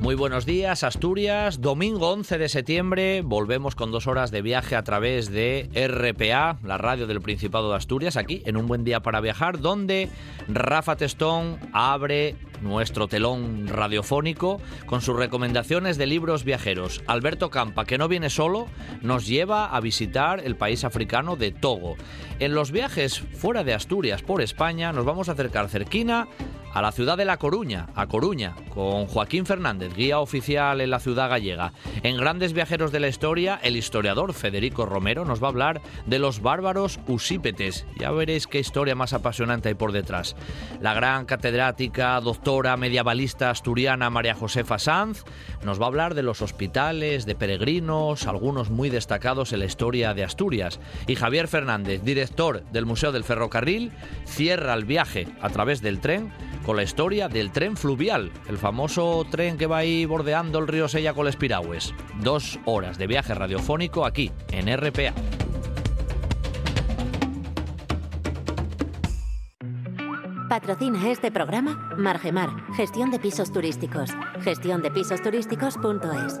Muy buenos días, Asturias. Domingo 11 de septiembre volvemos con dos horas de viaje a través de RPA, la radio del Principado de Asturias, aquí en un buen día para viajar, donde Rafa Testón abre nuestro telón radiofónico con sus recomendaciones de libros viajeros. Alberto Campa, que no viene solo, nos lleva a visitar el país africano de Togo. En los viajes fuera de Asturias por España nos vamos a acercar cerquina a la ciudad de La Coruña, a Coruña, con Joaquín Fernández, guía oficial en la ciudad gallega. En Grandes Viajeros de la Historia, el historiador Federico Romero nos va a hablar de los bárbaros usípetes. Ya veréis qué historia más apasionante hay por detrás. La gran catedrática, doctora medievalista asturiana María Josefa Sanz nos va a hablar de los hospitales, de peregrinos, algunos muy destacados en la historia de Asturias. Y Javier Fernández, director del Museo del Ferrocarril, cierra el viaje a través del tren con la historia del tren fluvial, el famoso tren que va ahí bordeando el río Sella con los. Dos horas de viaje radiofónico aquí, en RPA. Patrocina este programa Margemar, gestión de pisos turísticos. Gestiondepisosturísticos.es.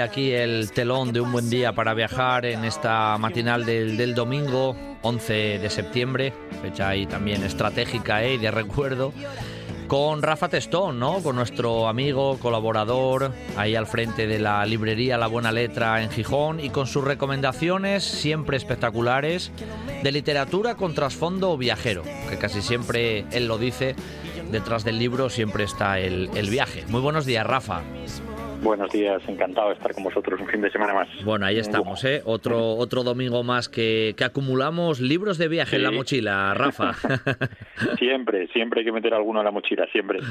aquí el telón de un buen día para viajar en esta matinal del, del domingo 11 de septiembre, fecha ahí también estratégica ¿eh? y de recuerdo, con Rafa Testón, ¿no? Con nuestro amigo, colaborador, ahí al frente de la librería La Buena Letra en Gijón y con sus recomendaciones siempre espectaculares de literatura con trasfondo viajero, que casi siempre él lo dice, detrás del libro siempre está el, el viaje. Muy buenos días, Rafa. Buenos días, encantado de estar con vosotros un fin de semana más. Bueno, ahí estamos, ¿eh? Otro, otro domingo más que, que acumulamos libros de viaje en la mochila, Rafa. Siempre, siempre hay que meter alguno en la mochila, siempre.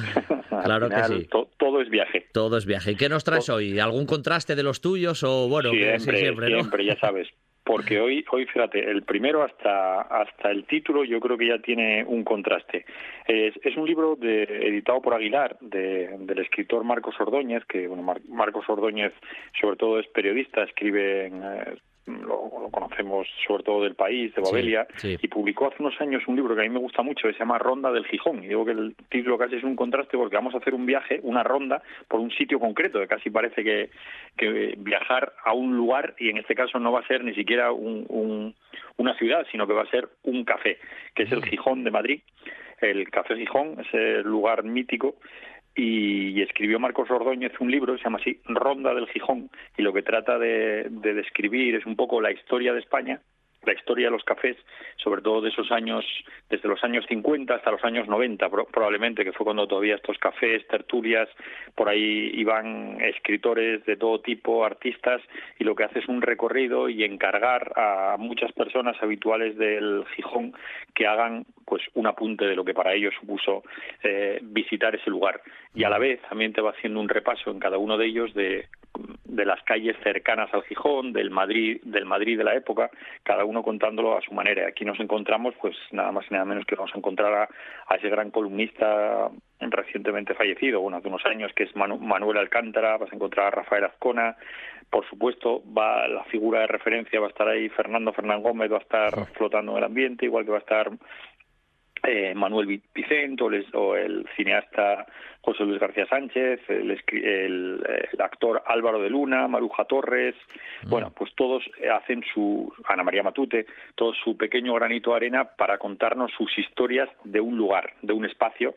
Claro que sí. to- todo es viaje. Todo es viaje. ¿Y qué nos traes hoy? ¿Algún contraste de los tuyos o bueno, que sí, siempre, siempre, ¿no? siempre, ya sabes. Porque hoy, hoy, fíjate, el primero hasta, hasta el título yo creo que ya tiene un contraste. Es, un libro de, editado por Aguilar, de- del escritor Marcos Ordóñez, que bueno, Mar- Marcos Ordóñez sobre todo es periodista, escribe en... lo, lo conocemos sobre todo del país, de Sí, Babelia, sí. y publicó hace unos años un libro que a mí me gusta mucho, que se llama Ronda del Gijón. Y digo que el título casi es un contraste porque vamos a hacer un viaje, una ronda, por un sitio concreto, que casi parece que, que viajar a un lugar, y en este caso no va a ser ni siquiera un, un- una ciudad, sino que va a ser un café, que es el Gijón de Madrid. El Café Gijón, ese lugar mítico, y, escribió Marcos Ordóñez un libro, se llama así, Ronda del Gijón, y lo que trata de, de describir es un poco la historia de España, la historia de los cafés, sobre todo de esos años, desde los años 50 hasta los años 90, pro- probablemente, que fue cuando todavía estos cafés, tertulias, por ahí iban escritores de todo tipo, artistas, y lo que hace es un recorrido y encargar a muchas personas habituales del Gijón que hagan pues un apunte de lo que para ellos supuso eh, visitar ese lugar. Y a la vez también te va haciendo un repaso en cada uno de ellos de de las calles cercanas al Gijón, del Madrid, del Madrid de la época, cada uno contándolo a su manera. Aquí nos encontramos, pues nada más y nada menos que vamos a encontrar a, a ese gran columnista recientemente fallecido, bueno, hace unos años, que es Manu- Manuel Alcántara, vas a encontrar a Rafael Azcona, por supuesto, va la figura de referencia va a estar ahí. Fernando Fernán Gómez, va a estar flotando en el ambiente, igual que va a estar eh, Manuel Vi- Vicente o, les- o el cineasta José Luis García Sánchez, el, escri- el, el actor Álvaro de Luna, Maruja Torres, bueno, pues todos hacen su, Ana María Matute, todo su pequeño granito de arena para contarnos sus historias de un lugar, de un espacio,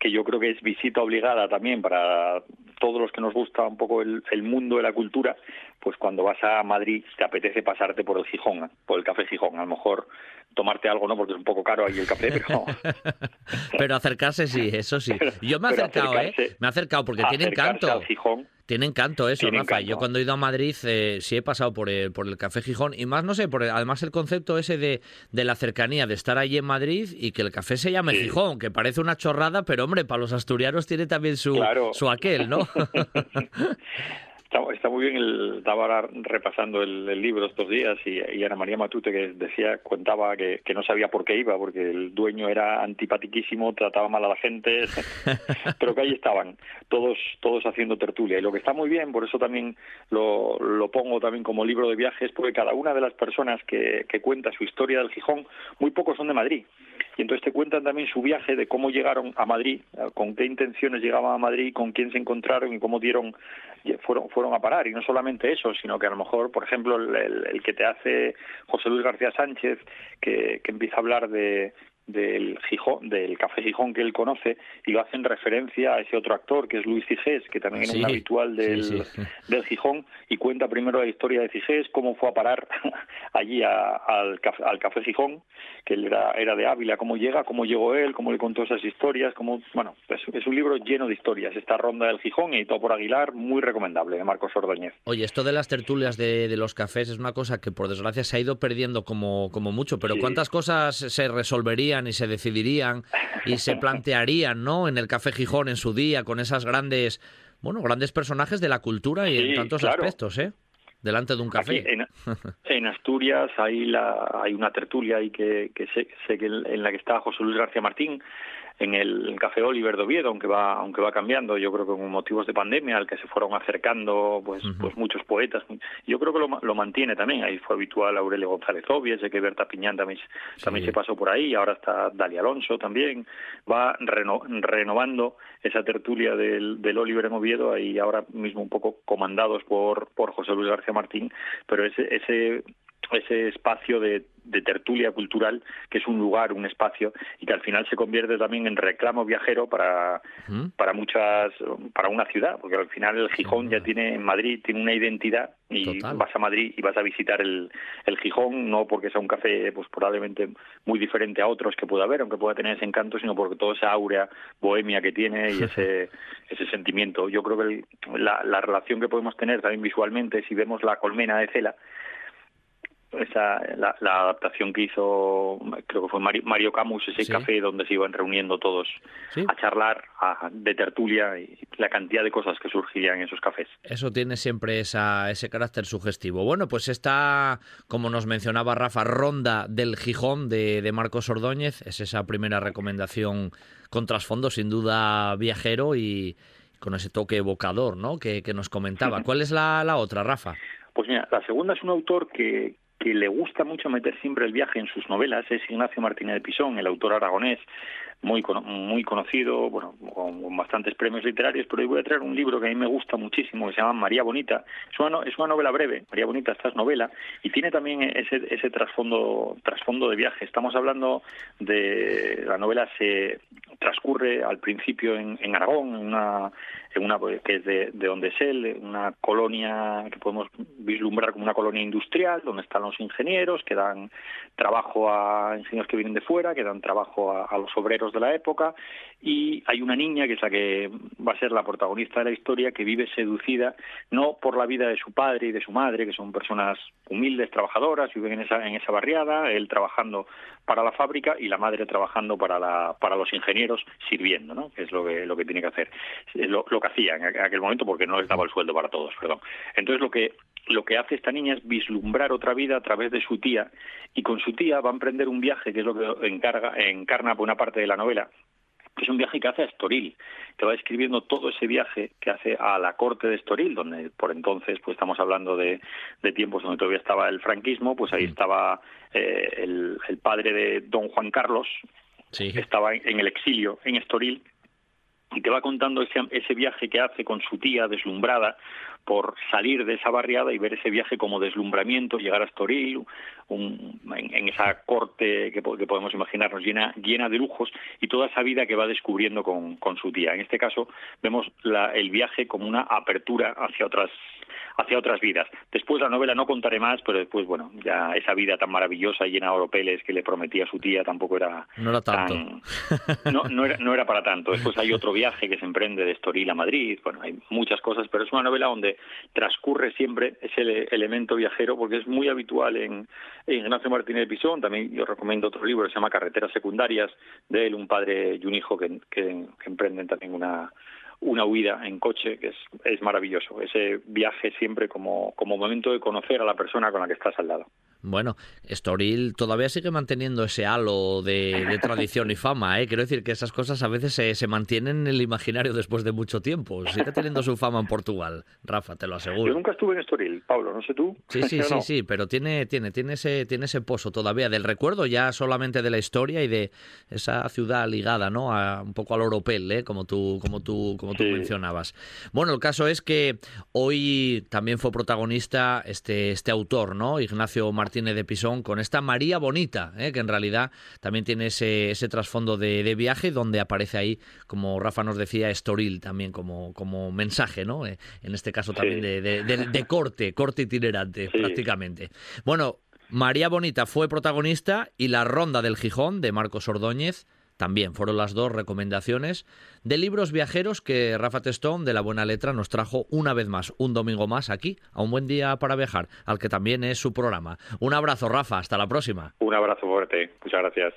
que yo creo que es visita obligada también para todos los que nos gusta un poco el, el mundo de la cultura, pues cuando vas a Madrid te apetece pasarte por el Gijón, por el Café Gijón. A lo mejor tomarte algo no, porque es un poco caro ahí el café, pero... pero acercarse sí, eso sí. Yo me he acercado, ¿eh? Me he acercado porque tiene encanto. Tiene encanto eso, Rafa. Yo cuando he ido a Madrid eh, sí he pasado por el, por el Café Gijón y más, no sé, por además el concepto ese de, de, la cercanía, de estar allí en Madrid y que el café se llame Gijón, que parece una chorrada, pero hombre, para los asturianos tiene también su, su aquel, ¿no? Está, muy bien, el, estaba ahora repasando el, libro estos días y, Ana María Matute que decía, contaba que, no sabía por qué iba, porque el dueño era antipatiquísimo, trataba mal a la gente, pero que ahí estaban, todos, todos haciendo tertulia. Y lo que está muy bien, por eso también lo, lo pongo también como libro de viajes, porque cada una de las personas que, que cuenta su historia del Gijón, muy pocos son de Madrid. Y entonces te cuentan también su viaje de cómo llegaron a Madrid, con qué intenciones llegaban a Madrid, con quién se encontraron y cómo dieron fueron fueron a parar. Y no solamente eso sino que a lo mejor por ejemplo el, que te hace José Luis García Sánchez que, que empieza a hablar de del Gijón, del Café Gijón que él conoce y lo hace en referencia a ese otro actor que es Luis Cigés, que también es un habitual del, del Gijón y cuenta primero la historia de Cigés, cómo fue a parar allí al, al Café Gijón, que él era, era de Ávila, cómo llega, cómo llegó él, cómo le contó esas historias, cómo, bueno, es, un libro lleno de historias, esta ronda del Gijón y todo por Aguilar, muy recomendable, de Marcos Ordóñez. Oye, esto de las tertulias de, de los cafés es una cosa que por desgracia se ha ido perdiendo como, como mucho, pero ¿cuántas cosas se resolverían y se decidirían y se plantearían, ¿no? En el Café Gijón en su día, con esas grandes, bueno, grandes personajes de la cultura y en tantos aspectos, ¿eh? Delante de un café. en, Asturias hay, la, hay una tertulia ahí que, que sé, sé que en la que está José Luis García Martín, en el Café Oliver de Oviedo, aunque va, aunque va cambiando, yo creo que con motivos de pandemia al que se fueron acercando pues, pues muchos poetas. Yo creo que lo, lo, mantiene también, ahí fue habitual Aurelio González Obvies, sé que Berta Piñán también, también se pasó por ahí, ahora está Dali Alonso también, va renovando esa tertulia del, del Oliver en Oviedo, ahí ahora mismo un poco comandados por, por José Luis García Martín, pero ese, ese ese espacio de, de, tertulia cultural, que es un lugar, un espacio, y que al final se convierte también en reclamo viajero para, para muchas, para una ciudad, porque al final el Gijón ya tiene, en Madrid tiene una identidad, y vas a Madrid y vas a visitar el, el Gijón, no porque sea un café pues probablemente muy diferente a otros que pueda haber, aunque pueda tener ese encanto, sino porque toda esa áurea bohemia que tiene y ese, ese sentimiento. Yo creo que la, la relación que podemos tener también visualmente, si vemos la colmena de Cela, esa la, adaptación que hizo creo que fue Mario, Camus ese café donde se iban reuniendo todos a charlar de tertulia y la cantidad de cosas que surgían en esos cafés. Eso tiene siempre esa, ese carácter sugestivo. Bueno pues esta como nos mencionaba Rafa ronda del Gijón de, de Marcos Ordóñez. Es esa primera recomendación con trasfondo sin duda viajero y con ese toque evocador ¿no? que, que nos comentaba. ¿cuál es la, la otra Rafa? Pues mira, la segunda es un autor que, que le gusta mucho meter siempre el viaje en sus novelas es Ignacio Martínez de Pisón, el autor aragonés, muy muy conocido, bueno, con, bastantes premios literarios, pero hoy voy a traer un libro que a mí me gusta muchísimo, que se llama María Bonita. Es una, es una novela breve, María Bonita, esta es novela, y tiene también ese, ese trasfondo, trasfondo de viaje. Estamos hablando de, la novela se transcurre al principio en, en Aragón, en una en una que es de, de donde es él, una colonia que podemos vislumbrar como una colonia industrial, donde están los ingenieros, que dan trabajo a ingenieros que vienen de fuera, que dan trabajo a, los obreros de la época, y hay una niña que es la que va a ser la protagonista de la historia, que vive seducida no por la vida de su padre y de su madre, que son personas humildes, trabajadoras, viven en esa, en esa barriada, él trabajando para la fábrica y la madre trabajando para, la, para los ingenieros sirviendo, ¿no? que es lo que, lo que tiene que hacer. Lo que hacía en aquel momento porque no les daba el sueldo para todos, perdón. Entonces lo que lo que hace esta niña es vislumbrar otra vida a través de su tía y con su tía va a emprender un viaje que es lo que encarga, encarna por una parte de la novela que es un viaje que hace a Estoril, que va describiendo todo ese viaje que hace a la corte de Estoril, donde por entonces pues estamos hablando de, de tiempos donde todavía estaba el franquismo, pues ahí estaba eh, el, el, padre de don Juan Carlos, que estaba en el exilio en Estoril, y te va contando ese, ese viaje que hace con su tía deslumbrada por salir de esa barriada y ver ese viaje como deslumbramiento, llegar a Estoril, un, en, esa corte que, que, podemos imaginarnos llena, llena de lujos y toda esa vida que va descubriendo con, con su tía. En este caso vemos la, el viaje como una apertura hacia otras hacia otras vidas. Después la novela no contaré más, pero después, bueno, ya esa vida tan maravillosa y llena de oropeles que le prometía su tía tampoco era, no era tanto. no, no, era, no era para tanto. Después hay otro viaje que se emprende de Estoril a Madrid, bueno, hay muchas cosas, pero es una novela donde transcurre siempre ese elemento viajero porque es muy habitual en, Ignacio Martínez Pisón, también yo recomiendo otro libro se llama Carreteras Secundarias, de él, un padre y un hijo que, que emprenden también una una huida en coche, que es, es maravilloso. Ese viaje siempre como, como momento de conocer a la persona con la que estás al lado. Bueno, Estoril todavía sigue manteniendo ese halo de, tradición y fama, ¿eh? Quiero decir que esas cosas a veces se, se, mantienen en el imaginario después de mucho tiempo. Sigue teniendo su fama en Portugal, Rafa, te lo aseguro. Yo nunca estuve en Estoril, Pablo, no sé tú. Sí, sí, sí, sí, pero tiene, tiene, tiene, ese, tiene ese pozo todavía del recuerdo ya solamente de la historia y de esa ciudad ligada, ¿no? A, un poco al oropel, ¿eh? Como tú, como tú, como tú mencionabas. Bueno, el caso es que hoy también fue protagonista este, este autor, ¿no? Ignacio Martínez tiene de Pisón con esta María Bonita, ¿eh? que en realidad también tiene ese, ese trasfondo de, viaje donde aparece ahí, como Rafa nos decía, Estoril también como, como mensaje, ¿no? Eh, en este caso también de, de, corte, corte itinerante prácticamente. Bueno, María Bonita fue protagonista y La Ronda del Gijón de Marcos Ordóñez también fueron las dos recomendaciones de libros viajeros que Rafa Testón de la Buena Letra nos trajo una vez más, un domingo más aquí, a un buen día para viajar, al que también es su programa. Un abrazo, Rafa, hasta la próxima. Un abrazo fuerte, muchas gracias.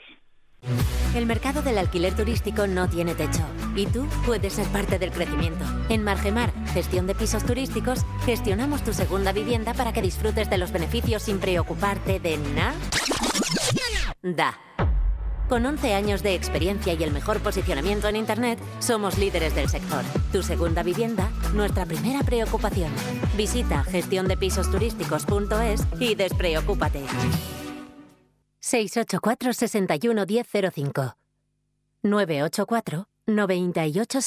El mercado del alquiler turístico no tiene techo y tú puedes ser parte del crecimiento. En Margemar, gestión de pisos turísticos, gestionamos tu segunda vivienda para que disfrutes de los beneficios sin preocuparte de nada. Con 11 años de experiencia y el mejor posicionamiento en Internet, somos líderes del sector. Tu segunda vivienda, nuestra primera preocupación. Visita gestiondepisosturísticos.es y despreocúpate. 684 61 1005 984 98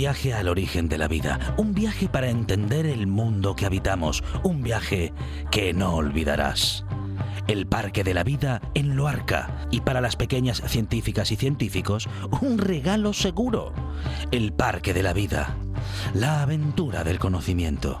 viaje al origen de la vida, un viaje para entender el mundo que habitamos, un viaje que no olvidarás. El Parque de la Vida en Loarca y para las pequeñas científicas y científicos, un regalo seguro. El Parque de la Vida, la aventura del conocimiento.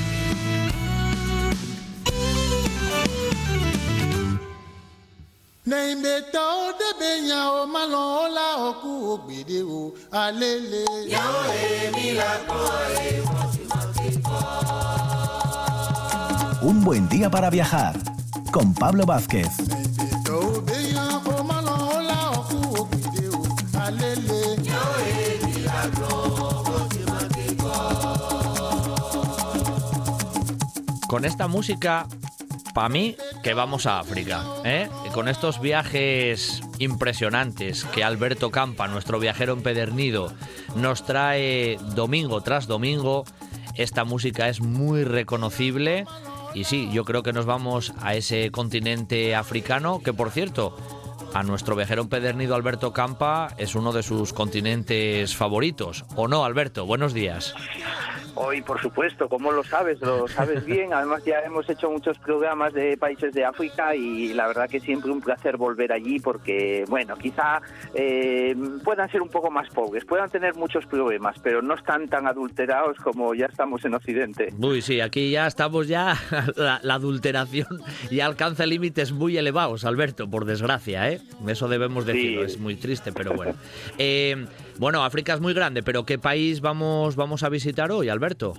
Un buen día para viajar con Pablo Vázquez. Con esta música para mí que vamos a África, ¿eh? con estos viajes impresionantes que Alberto Campa, nuestro viajero empedernido, nos trae domingo tras domingo. Esta música es muy reconocible y sí, yo creo que nos vamos a ese continente africano que por cierto, a nuestro viajero empedernido Alberto Campa es uno de sus continentes favoritos. ¿O no, Alberto? Buenos días. Hoy, por supuesto, como lo sabes, lo sabes bien. Además, ya hemos hecho muchos programas de países de África y la verdad que siempre un placer volver allí porque, bueno, quizá eh, puedan ser un poco más pobres, puedan tener muchos problemas, pero no están tan adulterados como ya estamos en Occidente. Uy, sí, aquí ya estamos ya, la, adulteración ya alcanza límites muy elevados, Alberto, por desgracia, ¿eh? Eso debemos decirlo, es muy triste, pero bueno. Eh, bueno, África es muy grande, pero ¿qué país vamos, vamos a visitar hoy, Alberto?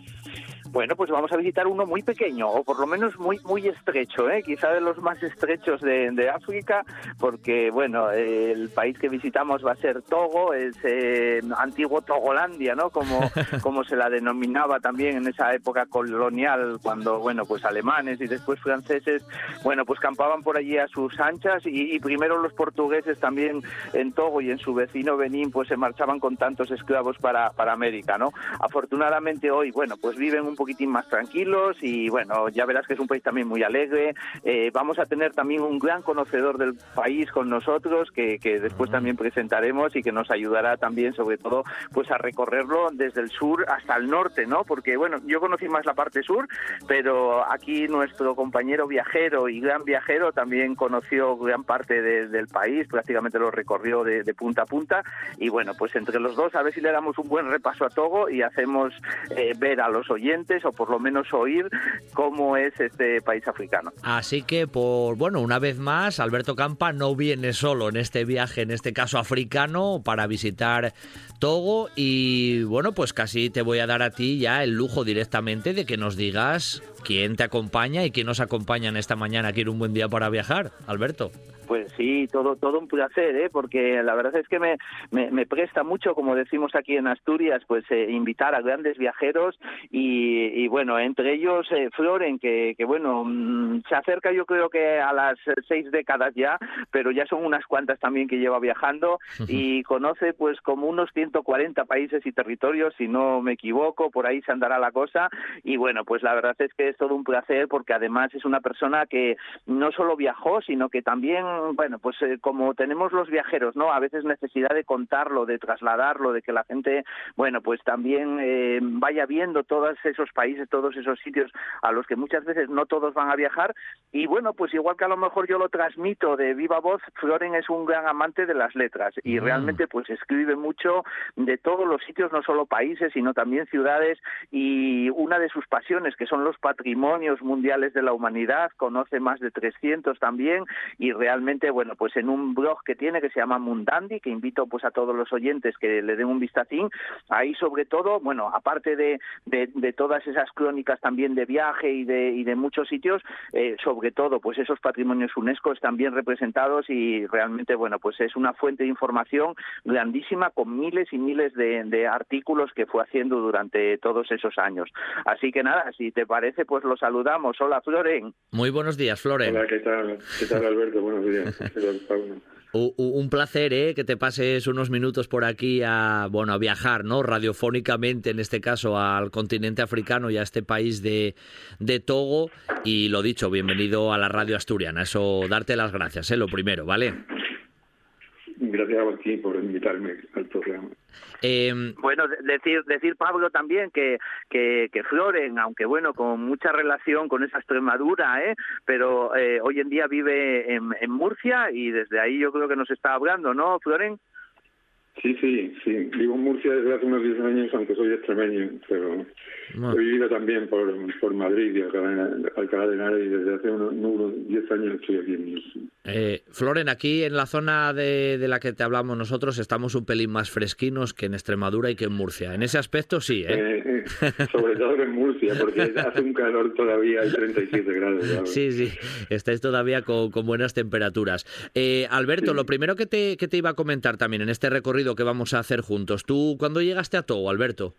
Bueno, pues vamos a visitar uno muy pequeño, o por lo menos muy muy estrecho, ¿eh? quizá de los más estrechos de, África, porque bueno, el país que visitamos va a ser Togo, es eh, antiguo Togolandia, ¿no? Como, como se la denominaba también en esa época colonial, cuando bueno, pues alemanes y después franceses, bueno, pues campaban por allí a sus anchas y, primero los portugueses también en Togo y en su vecino Benín, pues se marchaban con tantos esclavos para, para América, ¿no? Afortunadamente hoy, bueno, pues viven un poquitín más tranquilos y bueno, ya verás que es un país también muy alegre. Eh, vamos a tener también un gran conocedor del país con nosotros que, que después también presentaremos y que nos ayudará también sobre todo pues a recorrerlo desde el sur hasta el norte, ¿no? Porque bueno, yo conocí más la parte sur, pero aquí nuestro compañero viajero y gran viajero también conoció gran parte del país, prácticamente lo recorrió de, punta a punta y bueno, pues entre los dos a ver si le damos un buen repaso a Togo y hacemos eh, ver a los oyentes o por lo menos oír cómo es este país africano. Así que por bueno, una vez más, Alberto Campa no viene solo en este viaje, en este caso africano, para visitar Togo y bueno, pues casi te voy a dar a ti ya el lujo directamente de que nos digas quién te acompaña y quién nos acompaña en esta mañana en un buen día para viajar, Alberto. Pues sí, todo, todo un placer, ¿eh? porque la verdad es que me, me, presta mucho, como decimos aquí en Asturias, pues eh, invitar a grandes viajeros y, bueno, entre ellos eh, Floren, que, que bueno, mm, se acerca yo creo que a las seis décadas ya, pero ya son unas cuantas también que lleva viajando y conoce pues como unos 140 países y territorios, si no me equivoco, por ahí se andará la cosa y bueno, pues la verdad es que es todo un placer porque además es una persona que no solo viajó, sino que también bueno, pues eh, como tenemos los viajeros, ¿no? A veces necesidad de contarlo, de trasladarlo, de que la gente, bueno, pues también eh, vaya viendo todos esos países, todos esos sitios a los que muchas veces no todos van a viajar. Y bueno, pues igual que a lo mejor yo lo transmito de viva voz, Floren es un gran amante de las letras y mm. realmente pues escribe mucho de todos los sitios, no solo países, sino también ciudades y una de sus pasiones que son los patrimonios mundiales de la humanidad, conoce más de 300 también y realmente bueno, pues en un blog que tiene que se llama Mundandi, que invito pues a todos los oyentes que le den un vistacín, ahí sobre todo, bueno, aparte de, de, todas esas crónicas también de viaje y de, y de muchos sitios, eh, sobre todo pues esos patrimonios UNESCO están bien representados y realmente, bueno, pues es una fuente de información grandísima con miles y miles de, de artículos que fue haciendo durante todos esos años. Así que nada, si te parece, pues lo saludamos. Hola, Floren. Muy buenos días, Floren. Hola, ¿qué tal? ¿Qué tal, Alberto? Buenos días. Un placer, ¿eh? Que te pases unos minutos por aquí a, bueno, a viajar, ¿no? Radiofónicamente, en este caso, al continente africano y a este país de, de Togo. Y lo dicho, bienvenido a la radio asturiana. Eso, darte las gracias, ¿eh? Lo primero, ¿vale? Gracias a ti por invitarme al programa. Em, bueno, decir, decir Pablo también que, que, que, Floren, aunque bueno, con mucha relación con esa Extremadura, ¿eh? pero eh, hoy en día vive en, en Murcia y desde ahí yo creo que nos está hablando, ¿no, Floren? Sí, sí, sí. Vivo en Murcia desde hace unos 10 años, aunque soy extremeño, pero he vivido también por, por Madrid y Alcalá de Henares y desde hace unos, 10 años estoy aquí en Murcia. Eh, Floren, aquí en la zona de, de, la que te hablamos nosotros estamos un pelín más fresquinos que en Extremadura y que en Murcia. En ese aspecto sí, ¿eh? eh, eh sobre todo en Murcia, porque hace un calor todavía, hay 37 grados. Sí, sí, estáis todavía con, con buenas temperaturas. Eh, Alberto, lo primero que te, que te iba a comentar también en este recorrido que vamos a hacer juntos. ¿Tú cuándo llegaste a Togo, Alberto?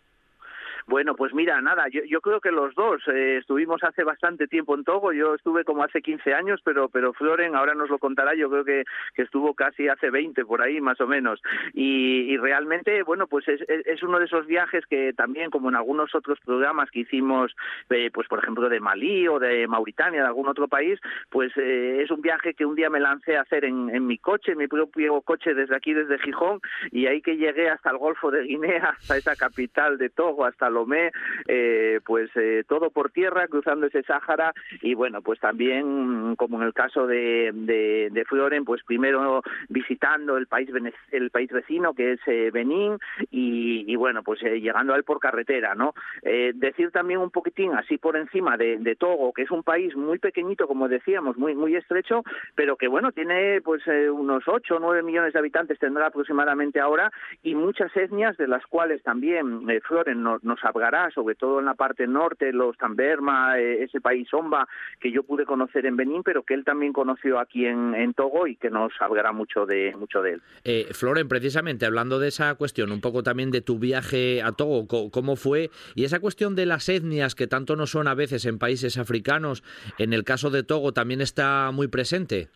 Bueno, pues mira, nada, yo, yo creo que los dos eh, estuvimos hace bastante tiempo en Togo, yo estuve como hace 15 años, pero pero Floren ahora nos lo contará, yo creo que, estuvo casi hace 20 por ahí más o menos. Y, realmente, bueno, pues es, uno de esos viajes que también, como en algunos otros programas que hicimos, eh, pues por ejemplo de Malí o de Mauritania, de algún otro país, pues eh, es un viaje que un día me lancé a hacer en, en mi coche, en mi propio coche desde aquí, desde Gijón, y ahí que llegué hasta el Golfo de Guinea, hasta esa capital de Togo, hasta Lomé, eh, pues eh, todo por tierra, cruzando ese Sáhara y bueno, pues también como en el caso de, Floren, pues primero visitando el país el país vecino que es eh, Benín y, bueno, pues llegando a él por carretera, ¿no? Decir también un poquitín así por encima de, Togo, que es un país muy pequeñito, como decíamos, muy muy estrecho, pero que bueno, tiene pues unos 8 o 9 millones de habitantes tendrá aproximadamente ahora y muchas etnias de las cuales también Floren nos hablará, sobre todo en la parte norte, los Tamberma, eh, ese país Omba, que yo pude conocer en Benín, pero que él también conoció aquí en, en Togo y que nos hablará mucho de, mucho de él. Eh, Floren, precisamente hablando de esa cuestión, un poco también de tu viaje a Togo, cómo fue, y esa cuestión de las etnias que tanto no son a veces en países africanos, en el caso de Togo también está muy presente.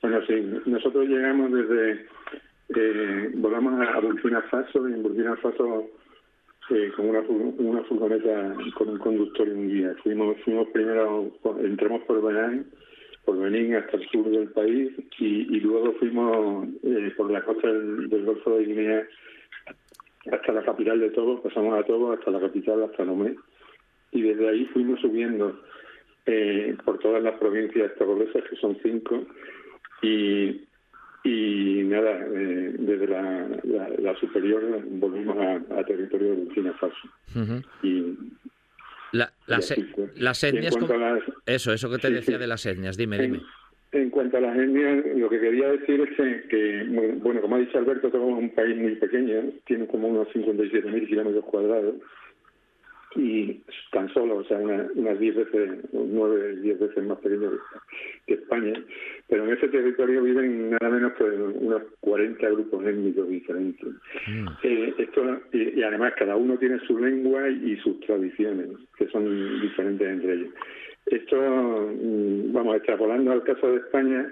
Bueno, sí, nosotros llegamos desde, eh, volvamos a Burkina Faso, y en Burkina Faso eh, con una, una furgoneta con un conductor y un guía. Fuimos, fuimos primero, entramos por Benín, por Benín hasta el sur del país y, luego fuimos eh, por la costa del, Golfo de Guinea hasta la capital de Togo, pasamos a Togo hasta la capital, hasta Lomé, y desde ahí fuimos subiendo eh, por todas las provincias togolesas, que son cinco, y, y nada, eh, desde la, la, superior volvimos a, territorio de Burkina Faso. y, la, las etnias... eso, eso que te decía de las etnias, dime, dime. En cuanto a las etnias, lo que quería decir es que, bueno, como ha dicho Alberto, tenemos un país muy pequeño, tiene como unos 57.000 kilómetros cuadrados, y tan solo, o sea, unas 10 veces, 9, 10 veces más pequeño que España, pero en ese territorio viven nada menos que unos 40 grupos étnicos diferentes. Mm. Eh, esto y, además cada uno tiene su lengua y sus tradiciones, que son diferentes entre ellos. Esto, mm, vamos, extrapolando al caso de España,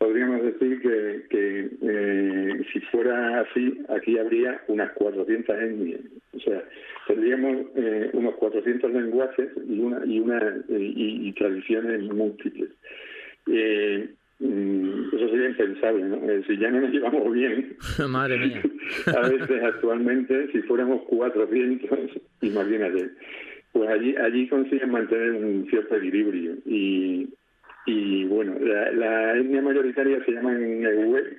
podríamos decir que, que eh, si fuera así, aquí habría unas 400 etnias. O sea, tendríamos eh, unos 400 lenguajes y una y una eh, y, tradiciones múltiples. Mm, eso sería impensable, ¿no? si ya no nos llevamos bien, Madre mía. a veces actualmente, si fuéramos 400, imagínate, pues allí allí consiguen mantener un cierto equilibrio y, y bueno, la, etnia mayoritaria se llama Ewe,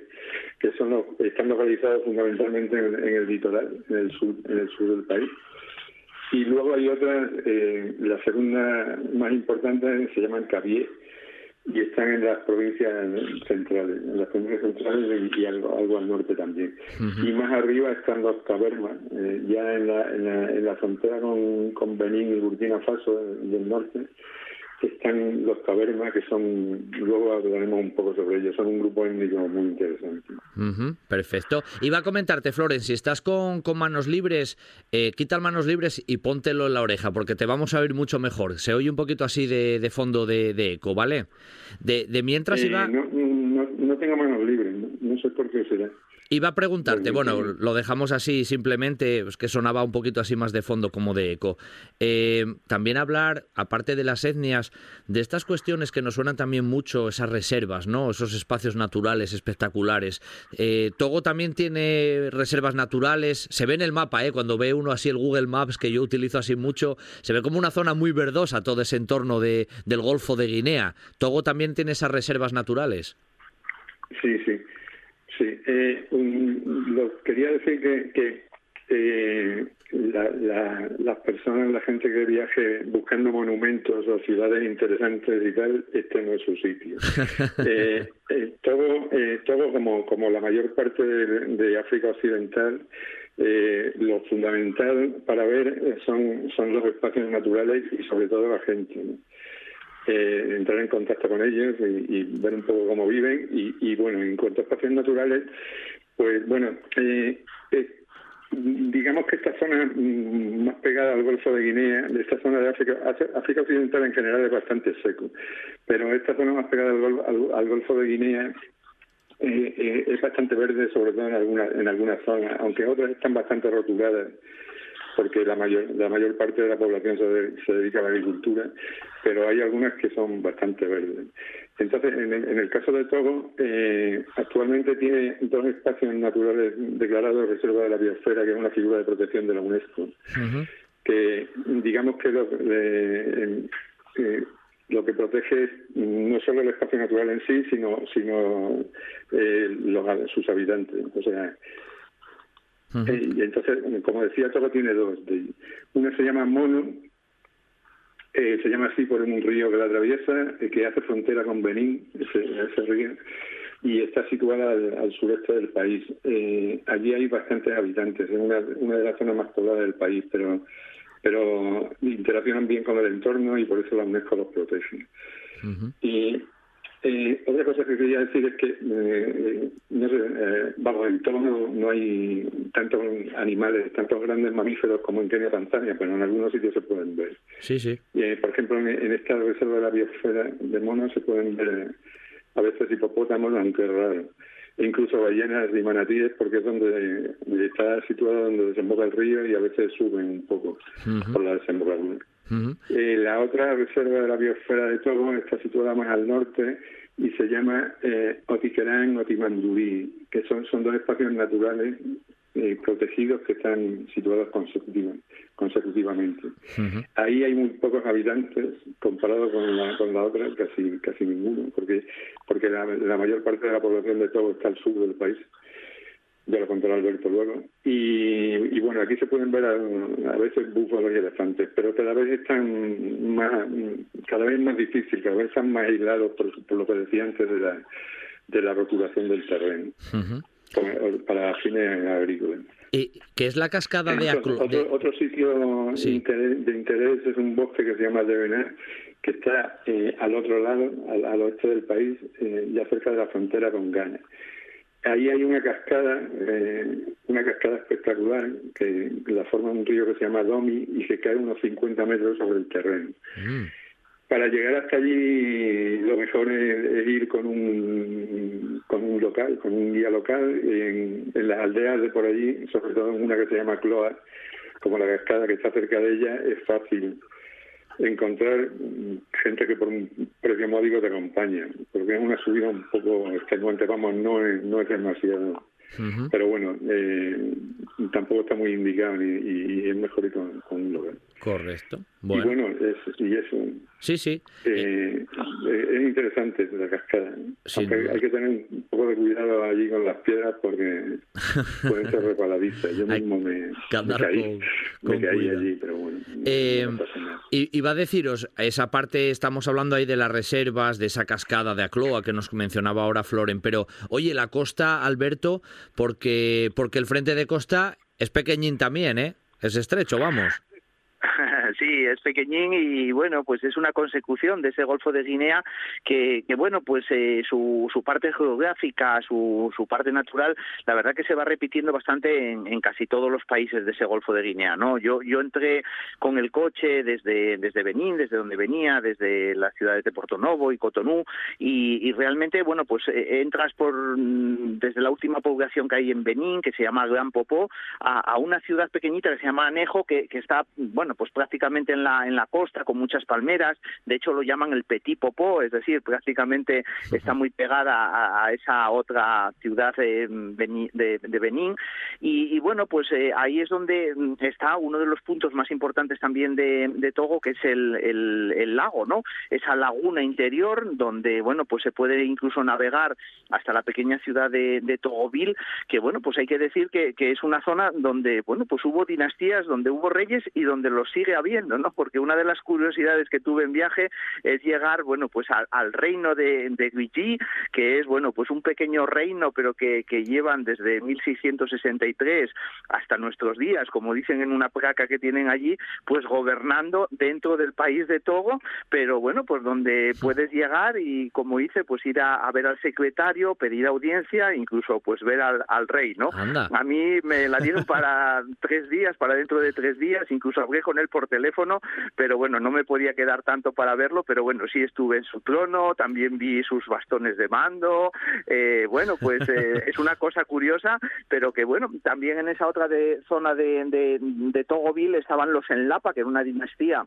que son los, están localizados fundamentalmente en, el litoral, en el sur, en el sur del país. Y luego hay otras, eh, la segunda más importante se llaman Cabié y están en las provincias centrales, en las provincias centrales y algo, algo al norte también. Y más arriba están los Cabermas, eh, ya en la, en la, en la frontera con, con Benín y Burkina Faso del norte están los cavernas, que son, luego hablaremos un poco sobre ellos, son un grupo étnico muy interesante. perfecto. Iba a comentarte, Floren, si estás con, con manos libres, eh, quita las manos libres y póntelo en la oreja, porque te vamos a oír mucho mejor. Se oye un poquito así de, de fondo de, de, eco, ¿vale? De, de mientras eh, iba... No, no, no, tengo manos libres, no sé por qué será. Iba a preguntarte, bueno, lo dejamos así simplemente, pues que sonaba un poquito así más de fondo como de eco. Eh, también hablar, aparte de las etnias, de estas cuestiones que nos suenan también mucho, esas reservas, ¿no? Esos espacios naturales espectaculares. Eh, Togo también tiene reservas naturales, se ve en el mapa, ¿eh? Cuando ve uno así el Google Maps, que yo utilizo así mucho, se ve como una zona muy verdosa todo ese entorno de, del Golfo de Guinea. ¿Togo también tiene esas reservas naturales? Sí, sí. Sí, eh, lo, quería decir que, que eh, las personas, la gente que viaje buscando monumentos o ciudades interesantes y tal, este no es su sitio. Eh, eh, todo, eh, todo como, como la mayor parte de, África Occidental, lo fundamental para ver son, son los espacios naturales y sobre todo la gente eh, entrar en contacto con ellos y, ver un poco cómo viven. Y, bueno, en cuanto a espacios naturales, pues bueno, eh, eh, digamos que esta zona mm, más pegada al Golfo de Guinea, de esta zona de África, África Occidental en general es bastante seco, pero esta zona más pegada al, Golfo de Guinea eh, es bastante verde, sobre todo en algunas en algunas zonas, aunque otras están bastante rotuladas porque la mayor la mayor parte de la población se, dedica a la agricultura, pero hay algunas que son bastante verdes. Entonces, en el, caso de Togo, eh, actualmente tiene dos espacios naturales declarados reserva de la biosfera, que es una figura de protección de la UNESCO, que digamos que lo, eh, lo que protege es no solo el espacio natural en sí, sino sino eh, los, sus habitantes. O sea, eh, y entonces, como decía, todo tiene dos. Una se llama Mono, eh, se llama así por un río que la atraviesa, eh, que hace frontera con Benín, ese, río, y está situada al, sureste del país. allí hay bastantes habitantes, es una, una de las zonas más pobladas del país, pero pero interaccionan bien con el entorno y por eso la UNESCO los protege. Y eh, otra cosa que quería decir es que, eh, no sé, eh, vamos, en todo no, hay tantos animales, tantos grandes mamíferos como en Kenia Tanzania, pero en algunos sitios se pueden ver. Sí, sí. Eh, por ejemplo, en, esta reserva de la biosfera de monos se pueden ver a veces hipopótamos, aunque es raro. e incluso ballenas y manatíes porque es donde está situado donde desemboca el río y a veces suben un poco por la desembocadura. Eh, la otra reserva de la biosfera de Togo está situada más al norte y se llama eh, Otiquerán Otimandurí, que son, son dos espacios naturales eh, protegidos que están situados consecutivamente. Ahí hay muy pocos habitantes comparado con la, con la otra, casi casi ninguno, porque porque la, mayor parte de la población de Togo está al sur del país ya lo contará Alberto luego. Y, bueno, aquí se pueden ver a, veces búfalos y elefantes, pero cada vez están más, cada vez más difícil, cada vez están más aislados por, lo que decía antes de la, de la rotulación del terreno, para fines agrícolas. ¿Y qué es la cascada de Aclo? Otro, sitio de interés es un bosque que se llama Devenar, que está eh, al otro lado, al, oeste del país, eh, ya cerca de la frontera con Ghana. Ahí hay una cascada, eh, una cascada espectacular que la forma un río que se llama Domi y que cae unos 50 metros sobre el terreno. Mm. Para llegar hasta allí lo mejor es, ir con un, con un local, con un guía local en, en las aldeas de por allí, sobre todo en una que se llama Cloa, como la cascada que está cerca de ella, es fácil encontrar gente que por un precio módico te acompaña, porque es una subida un poco extenuante, vamos, no es, no es demasiado pero bueno, eh, tampoco está muy indicado y, es mejor ir con, un local. Correcto. Bueno. Y bueno, es, y eso. Sí, sí. Eh, es interesante la cascada. Aunque hay que tener un poco de cuidado allí con las piedras porque pueden ser resbaladizas. Yo mismo me, caí, allí, pero bueno. Eh, y, va a deciros, esa parte, estamos hablando ahí de las reservas, de esa cascada de Acloa que nos mencionaba ahora Floren, pero oye, la costa, Alberto, porque, porque el frente de costa es pequeñín también, ¿eh? Es estrecho, vamos. sí, es pequeñín y bueno, pues es una consecución de ese Golfo de Guinea que, que bueno, pues eh, su, su parte geográfica, su, su parte natural, la verdad que se va repitiendo bastante en, casi todos los países de ese Golfo de Guinea, ¿no? Yo, yo entré con el coche desde, desde Benín, desde donde venía, desde las ciudades de Porto Novo y Cotonú y, y realmente, bueno, pues eh, entras por mm, desde la última población que hay en Benín, que se llama Gran Popó, a, a una ciudad pequeñita que se llama Anejo, que, que está, bueno, pues prácticamente en la, en la costa con muchas palmeras, de hecho lo llaman el Petit Popó, es decir, prácticamente está muy pegada a, esa otra ciudad de, de, Benín. Y, bueno, pues eh, ahí es donde está uno de los puntos más importantes también de, Togo, que es el, el, lago, ¿no? Esa laguna interior donde, bueno, pues se puede incluso navegar hasta la pequeña ciudad de, de Togoville, que bueno, pues hay que decir que, que es una zona donde, bueno, pues hubo dinastías, donde hubo reyes y donde los sigue habiendo, ¿no? Porque una de las curiosidades que tuve en viaje es llegar, bueno, pues al, reino de, de que es, bueno, pues un pequeño reino, pero que, que llevan desde 1663 hasta nuestros días, como dicen en una placa que tienen allí, pues gobernando dentro del país de Togo, pero bueno, pues donde puedes llegar y, como hice, pues ir a, ver al secretario, pedir audiencia, incluso pues ver al, al rey, ¿no? A mí me la dieron para tres días, para dentro de tres días, incluso hablé con él por teléfono, pero bueno, no me podía quedar tanto para verlo, pero bueno, sí estuve en su trono, también vi sus bastones de mando, eh, bueno, pues eh, es una cosa curiosa, pero que bueno, también en esa otra de, zona de, de, de Togoville estaban los Enlapa, que era una dinastía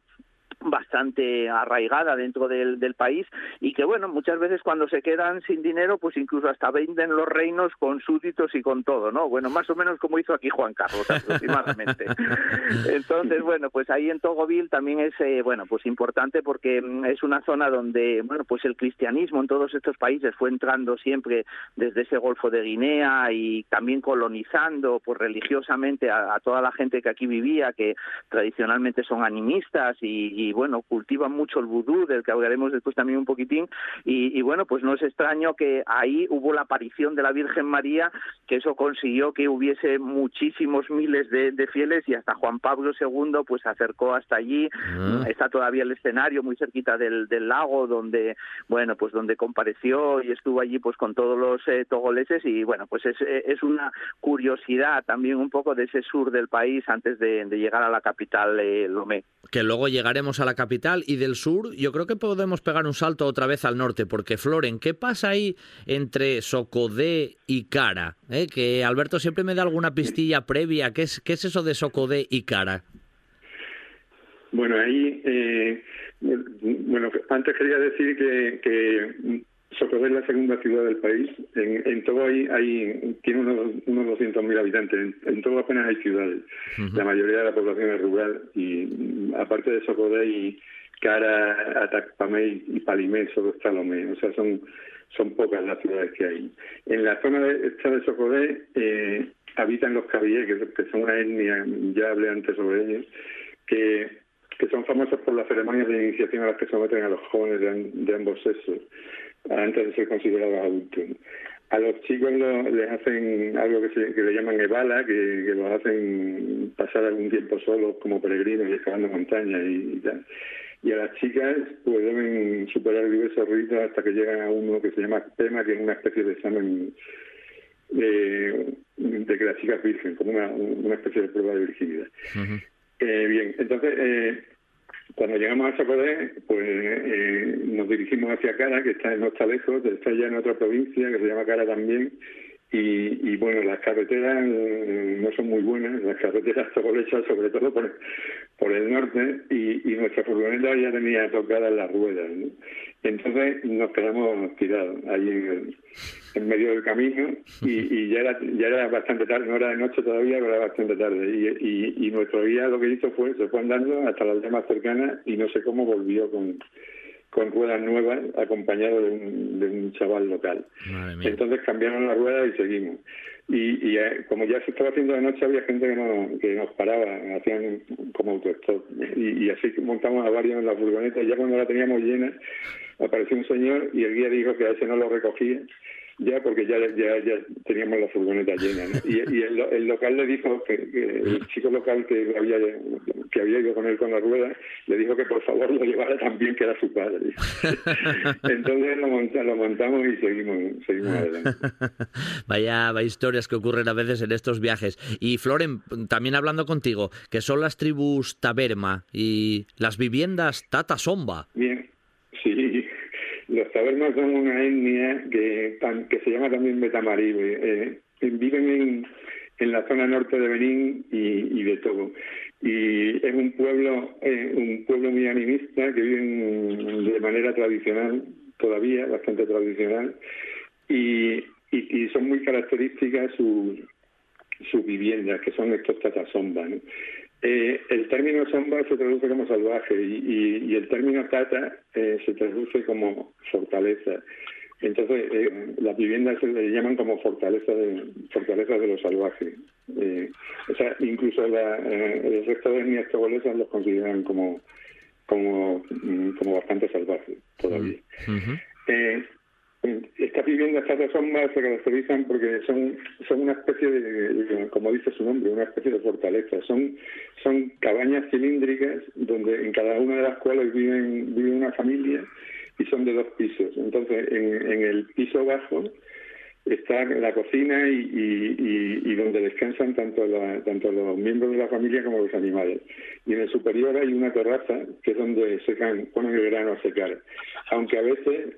bastante arraigada dentro del, del, país y que bueno muchas veces cuando se quedan sin dinero pues incluso hasta venden los reinos con súbditos y con todo no bueno más o menos como hizo aquí Juan Carlos aproximadamente. Entonces bueno pues ahí en Togoville también es eh, bueno pues importante porque mm, es una zona donde bueno pues el cristianismo en todos estos países fue entrando siempre desde ese Golfo de Guinea y también colonizando pues religiosamente a, toda la gente que aquí vivía que tradicionalmente son animistas y y bueno, cultivan mucho el vudú, del que hablaremos después también un poquitín, y, bueno, pues no es extraño que ahí hubo la aparición de la Virgen María, que eso consiguió que hubiese muchísimos miles de, fieles y hasta Juan Pablo II pues se acercó hasta allí, ah. está todavía el escenario muy cerquita del, lago donde, bueno, pues donde compareció y estuvo allí pues con todos los eh, togoleses y bueno, pues es, es una curiosidad también un poco de ese sur del país antes de, llegar a la capital eh, Lomé. Que luego llegaremos a la capital y del sur yo creo que podemos pegar un salto otra vez al norte, porque Floren, ¿qué pasa ahí entre Socodé y Cara? ¿Eh? Que Alberto siempre me da alguna pistilla previa. ¿Qué es, qué es eso de Socodé y Cara? Bueno, ahí, eh, bueno, antes quería decir que Socodé es la segunda ciudad del país. En, todo ahí hay, tiene unos, unos 200.000 habitantes. En, todo apenas hay ciudades. La mayoría de la población es rural. Y aparte de Socodé y Cara, Atacpamé y Palimé, solo está Lomé. O sea, son, son pocas las ciudades que hay. En la zona de, esta de Socodé eh, habitan los cabillés, que, son una etnia, ya hablé antes sobre ellos, que, que son famosos por las ceremonias de iniciación a las que someten a los jóvenes de, de ambos sexos antes de ser considerados adultos. A los chicos les hacen algo que, se, que le llaman evala, que, los hacen pasar algún tiempo solos como peregrinos y escalando montañas y, tal. Y a las chicas pues deben superar diversos ritos hasta que llegan a uno que se llama PEMA, que es una especie de examen de, de que las chicas virgen, como una, una especie de prueba de virginidad. eh, bien, entonces... Eh, cuando llegamos a Sacodé, pues eh, nos dirigimos hacia Cara, que está, no está lejos, está ya en otra provincia que se llama Cara también. Y, y bueno, las carreteras eh, no son muy buenas, las carreteras hechas sobre todo por, por el norte, y, y nuestra furgoneta ya tenía tocadas las ruedas. Entonces nos quedamos tirados ahí en, en medio del camino y, y, ya era ya era bastante tarde, no era de noche todavía, pero era bastante tarde. Y, y, nuestro guía lo que hizo fue, se fue andando hasta la aldea más cercana y no sé cómo volvió con, con ruedas nuevas acompañado de un, de un chaval local. Entonces cambiaron las ruedas y seguimos. Y, y eh, como ya se estaba haciendo de noche, había gente que, no, que nos paraba, hacían como autostop. Y, y así montamos a varios en la furgoneta. Y ya cuando la teníamos llena, apareció un señor y el guía dijo que a ese no lo recogía ya porque ya, ya, ya teníamos la furgoneta llena y, y el, el, local le dijo que, el chico local que había que había ido con él con la rueda le dijo que por favor lo llevara también que era su padre. Entonces lo, lo montamos y seguimos seguimos adelante. Vaya, vaya historias que ocurren a veces en estos viajes. Y Floren también hablando contigo que son las tribus Taberma y las viviendas Tata Somba bien tabernas son una etnia que, se llama también Betamaribe. Eh, viven en, la zona norte de Benín y, de Togo. Y es un pueblo, eh, un pueblo muy animista que viven de manera tradicional, todavía bastante tradicional, y, son muy características sus viviendas, que son estos tatasombas. Eh, el término somba se traduce como salvaje y, y, el término tata eh, se traduce como fortaleza. Entonces, eh, las viviendas se le llaman como fortaleza de, fortaleza de lo salvaje. Eh, o sea, incluso la, el resto de etnias togolesas los consideran como, como, mm, como bastante salvajes todavía. eh, estas viviendas son más se caracterizan porque son son una especie de, como dice su nombre, una especie de fortaleza. Son son cabañas cilíndricas donde en cada una de las cuales viven vive una familia y son de dos pisos. Entonces, en, en el piso bajo está la cocina y, y, donde descansan tanto tanto los miembros de la familia como los animales. Y en el superior hay una terraza que es donde secan, ponen el grano a secar. Aunque a veces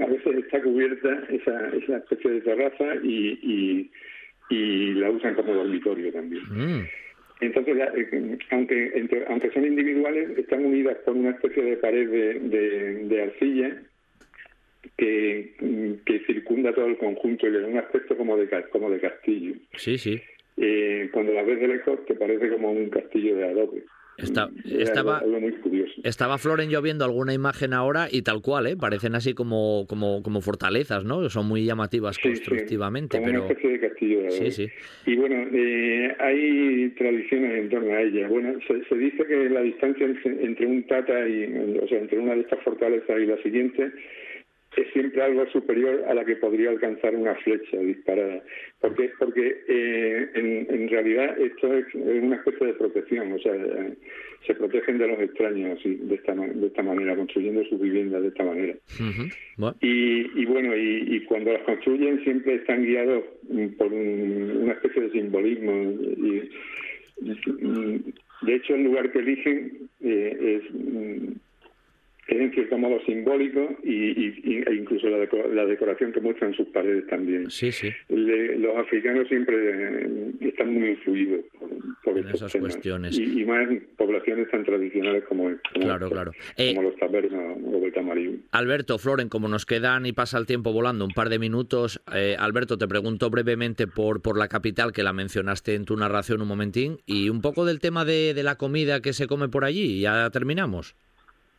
a veces está cubierta esa, esa especie de terraza y, y, y la usan como dormitorio también. Mm. Entonces, eh, aunque entre, aunque son individuales, están unidas por una especie de pared de, de, de arcilla que, que circunda todo el conjunto y le da un aspecto como de como de castillo. Sí, sí. Eh, cuando la ves de lejos te parece como un castillo de adobe. Está, estaba, estaba Floren yo viendo alguna imagen ahora y tal cual, ¿eh? parecen así como, como, como fortalezas, ¿no? Son muy llamativas sí, constructivamente. Sí, pero... una especie de castillo. Sí, sí. Y bueno, eh, hay tradiciones en torno a ella. Bueno, se, se dice que la distancia entre un tata y, o sea, entre una de estas fortalezas y la siguiente es siempre algo superior a la que podría alcanzar una flecha disparada. Porque, porque eh, en, en, realidad esto es una especie de protección, o sea, se protegen de los extraños así, de, esta, de esta manera, construyendo sus viviendas de esta manera. Uh -huh. bueno. Y, y, bueno, y, y, cuando las construyen siempre están guiados por un, una especie de simbolismo. Y, De hecho, el lugar que eligen eh, es mm, es en cierto modo simbólico y, e incluso la, decoración que muestran sus paredes también. Sí, sí. los africanos siempre eh, están muy influidos por, esas cuestiones. Y, más en poblaciones tan tradicionales como, claro, claro. como los tabernas o el tamarín. Alberto, Floren, como nos quedan y pasa el tiempo volando un par de minutos, eh, Alberto, te pregunto brevemente por, por la capital, que la mencionaste en tu narración un momentín, y un poco del tema de, de la comida que se come por allí. Ya terminamos.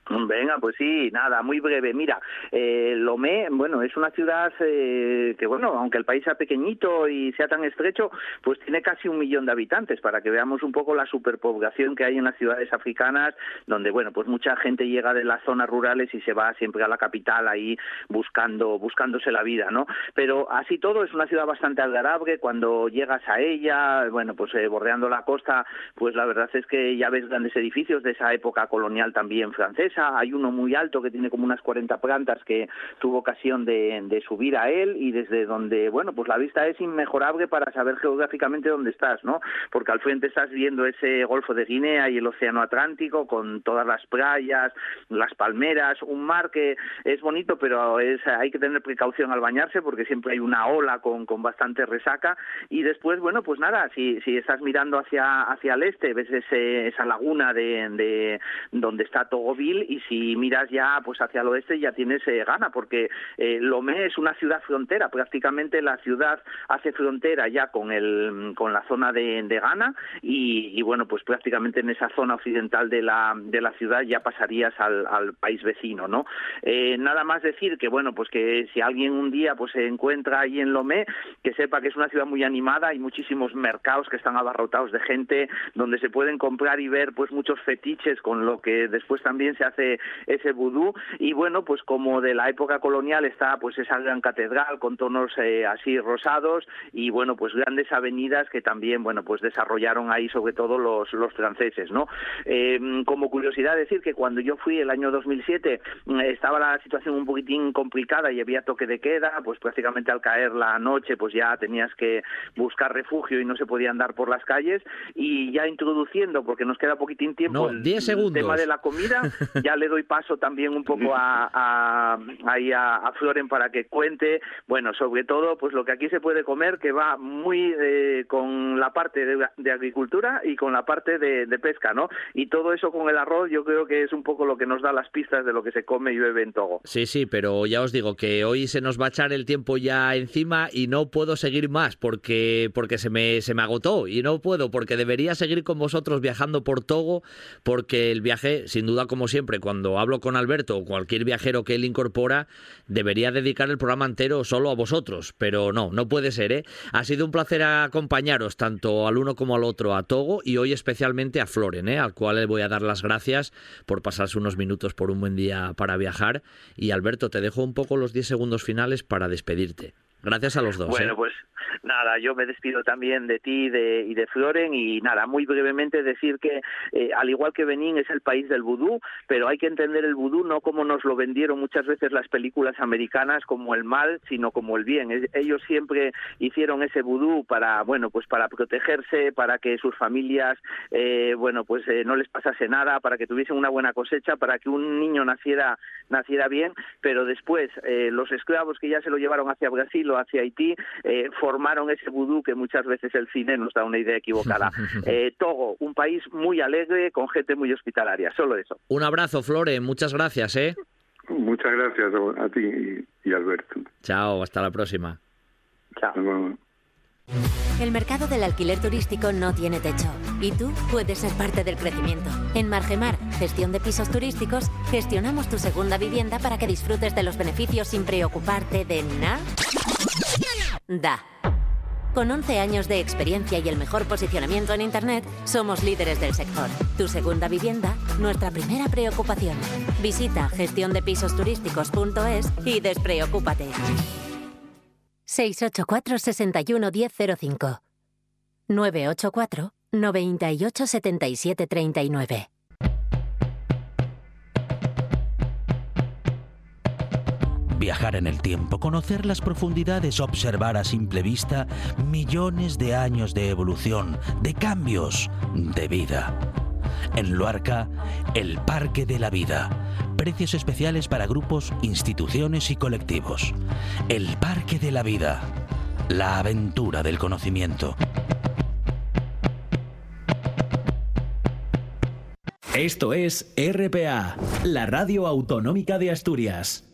Venga, pues sí, nada, muy breve. Mira, eh, Lomé, bueno, es una ciudad eh, que, bueno, aunque el país sea pequeñito y sea tan estrecho, pues tiene casi un millón de habitantes, para que veamos un poco la superpoblación que hay en las ciudades africanas, donde, bueno, pues mucha gente llega de las zonas rurales y se va siempre a la capital ahí buscando, buscándose la vida, ¿no? Pero así todo es una ciudad bastante agradable, cuando llegas a ella, bueno, pues eh, bordeando la costa, pues la verdad es que ya ves grandes edificios de esa época colonial también francesa, hay uno muy alto que tiene como unas 40 plantas que tuvo ocasión de, subir a él y desde donde, bueno, pues la vista es inmejorable para saber geográficamente dónde estás, ¿no? Porque al frente estás viendo ese Golfo de Guinea y el Océano Atlántico con todas las playas, las palmeras, un mar que es bonito, pero es, hay que tener precaución al bañarse porque siempre hay una ola con, con bastante resaca y después, bueno, pues nada, si, si estás mirando hacia, hacia el este, ves ese, esa laguna de, de donde está Togoville y si miras ya pues hacia el oeste ya tienes eh, Ghana porque eh, Lomé es una ciudad frontera prácticamente la ciudad hace frontera ya con el con la zona de, de Ghana y, bueno pues prácticamente en esa zona occidental de la de la ciudad ya pasarías al, país vecino no eh, nada más decir que bueno pues que si alguien un día pues se encuentra ahí en Lomé que sepa que es una ciudad muy animada hay muchísimos mercados que están abarrotados de gente donde se pueden comprar y ver pues muchos fetiches con lo que después también se hace ese, vudú. Y bueno pues como de la época colonial está pues esa gran catedral con tonos eh, así rosados y bueno pues grandes avenidas que también bueno pues desarrollaron ahí sobre todo los, los franceses no eh, como curiosidad decir que cuando yo fui el año 2007 mm, estaba la situación un poquitín complicada y había toque de queda pues prácticamente al caer la noche pues ya tenías que buscar refugio y no se podía andar por las calles. Y ya introduciendo porque nos queda poquitín tiempo el, el tema de la comida ya le doy paso también un poco a, a, a, Floren para que cuente, bueno, sobre todo, pues lo que aquí se puede comer, que va muy eh, con la parte de, agricultura y con la parte de, pesca, ¿no? Y todo eso con el arroz, yo creo que es un poco lo que nos da las pistas de lo que se come y bebe en Togo. Sí, sí, pero ya os digo que hoy se nos va a echar el tiempo ya encima y no puedo seguir más porque, porque se, me, se me agotó y no puedo porque debería seguir con vosotros viajando por Togo porque el viaje, sin duda como siempre, cuando hablo con Alberto o cualquier viajero que él incorpora, debería dedicar el programa entero solo a vosotros, pero no, no puede ser, ¿eh? Ha sido un placer acompañaros tanto al uno como al otro, a Togo y hoy especialmente a Floren, ¿eh? al cual le voy a dar las gracias por pasarse unos minutos por un buen día para viajar. Y Alberto, te dejo un poco los 10 segundos finales para despedirte. Gracias a los dos. Bueno, ¿eh? pues nada, yo me despido también de ti de, y de Floren y nada, muy brevemente decir que eh, al igual que Benín es el país del vudú, pero hay que entender el vudú no como nos lo vendieron muchas veces las películas americanas como el mal, sino como el bien. ellos siempre hicieron ese vudú para, bueno, pues para protegerse, para que sus familias, eh, bueno, pues no les pasase nada, para que tuviesen una buena cosecha, para que un niño naciera naciera bien, pero después los esclavos que ya se lo llevaron hacia Brasil hacia Haití, eh, formaron ese vudú que muchas veces el cine nos da una idea equivocada. Eh, Togo, un país muy alegre, con gente muy hospitalaria, solo eso. Un abrazo, Flore, muchas gracias. ¿eh? Muchas gracias a ti y Alberto. Chao, hasta la próxima. Chao. El mercado del alquiler turístico no tiene techo y tú puedes ser parte del crecimiento. En Margemar, gestión de pisos turísticos, gestionamos tu segunda vivienda para que disfrutes de los beneficios sin preocuparte de nada. Con 11 años de experiencia y el mejor posicionamiento en Internet, somos líderes del sector. Tu segunda vivienda, nuestra primera preocupación. Visita gestiondepisosturísticos.es y despreocúpate. 684 61 1005 984 98 Viajar en el tiempo, conocer las profundidades, observar a simple vista millones de años de evolución, de cambios, de vida En Luarca, el Parque de la Vida. Precios especiales para grupos, instituciones y colectivos. El Parque de la Vida. La aventura del conocimiento. Esto es RPA, la radio autonómica de Asturias.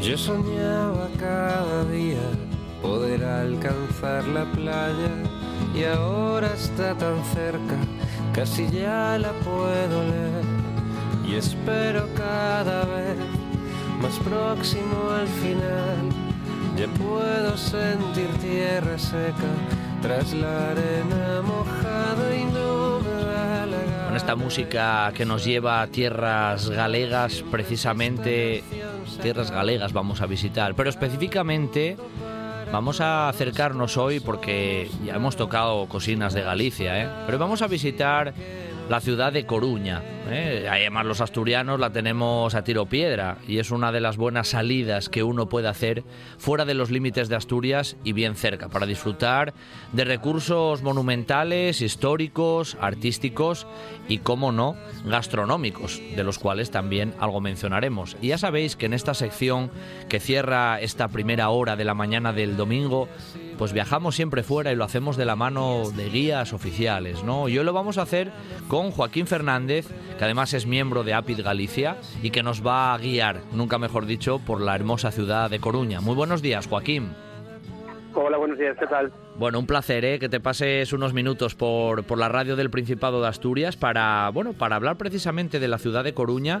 Yo soñaba cada día poder alcanzar la playa y ahora está tan cerca, casi ya la puedo leer y espero cada vez más próximo al final. Ya puedo sentir tierra seca tras la arena mojada y esta música que nos lleva a tierras galegas, precisamente tierras galegas vamos a visitar, pero específicamente vamos a acercarnos hoy porque ya hemos tocado cocinas de Galicia, ¿eh? pero vamos a visitar la ciudad de Coruña. ¿Eh? Además, los asturianos la tenemos a tiro piedra y es una de las buenas salidas que uno puede hacer fuera de los límites de Asturias y bien cerca para disfrutar de recursos monumentales, históricos, artísticos y, como no, gastronómicos, de los cuales también algo mencionaremos. Y ya sabéis que en esta sección que cierra esta primera hora de la mañana del domingo, pues viajamos siempre fuera y lo hacemos de la mano de guías oficiales, ¿no? Y hoy lo vamos a hacer con Joaquín Fernández, que además es miembro de APID Galicia y que nos va a guiar, nunca mejor dicho, por la hermosa ciudad de Coruña. Muy buenos días, Joaquín. Hola, buenos días, ¿qué tal? Bueno, un placer ¿eh? que te pases unos minutos por, por la radio del Principado de Asturias para, bueno, para hablar precisamente de la ciudad de Coruña.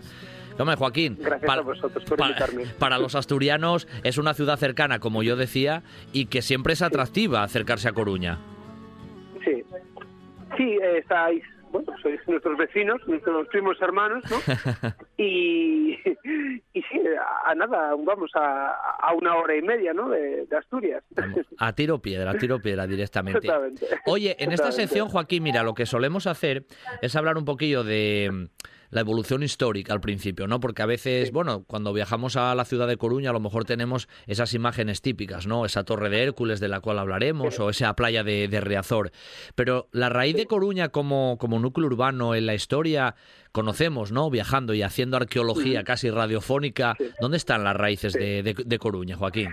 Hombre, Joaquín, Gracias para, a vosotros por para- invitarme. para los asturianos es una ciudad cercana, como yo decía, y que siempre es atractiva acercarse a Coruña. Sí, sí, eh, estáis, bueno, sois nuestros vecinos, nuestros primos hermanos, ¿no? y, y sí, a, a nada, vamos a, a una hora y media, ¿no? De, de Asturias. A tiro piedra, a tiro piedra directamente. Oye, en esta sección, Joaquín, mira, lo que solemos hacer es hablar un poquillo de la evolución histórica al principio, ¿no? Porque a veces, bueno, cuando viajamos a la ciudad de Coruña, a lo mejor tenemos esas imágenes típicas, ¿no? Esa torre de Hércules de la cual hablaremos, o esa playa de, de Riazor. Pero la raíz de Coruña como, como núcleo urbano en la historia, conocemos, ¿no? Viajando y haciendo arqueología casi radiofónica. ¿Dónde están las raíces de, de- de Coruña, Joaquín?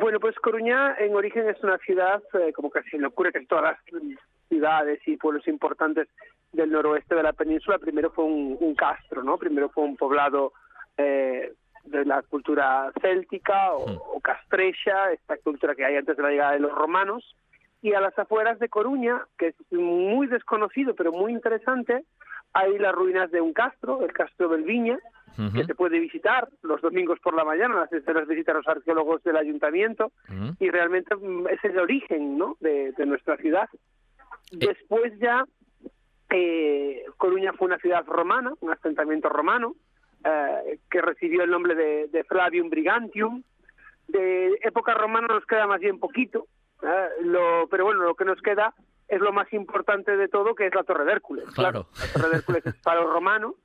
Bueno, pues Coruña en origen es una ciudad, eh, como casi le ocurre que todas las ciudades y pueblos importantes del noroeste de la península, primero fue un, un castro, ¿no? Primero fue un poblado eh, de la cultura céltica o, o castrecha, esta cultura que hay antes de la llegada de los romanos, y a las afueras de Coruña, que es muy desconocido pero muy interesante, hay las ruinas de un castro, el castro del Viña, que se puede visitar los domingos por la mañana, las escenas visitan los arqueólogos del ayuntamiento, y realmente mm, es el origen ¿no? de, de nuestra ciudad. Después ya, eh, Coruña fue una ciudad romana, un asentamiento romano, eh, que recibió el nombre de, de Flavium Brigantium. De época romana nos queda más bien poquito, eh, lo, pero bueno, lo que nos queda es lo más importante de todo, que es la Torre de Hércules. Claro. La Torre de Hércules es faro romano,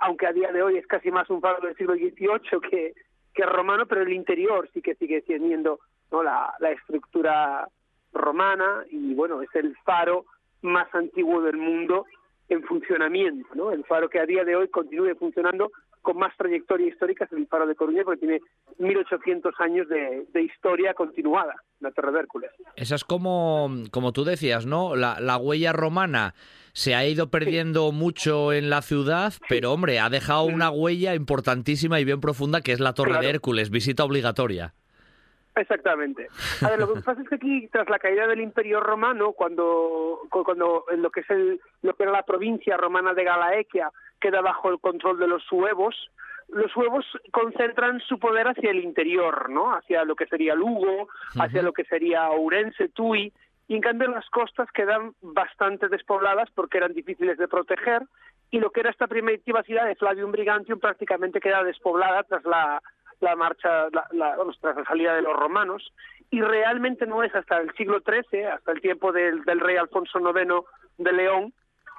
aunque a día de hoy es casi más un faro del siglo XVIII que, que romano, pero el interior sí que sigue teniendo ¿no? la, la estructura romana y bueno, es el faro más antiguo del mundo en funcionamiento, ¿no? El faro que a día de hoy continúe funcionando con más trayectoria histórica es el faro de Coruña porque tiene 1800 años de, de historia continuada, la Torre de Hércules. Esa es como, como tú decías, ¿no? La, la huella romana se ha ido perdiendo mucho en la ciudad, pero hombre, ha dejado una huella importantísima y bien profunda que es la Torre Claro. de Hércules, visita obligatoria. Exactamente. A ver, lo que pasa es que aquí, tras la caída del Imperio Romano, cuando, cu- cuando en lo que es el, lo que era la provincia romana de Galaequia queda bajo el control de los suevos, los suevos concentran su poder hacia el interior, ¿no? Hacia lo que sería Lugo, hacia lo que sería Ourense, Tui, y en cambio las costas quedan bastante despobladas porque eran difíciles de proteger, y lo que era esta primitiva ciudad de Flavium Brigantium prácticamente queda despoblada tras la, la marcha, la, la- la salida de los romanos, y realmente no es hasta el siglo XIII, hasta el tiempo del, del rey Alfonso IX de León,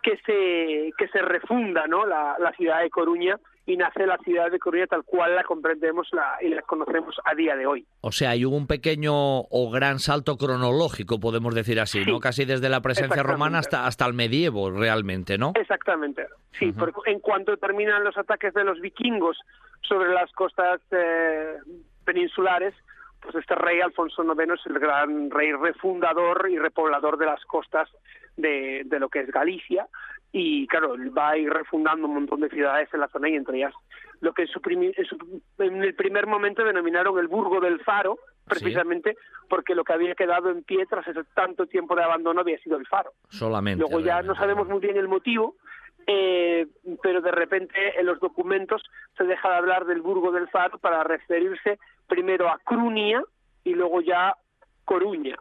que se, que se refunda ¿no? la ciudad de Coruña y nace la ciudad de Coruña tal cual la comprendemos la, y la conocemos a día de hoy. O sea, hay un pequeño o gran salto cronológico, podemos decir así, ¿no? Casi desde la presencia romana hasta, hasta el medievo, realmente, ¿no? Exactamente, sí, porque en cuanto terminan los ataques de los vikingos sobre las costas eh, peninsulares, pues este rey Alfonso IX es el gran rey refundador y repoblador de las costas de, de lo que es Galicia y claro, va a ir refundando un montón de ciudades en la zona y entre ellas lo que en, el primer momento denominaron el Burgo del Faro, precisamente porque lo que había quedado en pie tras ese tanto tiempo de abandono había sido el faro. Solamente. Luego ya no sabemos muy bien el motivo, eh, pero de repente en los documentos se deja de hablar del Burgo del Faro para referirse primero a Crunia y luego ya Coruña.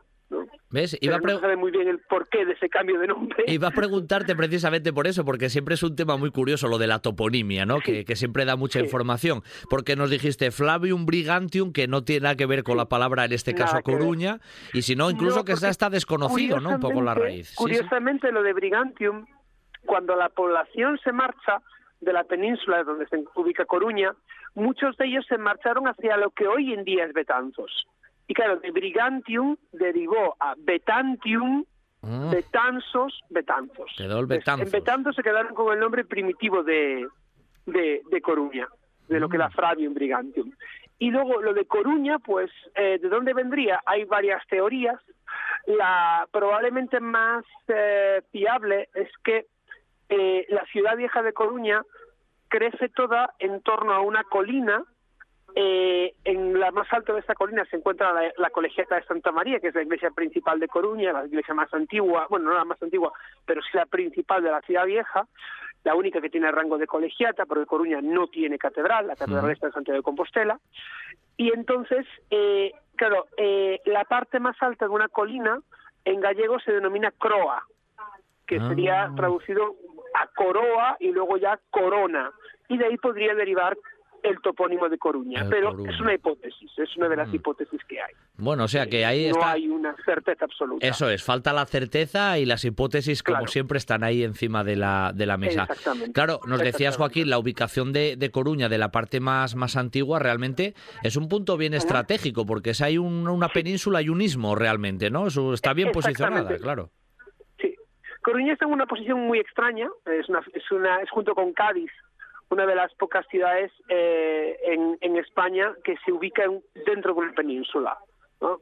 ¿Ves? Iba no sabe muy bien el porqué de ese cambio de nombre. Iba a preguntarte precisamente por eso, porque siempre es un tema muy curioso lo de la toponimia, ¿no? Que, siempre da mucha información. Porque nos dijiste Flavium Brigantium, que no tiene nada que ver con la palabra, en este caso, Coruña, y si no, incluso que está desconocido, ¿no? Un poco la raíz. Curiosamente, lo de Brigantium, cuando la población se marcha de la península donde se ubica Coruña, muchos de ellos se marcharon hacia lo que hoy en día es Betanzos. Y claro, de Brigantium derivó a Betantium, ah. Betanzos, Betanzos. Quedó el Betanzos. En Betanzos se quedaron con el nombre primitivo de, de, Coruña, de lo que era mm. Fravium Brigantium. Y luego lo de Coruña, pues, eh, ¿de dónde vendría? Hay varias teorías. La probablemente más eh, fiable es que eh, la ciudad vieja de Coruña crece toda en torno a una colina eh, en la más alta de esta colina se encuentra la, Colegiata de Santa María, que es la iglesia principal de Coruña, la iglesia más antigua, bueno, no la más antigua, pero sí la principal de la ciudad vieja, la única que tiene rango de colegiata, porque Coruña no tiene catedral, la catedral está en Santiago de Compostela. Y entonces, eh, claro, eh, la parte más alta de una colina en gallego se denomina croa, que sería ah. traducido a coroa y luego ya corona. Y de ahí podría derivar el topónimo de Coruña, pero es una hipótesis, es una de las mm. hipótesis que hay. Bueno, o sea que ahí no hay una certeza absoluta. Eso es, falta la certeza y las hipótesis, como siempre, están ahí encima de la, de la mesa. Claro, nos decías, Joaquín, la ubicación de, de, Coruña, de la parte más, más antigua, realmente es un punto bien estratégico, porque es ahí una península y un istmo realmente, ¿no? Eso está bien posicionada, claro. Sí. Coruña está en una posición muy extraña, es, una, es, una, es junto con Cádiz una de las pocas ciudades eh, en, España que se ubica dentro de una península,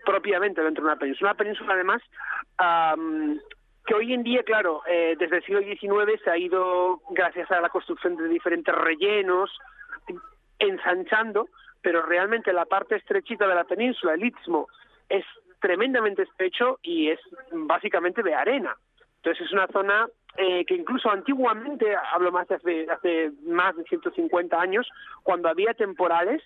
propiamente dentro de una península. Una península, además, que hoy en día, claro, eh, desde el siglo XIX se ha ido, gracias a la construcción de diferentes rellenos, ensanchando, pero realmente la parte estrechita de la península, el Istmo, es tremendamente estrecho y es básicamente de arena. Entonces es una zona eh, que incluso antiguamente, hablo más de hace, hace más de 150 años, cuando había temporales,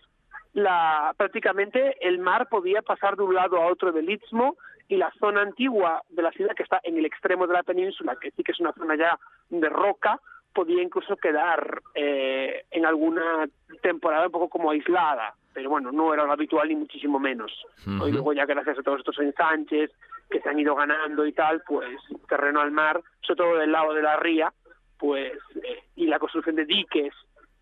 la, prácticamente el mar podía pasar de un lado a otro del istmo y la zona antigua de la ciudad que está en el extremo de la península, que sí que es una zona ya de roca, podía incluso quedar eh, en alguna temporada un poco como aislada, pero bueno, no era lo habitual ni muchísimo menos. Hoy luego ya gracias a todos estos ensanches que se han ido ganando y tal, pues terreno al mar, sobre todo del lado de la ría, pues eh, y la construcción de diques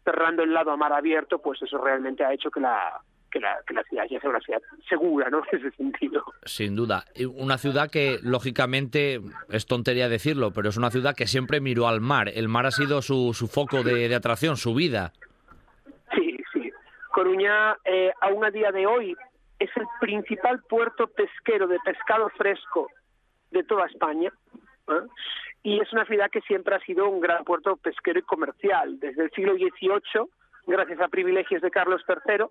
cerrando el lado a mar abierto, pues eso realmente ha hecho que la que la, que la ciudad ya sea una ciudad segura, ¿no? En ese sentido. Sin duda. Una ciudad que, lógicamente, es tontería decirlo, pero es una ciudad que siempre miró al mar. El mar ha sido su, su foco de, atracción, su vida. Sí, sí. Coruña, eh, aún a día de hoy, es el principal puerto pesquero de pescado fresco de toda España. ¿eh? Y es una ciudad que siempre ha sido un gran puerto pesquero y comercial. Desde el siglo XVIII, gracias a privilegios de Carlos III,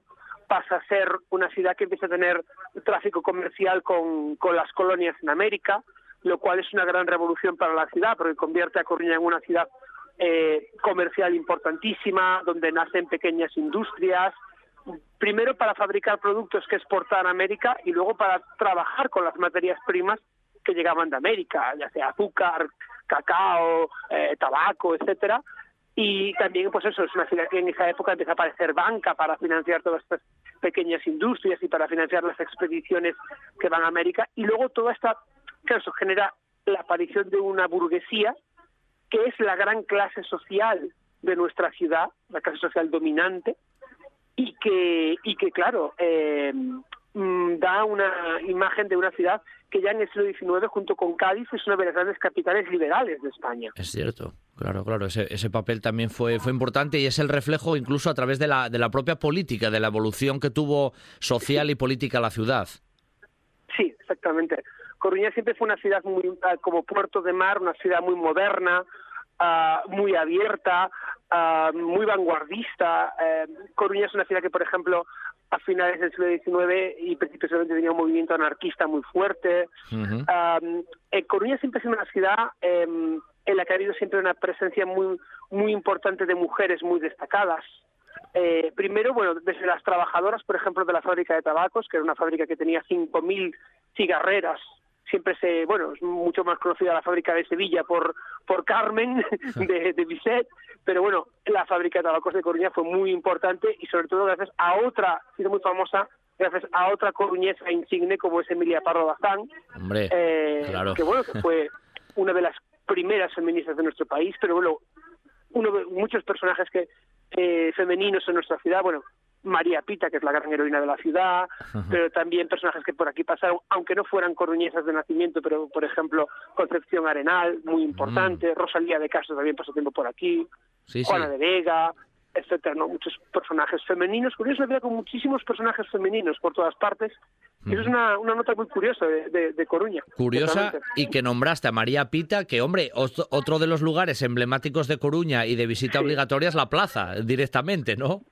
pasa a ser una ciudad que empieza a tener tráfico comercial con, con las colonias en América, lo cual es una gran revolución para la ciudad, porque convierte a Coruña en una ciudad eh, comercial importantísima, donde nacen pequeñas industrias, primero para fabricar productos que exportar a América y luego para trabajar con las materias primas que llegaban de América, ya sea azúcar, cacao, eh, tabaco, etcétera. Y también, pues eso, es una ciudad que en esa época empieza a aparecer banca para financiar todas estas pequeñas industrias y para financiar las expediciones que van a América. Y luego toda esta, eso genera la aparición de una burguesía que es la gran clase social de nuestra ciudad, la clase social dominante, y que, y que claro, eh, mm, da una imagen de una ciudad que ya en el siglo XIX, junto con Cádiz, es una de las grandes capitales liberales de España. Es cierto, claro, claro, ese, ese papel también fue, fue importante y es el reflejo incluso a través de la, de la propia política, de la evolución que tuvo social y política la ciudad. Sí, exactamente. Coruña siempre fue una ciudad muy ah, como puerto de mar, una ciudad muy moderna, ah, muy abierta, ah, muy vanguardista. Eh, Coruña es una ciudad que, por ejemplo, a finales del siglo XIX y principios del XX tenía un movimiento anarquista muy fuerte. Eh, Coruña siempre ha sido una ciudad em, en la que ha habido siempre una presencia muy, muy importante de mujeres muy destacadas. Eh, primero, bueno, desde las trabajadoras, por ejemplo, de la fábrica de tabacos, que era una fábrica que tenía 5.000 cigarreras siempre se, bueno, es mucho más conocida la fábrica de Sevilla por, por Carmen de, de Bisset, pero bueno, la fábrica de tabacos de Coruña fue muy importante y sobre todo gracias a otra, sido muy famosa, gracias a otra coruñesa insigne como es Emilia Parro Bazán, eh, que bueno, que fue una de las primeras feministas de nuestro país, pero bueno, uno de muchos personajes que eh, femeninos en nuestra ciudad, bueno, María Pita, que es la gran heroína de la ciudad, pero también personajes que por aquí pasaron, aunque no fueran coruñesas de nacimiento, pero por ejemplo Concepción Arenal, muy importante, Rosalía de Castro también pasó tiempo por aquí, Juana de Vega, etcétera, ¿no? Muchos personajes femeninos. Curioso, había con muchísimos personajes femeninos por todas partes. Eso es una, una, nota muy curiosa de, de, Coruña. Curiosa y que nombraste a María Pita, que hombre, otro de los lugares emblemáticos de Coruña y de visita obligatoria es la plaza, directamente, ¿no?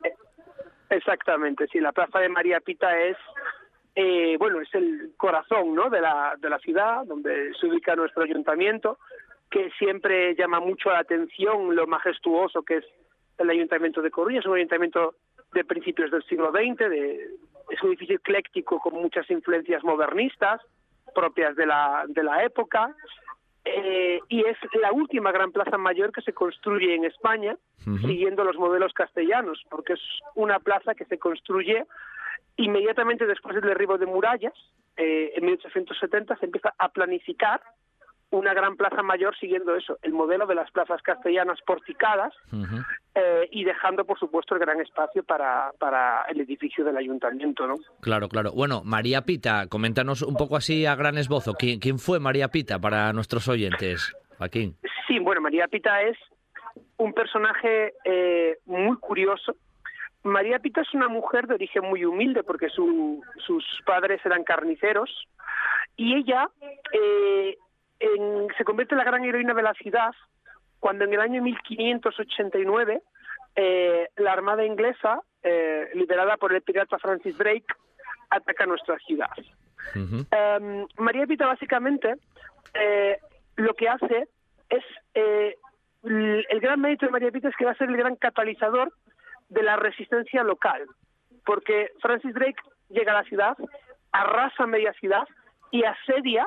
Exactamente, sí, la Plaza de María Pita es, eh, bueno, es el corazón ¿no? de, la, de la ciudad, donde se ubica nuestro ayuntamiento, que siempre llama mucho la atención lo majestuoso que es el ayuntamiento de Coruña, es un ayuntamiento de principios del siglo XX, de, es un edificio ecléctico con muchas influencias modernistas propias de la, de la época, eh, y es la última gran plaza mayor que se construye en España, siguiendo los modelos castellanos, porque es una plaza que se construye inmediatamente después del derribo de murallas, eh, en 1870 se empieza a planificar una gran plaza mayor siguiendo eso, el modelo de las plazas castellanas porticadas eh, y dejando, por supuesto, el gran espacio para, para el edificio del ayuntamiento, ¿no? Claro, claro. Bueno, María Pita, coméntanos un poco así a gran esbozo. ¿Quién, quién fue María Pita para nuestros oyentes, Joaquín? Sí, bueno, María Pita es un personaje eh, muy curioso. María Pita es una mujer de origen muy humilde porque su, sus padres eran carniceros y ella eh, se convierte en la gran heroína de la ciudad cuando en el año 1589 eh, la Armada inglesa, eh, liderada por el pirata Francis Drake, ataca nuestra ciudad. Em, María Pita básicamente eh, lo que hace es el gran mérito de María Pita es que va a ser el gran catalizador de la resistencia local, porque Francis Drake llega a la ciudad, arrasa media ciudad y asedia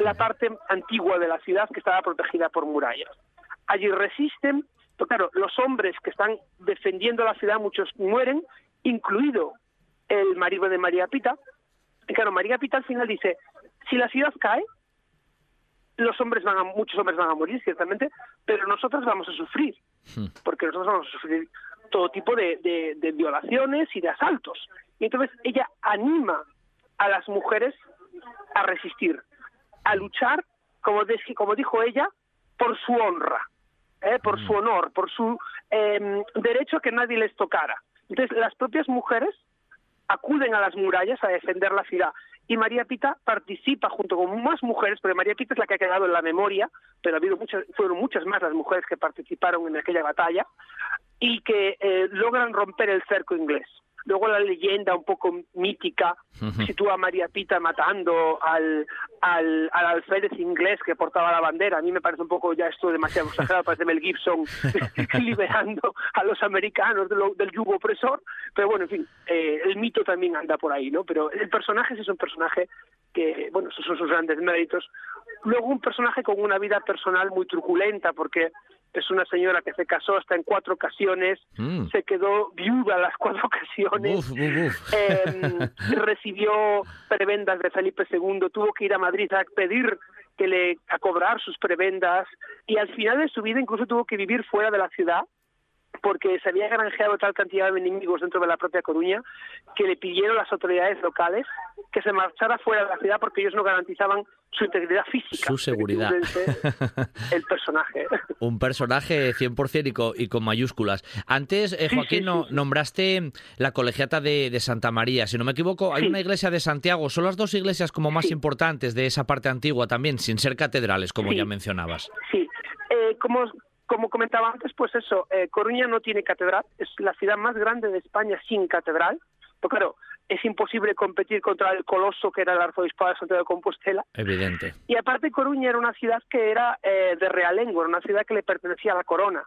la parte antigua de la ciudad que estaba protegida por murallas. Allí resisten, pero claro, los hombres que están defendiendo la ciudad, muchos mueren, incluido el marido de María Pita. Y claro, María Pita al final dice, si la ciudad cae, los hombres van a, muchos hombres van a morir, ciertamente, pero nosotros vamos a sufrir, hmm. porque nosotros vamos a sufrir todo tipo de, de violaciones y de asaltos. Y entonces ella anima a las mujeres a resistir a luchar, como, como dijo ella, por su honra, ¿eh? por su mm. honor, por su em, derecho a que nadie les tocara. Entonces, las propias mujeres acuden a las murallas a defender la ciudad. Y María Pita participa junto con más mujeres, porque María Pita es la que ha quedado en la memoria, pero ha habido muchas, fueron muchas más las mujeres que participaron en aquella batalla y que eh, logran romper el cerco inglés. Luego la leyenda un poco mítica sitúa a María Pita matando al, al, al, alférez inglés que portaba la bandera. A mí me parece un poco ya esto demasiado exagerado, parece Mel Gibson liberando a los americanos del yugo opresor. Pero bueno, en fin, eh, el mito también anda por ahí, ¿no? Pero el personaje es un personaje que, bueno, esos son sus grandes méritos. Luego un personaje con una vida personal muy truculenta, porque es una señora que se casó hasta en cuatro ocasiones, mm. se quedó viuda las cuatro ocasiones, em, recibió prebendas de Felipe II, tuvo que ir a Madrid a pedir que le a cobrar sus prebendas y al final de su vida incluso tuvo que vivir fuera de la ciudad porque se había granjeado tal cantidad de enemigos dentro de la propia Coruña que le pidieron las autoridades locales que se marchara fuera de la ciudad porque ellos no garantizaban su integridad física. Su seguridad. El personaje. Un personaje 100% y con, y con mayúsculas. Antes, eh, Joaquín, nombraste la colegiata de, Santa María. Si no me equivoco, hay una iglesia de Santiago. Son las dos iglesias como más importantes de esa parte antigua también, sin ser catedrales, como ya mencionabas. Sí. Eh, como como comentaba antes, pues eso, eh, Coruña no tiene catedral, es la ciudad más grande de España sin catedral, pero claro, es imposible competir contra el coloso que era el arzobispado de Santiago de Compostela. Evidente. Y aparte Coruña era una ciudad que era eh, de realengo, era una ciudad que le pertenecía a la corona.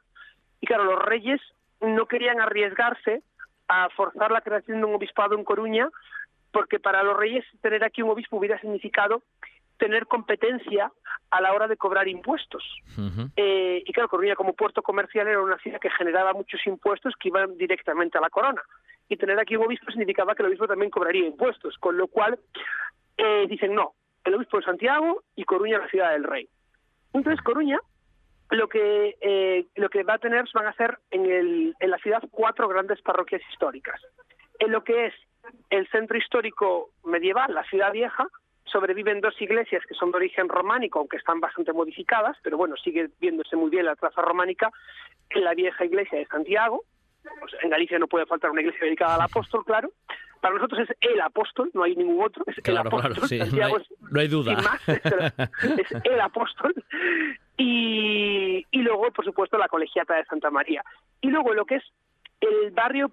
Y claro, los reyes no querían arriesgarse a forzar la creación de un obispado en Coruña, porque para los reyes tener aquí un obispo hubiera significado tener competencia a la hora de cobrar impuestos. Eh, y claro, Coruña como puerto comercial era una ciudad que generaba muchos impuestos que iban directamente a la corona. Y tener aquí un obispo significaba que el obispo también cobraría impuestos, con lo cual eh, dicen no, el obispo de Santiago y Coruña la ciudad del rey. Entonces Coruña lo que eh, lo que va a tener van a ser en, el, en la ciudad cuatro grandes parroquias históricas. En lo que es el centro histórico medieval, la ciudad vieja, sobreviven dos iglesias que son de origen románico, aunque están bastante modificadas, pero bueno, sigue viéndose muy bien la traza románica, en la vieja iglesia de Santiago. Pues en Galicia no puede faltar una iglesia dedicada al apóstol, claro. Para nosotros es el apóstol, no hay ningún otro, es el apóstol. no, hay, duda. es, el apóstol. Y, y luego, por supuesto, la colegiata de Santa María. Y luego lo que es el barrio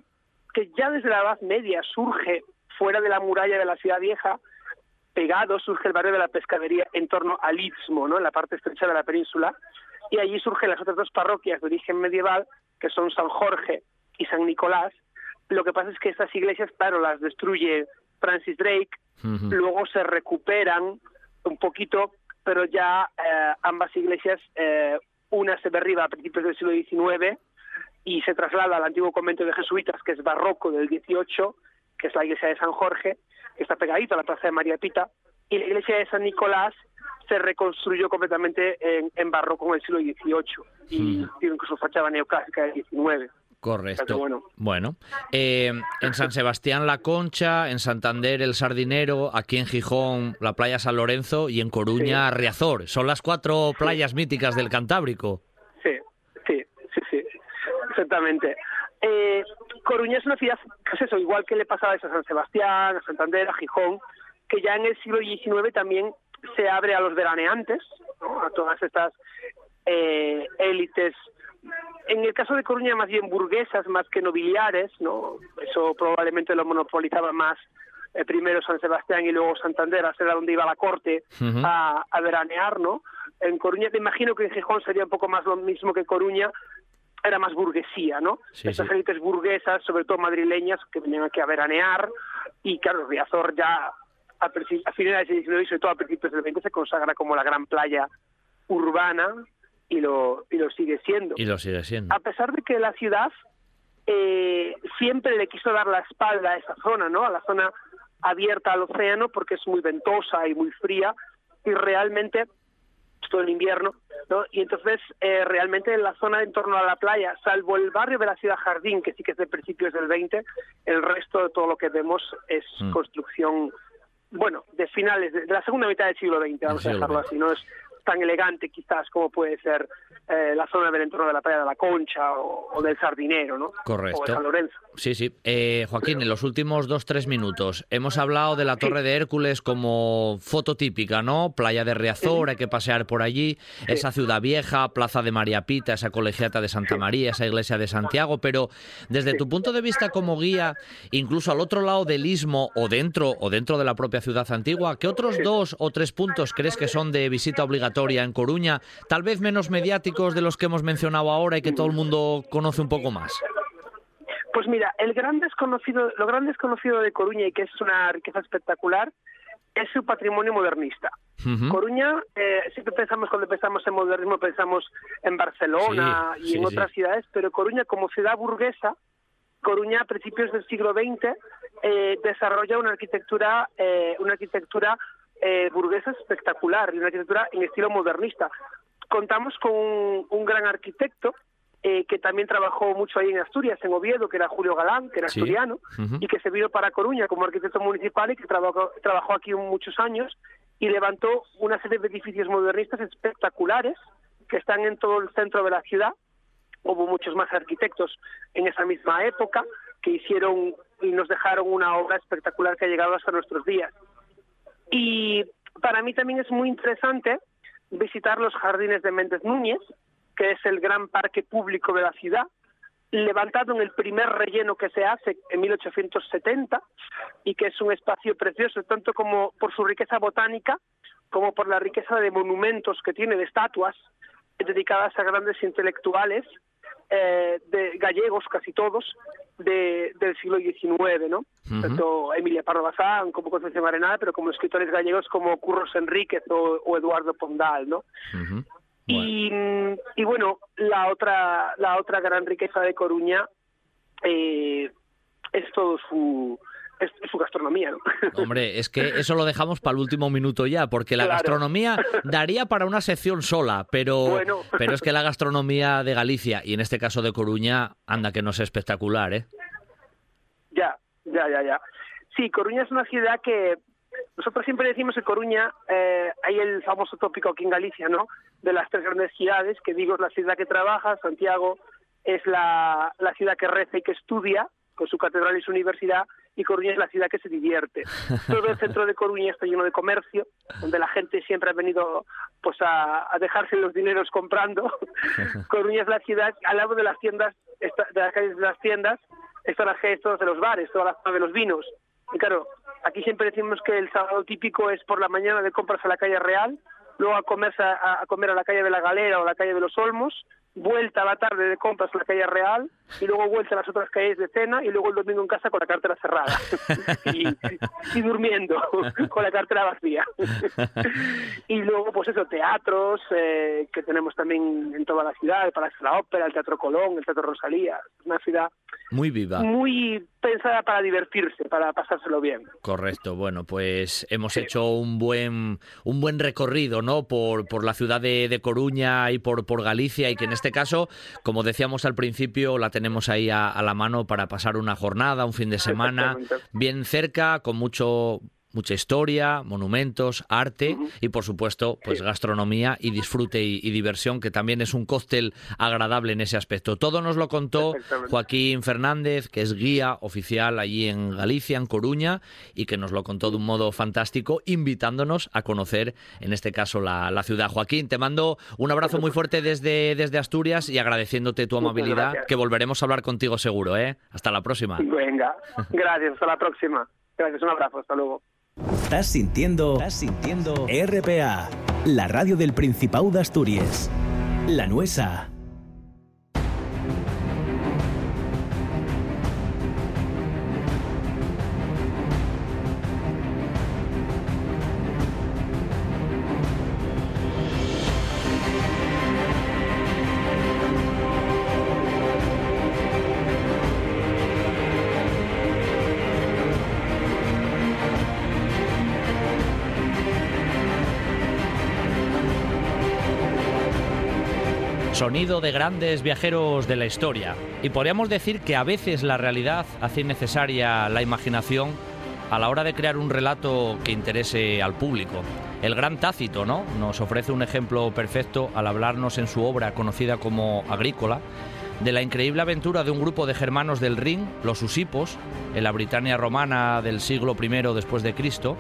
que ya desde la Edad Media surge fuera de la muralla de la ciudad vieja, pegado surge el barrio de la pescadería en torno al Istmo, ¿no? en la parte estrecha de la península, y allí surgen las otras dos parroquias de origen medieval, que son San Jorge y San Nicolás. Lo que pasa es que estas iglesias, claro, las destruye Francis Drake, luego se recuperan un poquito, pero ya eh, ambas iglesias, eh, una se derriba a principios del siglo XIX y se traslada al antiguo convento de jesuitas, que es barroco del XVIII, que es la iglesia de San Jorge, que está pegadito a la plaza de María Pita, y la iglesia de San Nicolás se reconstruyó completamente en, barroco en el siglo XVIII y tiene su fachada neoclásica del XIX. Correcto. Bueno, eh, en San Sebastián La Concha, en Santander El Sardinero, aquí en Gijón la playa San Lorenzo y en Coruña Riazor. Son las cuatro playas míticas del Cantábrico. Sí, sí, sí, sí, exactamente. Eh, Coruña es una ciudad, pues eso, igual que le pasaba a San Sebastián, a Santander, a Gijón, que ya en el siglo XIX también se abre a los veraneantes, a todas estas eh, élites. En el caso de Coruña, más bien burguesas, más que nobiliares, ¿no? Eso probablemente lo monopolizaba más eh, primero San Sebastián y luego Santander, a ser a donde iba la corte a, a, veranear, ¿no? En Coruña, te imagino que en Gijón sería un poco más lo mismo que Coruña, era más burguesía, ¿no? Estas élites burguesas, sobre todo madrileñas, que venían aquí a veranear, y claro, Riazor ya a, finales del XIX y sobre todo a principios del XX se consagra como la gran playa urbana y lo, y lo sigue siendo. Y lo sigue siendo. A pesar de que la ciudad eh, siempre le quiso dar la espalda a esa zona, ¿no? A la zona abierta al océano porque es muy ventosa y muy fría y realmente todo el invierno, ¿no? Y entonces eh, realmente en la zona en torno a la playa, salvo el barrio de la ciudad Jardín, que sí que es de principios del 20, el resto de todo lo que vemos es mm. construcción, bueno, de finales, de, la segunda mitad del siglo XX, vamos a dejarlo así, no es tan elegante quizás como puede ser eh, la zona del entorno de la playa de la Concha o, del Sardinero, ¿no? Correcto. O de San Lorenzo. Sí, sí. Eh, Joaquín, en los últimos dos, tres minutos hemos hablado de la Torre de Hércules como foto típica, ¿no? Playa de Riazor, hay que pasear por allí, esa ciudad vieja, Plaza de María Pita, esa colegiata de Santa María, esa iglesia de Santiago, pero desde tu punto de vista como guía, incluso al otro lado del istmo o dentro o dentro de la propia ciudad antigua, ¿qué otros dos o tres puntos crees que son de visita obligatoria en Coruña, tal vez menos mediáticos de los que hemos mencionado ahora y que todo el mundo conoce un poco más? Pues mira, el gran desconocido, lo gran desconocido de Coruña y que es una riqueza espectacular es su patrimonio modernista. Coruña, eh, siempre pensamos cuando pensamos en modernismo, pensamos en Barcelona y en otras ciudades, pero Coruña como ciudad burguesa, Coruña a principios del siglo XX eh, desarrolla una arquitectura, eh, una arquitectura eh, burguesa espectacular y una arquitectura en estilo modernista. Contamos con un, gran arquitecto eh, que también trabajó mucho ahí en Asturias, en Oviedo, que era Julio Galán, que era asturiano, y que se vino para Coruña como arquitecto municipal y que trabajó, trabajó aquí muchos años y levantó una serie de edificios modernistas espectaculares que están en todo el centro de la ciudad. Hubo muchos más arquitectos en esa misma época que hicieron y nos dejaron una obra espectacular que ha llegado hasta nuestros días. Y para mí también es muy interesante visitar los jardines de Méndez Núñez, que es el gran parque público de la ciudad, levantado en el primer relleno que se hace en 1870 y que es un espacio precioso, tanto como por su riqueza botánica como por la riqueza de monumentos que tiene, de estatuas dedicadas a grandes intelectuales eh, de gallegos, casi todos, de, del siglo XIX, ¿no? Tanto Emilia Pardo Bazán como Concepción Arenal, pero como escritores gallegos como Curros Enríquez o, Eduardo Pondal, ¿no? Y, y, bueno, la otra, la otra gran riqueza de Coruña eh, es todo su, es su gastronomía. ¿no? Hombre, es que eso lo dejamos para el último minuto ya, porque la gastronomía daría para una sección sola, pero, pero es que la gastronomía de Galicia, y en este caso de Coruña, anda que no es espectacular, ¿eh? Ya, ya, ya, ya. Sí, Coruña es una ciudad que nosotros siempre decimos que Coruña, eh, hay el famoso tópico aquí en Galicia, ¿no? De las tres grandes ciudades, que digo es la ciudad que trabaja, Santiago es la, la ciudad que reza y que estudia, con su catedral y su universidad, y Coruña es la ciudad que se divierte. Todo el centro de Coruña está lleno de comercio, donde la gente siempre ha venido pues a, dejarse los dineros comprando. Coruña es la ciudad, al lado de las tiendas, de las calles de las tiendas, están las calles de los bares, toda la zona de los vinos. Y claro, aquí siempre decimos que el sábado típico es por la mañana de compras a la calle Real, luego a, comerse, a, comer a la calle de la Galera o la calle de los Olmos, vuelta a la tarde de compras a la calle Real y luego vuelta a las otras calles de cena y luego el domingo en casa con la cartera cerrada y, durmiendo con la cartera vacía. y luego, pues eso, teatros eh, que tenemos también en toda la ciudad, el Palacio de la Ópera, el Teatro Colón, el Teatro Rosalía. una ciudad muy viva. Muy pensada para divertirse, para pasárselo bien. Correcto. Bueno, pues hemos hecho un buen un buen recorrido, ¿no? Por, por la ciudad de, de Coruña y por, por Galicia y que en este caso, como decíamos al principio, la tenemos ahí a, a la mano para pasar una jornada, un fin de semana bien cerca, con mucho mucha historia, monumentos, arte y por supuesto pues gastronomía y disfrute y, diversión que también es un cóctel agradable en ese aspecto. Todo nos lo contó Joaquín Fernández, que es guía oficial allí en Galicia, en Coruña, y que nos lo contó de un modo fantástico, invitándonos a conocer en este caso la, ciudad. Joaquín, te mando un abrazo muy fuerte desde, desde Asturias y agradeciéndote tu amabilidad, que volveremos a hablar contigo seguro, ¿eh? Hasta la próxima. Venga, gracias, hasta la próxima. Gracias, un abrazo, hasta luego. Estás sintiendo, estás sintiendo RPA, la radio del Principado de Asturias. La Nuesa. Sonido de grandes viajeros de la historia. Y podríamos decir que a veces la realidad hace necesaria la imaginación a la hora de crear un relato que interese al público. El gran Tácito, ¿no? Nos ofrece un ejemplo perfecto al hablarnos en su obra conocida como Agrícola de la increíble aventura de un grupo de germanos del Rin, los Usipos, en la Britania romana del siglo I después de Cristo,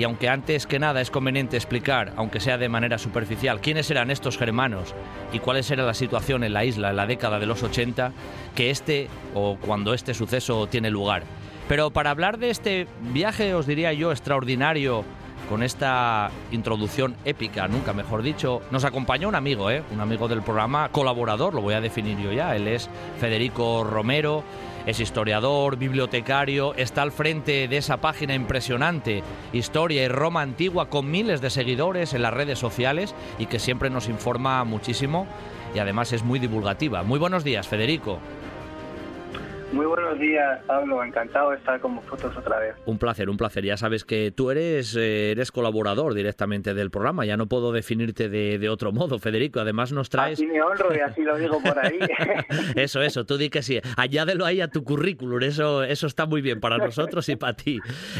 y aunque antes que nada es conveniente explicar, aunque sea de manera superficial, quiénes eran estos germanos y cuál era la situación en la isla en la década de los 80, que este o cuando este suceso tiene lugar. Pero para hablar de este viaje, os diría yo, extraordinario, con esta introducción épica, nunca mejor dicho, nos acompañó un amigo, ¿eh? un amigo del programa, colaborador, lo voy a definir yo ya, él es Federico Romero, es historiador, bibliotecario, está al frente de esa página impresionante, Historia y Roma Antigua, con miles de seguidores en las redes sociales y que siempre nos informa muchísimo y además es muy divulgativa. Muy buenos días, Federico. Muy buenos días, Pablo. Encantado de estar con vosotros otra vez. Un placer, un placer. Ya sabes que tú eres, eh, eres colaborador directamente del programa. Ya no puedo definirte de, otro modo, Federico. Además nos traes... Así me honro y así lo digo por ahí. eso, eso. Tú di que sí. Añádelo ahí a tu currículum. Eso, eso está muy bien para nosotros y para ti.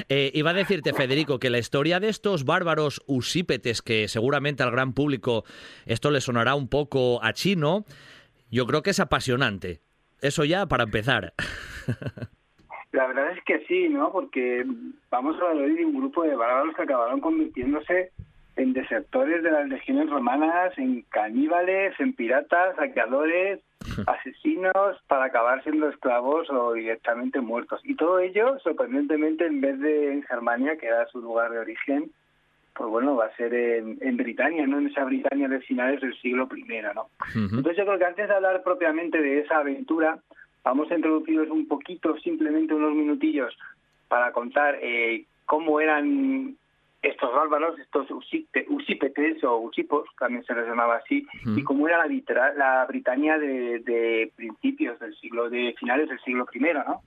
Eh, iba a decirte, Federico, que la historia de estos bárbaros usípetes, que seguramente al gran público esto le sonará un poco a chino, yo creo que es apasionante. Eso ya para empezar. La verdad es que sí, ¿no? Porque vamos a hablar de un grupo de bárbaros que acabaron convirtiéndose en desertores de las legiones romanas, en caníbales, en piratas, saqueadores, asesinos, para acabar siendo esclavos o directamente muertos. Y todo ello, sorprendentemente, en vez de en Germania, que era su lugar de origen, pues bueno, va a ser en, en Britania, ¿no? En esa Britania de finales del siglo I, ¿no? Entonces yo creo que antes de hablar propiamente de esa aventura, vamos a introduciros un poquito, simplemente unos minutillos, para contar eh, cómo eran estos bárbaros, estos usípetes o usipos, también se les llamaba así, y cómo era la, la Britania de, principios del siglo, de finales del siglo I, ¿no?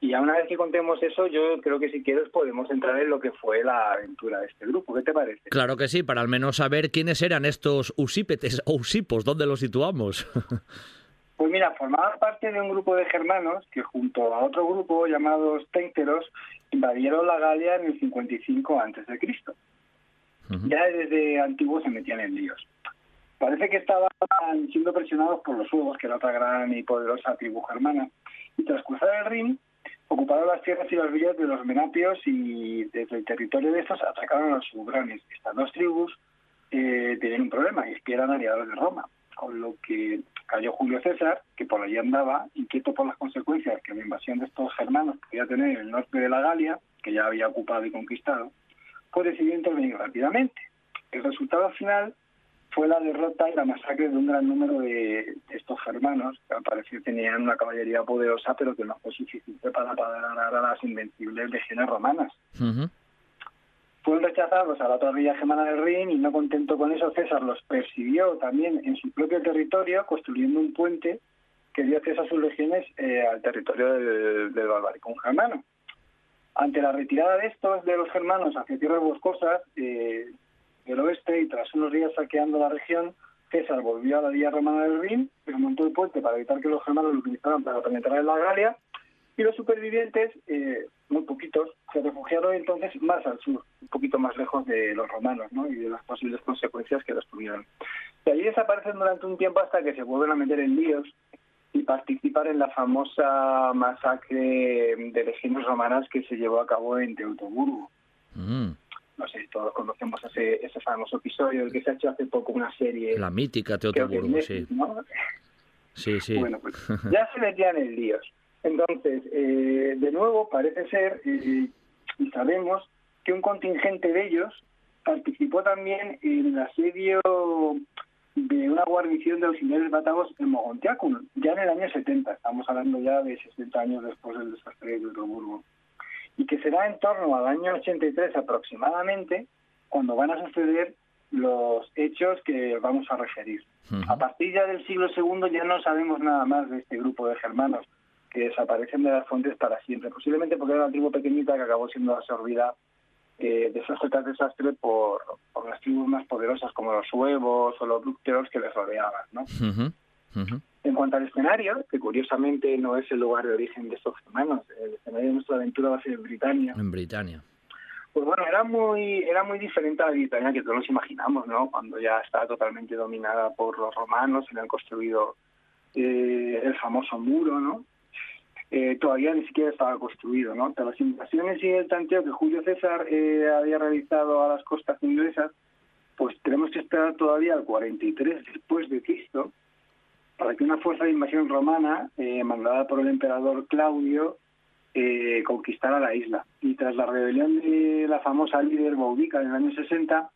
Y ya una vez que contemos eso, yo creo que si quieres podemos entrar en lo que fue la aventura de este grupo. ¿Qué te parece? Claro que sí, para al menos saber quiénes eran estos usípetes o usipos, ¿dónde los situamos? Pues mira, formaban parte de un grupo de germanos que junto a otro grupo llamados Ténteros invadieron la Galia en el 55 antes de Cristo. Ya desde antiguo se metían en líos. Parece que estaban siendo presionados por los suevos, que era otra gran y poderosa tribu germana, y tras cruzar el Rin, ocuparon las tierras y las villas de los menapios y desde el territorio de estos atacaron a los subranes. Estas dos tribus eh, tenían un problema, y es que eran aliados de Roma, con lo que cayó Julio César, que por allí andaba, inquieto por las consecuencias que la invasión de estos germanos podía tener en el norte de la Galia, que ya había ocupado y conquistado, pues decidió intervenir rápidamente. El resultado final fue la derrota y la masacre de un gran número de, estos germanos, que al parecer tenían una caballería poderosa, pero que no fue suficiente para parar a las invencibles legiones romanas fueron rechazados a la otra villa germana del Rin y no contento con eso, César los persiguió también en su propio territorio, construyendo un puente que dio acceso a sus legiones eh, al territorio del, del Barbaricón germano. Ante la retirada de estos, de los germanos hacia tierras boscosas eh, del oeste y tras unos días saqueando la región, César volvió a la villa romana del Rin, desmontó el puente para evitar que los germanos lo utilizaran para penetrar en la Galia y los supervivientes, eh, muy poquitos, se refugiaron entonces más al sur, un poquito más lejos de los romanos ¿no? y de las posibles consecuencias que los tuvieron. Y allí desaparecen durante un tiempo hasta que se vuelven a meter en líos y participar en la famosa masacre de legiones romanas que se llevó a cabo en Teutoburgo. Mm. No sé todos conocemos ese, ese famoso episodio, el que se ha hecho hace poco una serie. La mítica Teutoburgo, sí. Sí, sí. Bueno, pues ya se metían en líos. Entonces, eh, de nuevo, parece ser, y sabemos, que un contingente de ellos participó también en el asedio de una guarnición de auxiliares batavos en Mogontiacum, ya en el año 70, estamos hablando ya de 60 años después del desastre de Roburgo, y que será en torno al año 83 aproximadamente cuando van a suceder los hechos que vamos a referir. A partir ya del siglo II ya no sabemos nada más de este grupo de germanos, que desaparecen de las fuentes para siempre, posiblemente porque era una tribu pequeñita que acabó siendo absorbida eh, de esas de desastre por, por, las tribus más poderosas como los huevos o los brúcteros que les rodeaban. ¿no? En cuanto al escenario, que curiosamente no es el lugar de origen de estos hermanos, el escenario de nuestra aventura va a ser en Britania. En Britania. Pues bueno, era muy, era muy diferente a la Britania que todos nos imaginamos, ¿no? Cuando ya estaba totalmente dominada por los romanos y han construido eh, el famoso muro, ¿no? Eh, todavía ni siquiera estaba construido. ¿no? Tras las invasiones y el tanteo que Julio César eh, había realizado a las costas inglesas, pues tenemos que esperar todavía al 43 después de Cristo para que una fuerza de invasión romana, eh, mandada por el emperador Claudio, conquistara la isla. Y tras la rebelión de la famosa líder Boudica en el año 60,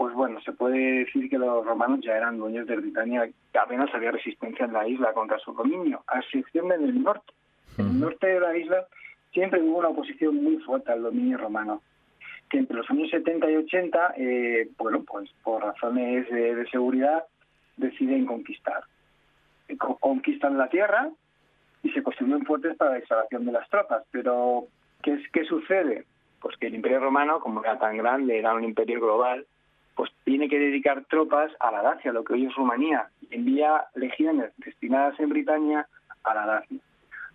pues bueno, se puede decir que los romanos ya eran dueños de Britania, que apenas había resistencia en la isla contra su dominio, a excepción del norte, en el norte de la isla siempre hubo una oposición muy fuerte al dominio romano, que entre los años 70 y 80, eh, bueno, pues por razones de, seguridad, deciden conquistar. Conquistan la tierra, y se construyeron fuertes para la instalación de las tropas. Pero, ¿qué, es, ¿qué sucede? Pues que el Imperio Romano, como era tan grande, era un imperio global, pues tiene que dedicar tropas a la Dacia, lo que hoy es Rumanía, y envía legiones destinadas en Britania a la Dacia,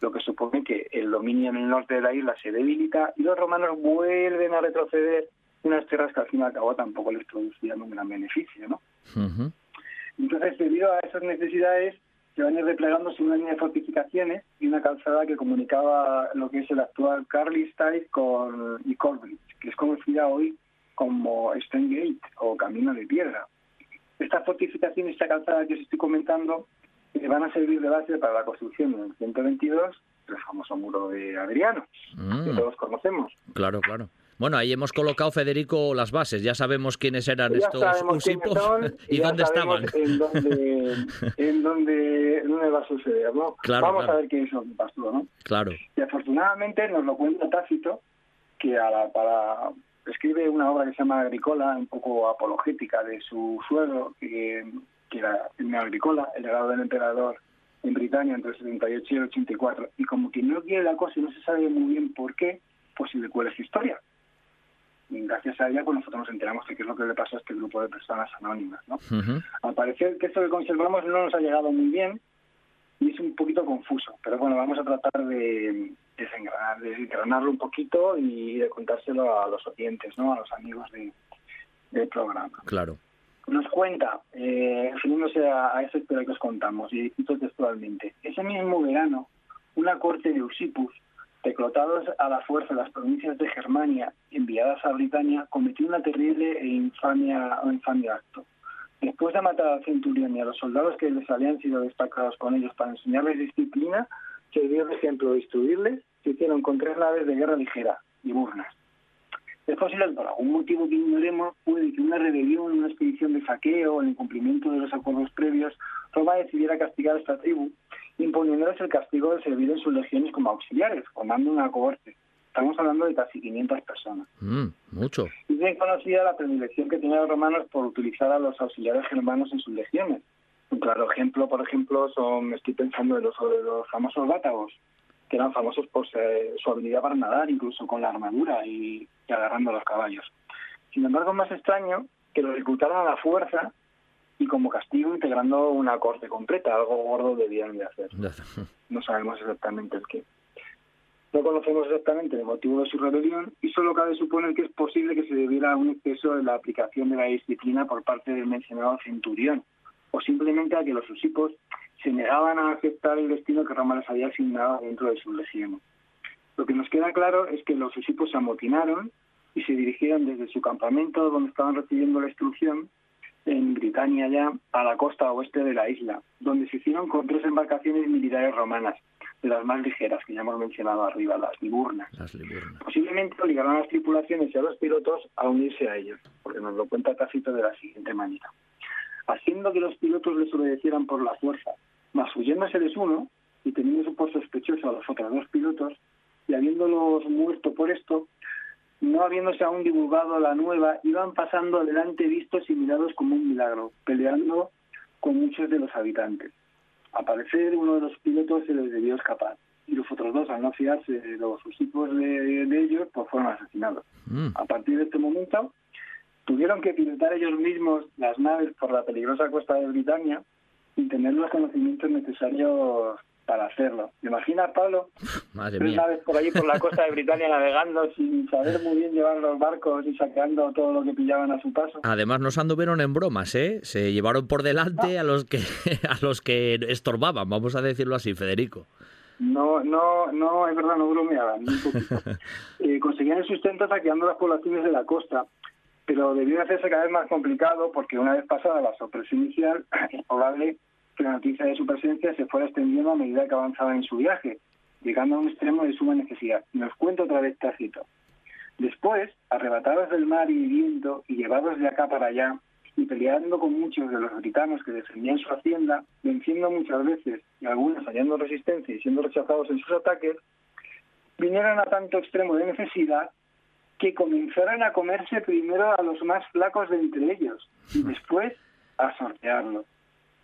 lo que supone que el dominio en el norte de la isla se debilita y los romanos vuelven a retroceder unas tierras que al fin y al cabo tampoco les producían un gran beneficio, ¿no? Entonces, debido a esas necesidades, se van a ir replegándose una línea de fortificaciones y una calzada que comunicaba lo que es el actual Carlisle con y Corbridge, que es conocida hoy como Stone o Camino de Piedra. Estas fortificaciones, esta calzada que os estoy comentando, van a servir de base para la construcción del 122, el famoso muro de Adriano, que mm. todos conocemos. Claro, claro. Bueno, ahí hemos colocado, Federico, las bases. Ya sabemos quiénes eran estos usipos y, dónde estaban. En dónde, en dónde, va a suceder, ¿no? Vamos a ver qué es lo que pasó, ¿no? Claro. Y afortunadamente nos lo cuenta Tácito, que a la, para escribe una obra que se llama Agricola, un poco apologética de su suegro, que, que era el Agricola, el legado del emperador en Britania entre el 78 y el 84. Y como que no quiere la cosa y no se sabe muy bien por qué, pues se le cuela esa historia gracias a ella pues nosotros nos enteramos de qué es lo que le pasó a este grupo de personas anónimas. ¿no? Al parecer que esto que conservamos no nos ha llegado muy bien y es un poquito confuso, pero bueno, vamos a tratar de desengranarlo un poquito y de contárselo a los oyentes, ¿no? a los amigos del programa. Claro. Nos cuenta, eh, refiriéndose a, a esa historia que os contamos, y cito textualmente, ese mismo verano, una corte de Usipus reclutados a la fuerza de las provincias de Germania enviadas a Britania, cometió una terrible e infamia, infamia acto. Después de matar al centurión y a los soldados que les habían sido destacados con ellos para enseñarles disciplina, se dio de ejemplo de instruirles, se hicieron con tres naves de guerra ligera y burnas. Es posible que por algún motivo que ignoremos puede que una rebelión, una expedición de saqueo o el incumplimiento de los acuerdos previos, Roma decidiera castigar a esta tribu imponiéndoles el castigo de servir en sus legiones como auxiliares, formando una cohorte. Estamos hablando de casi 500 personas. Mm, mucho. Y bien conocida la predilección que tenían los romanos por utilizar a los auxiliares germanos en sus legiones. Un claro ejemplo, por ejemplo, son, estoy pensando en los, los famosos bátagos, que eran famosos por su habilidad para nadar, incluso con la armadura y, y agarrando los caballos. Sin embargo, es más extraño que los reclutaran a la fuerza y como castigo integrando una corte completa, algo gordo debían de hacer. No sabemos exactamente el qué. No conocemos exactamente el motivo de su rebelión y solo cabe suponer que es posible que se debiera a un exceso de la aplicación de la disciplina por parte del mencionado centurión, o simplemente a que los usipos se negaban a aceptar el destino que Roma les había asignado dentro de su legión. Lo que nos queda claro es que los usipos se amotinaron y se dirigieron desde su campamento donde estaban recibiendo la instrucción en Britania ya, a la costa oeste de la isla, donde se hicieron con tres embarcaciones militares romanas, de las más ligeras que ya hemos mencionado arriba, las liburnas. Posiblemente obligaron a las tripulaciones y a los pilotos a unirse a ellos, porque nos lo cuenta Tácito de la siguiente manera. Haciendo que los pilotos les obedecieran por la fuerza, mas huyéndoseles uno y teniendo por sospechoso a los otros dos pilotos, y habiéndolos muerto por esto, no habiéndose aún divulgado la nueva, iban pasando adelante vistos y mirados como un milagro, peleando con muchos de los habitantes. Al parecer, uno de los pilotos se les debió escapar y los otros dos, al no fiarse de los equipos de, ellos, pues fueron asesinados. Mm. A partir de este momento, tuvieron que pilotar ellos mismos las naves por la peligrosa costa de Britania y tener los conocimientos necesarios para hacerlo. ¿Te imaginas, Pablo? Madre mía. vez por allí por la costa de Britania navegando sin saber muy bien llevar los barcos y saqueando todo lo que pillaban a su paso. Además nos anduvieron en bromas, ¿eh? Se llevaron por delante ah. a los que a los que estorbaban, vamos a decirlo así, Federico. No, no, no, es verdad, no bromeaban, ni un poquito. Eh, conseguían el sustento saqueando las poblaciones de la costa, pero debió hacerse cada vez más complicado porque una vez pasada la sorpresa inicial, es probable que la noticia de su presencia se fuera extendiendo a medida que avanzaba en su viaje, llegando a un extremo de suma necesidad. Nos cuento otra vez Tácito. Después, arrebatados del mar y viento y llevados de acá para allá, y peleando con muchos de los britanos que defendían su hacienda, venciendo muchas veces y algunos hallando resistencia y siendo rechazados en sus ataques, vinieron a tanto extremo de necesidad que comenzaron a comerse primero a los más flacos de entre ellos y después a sortearlos.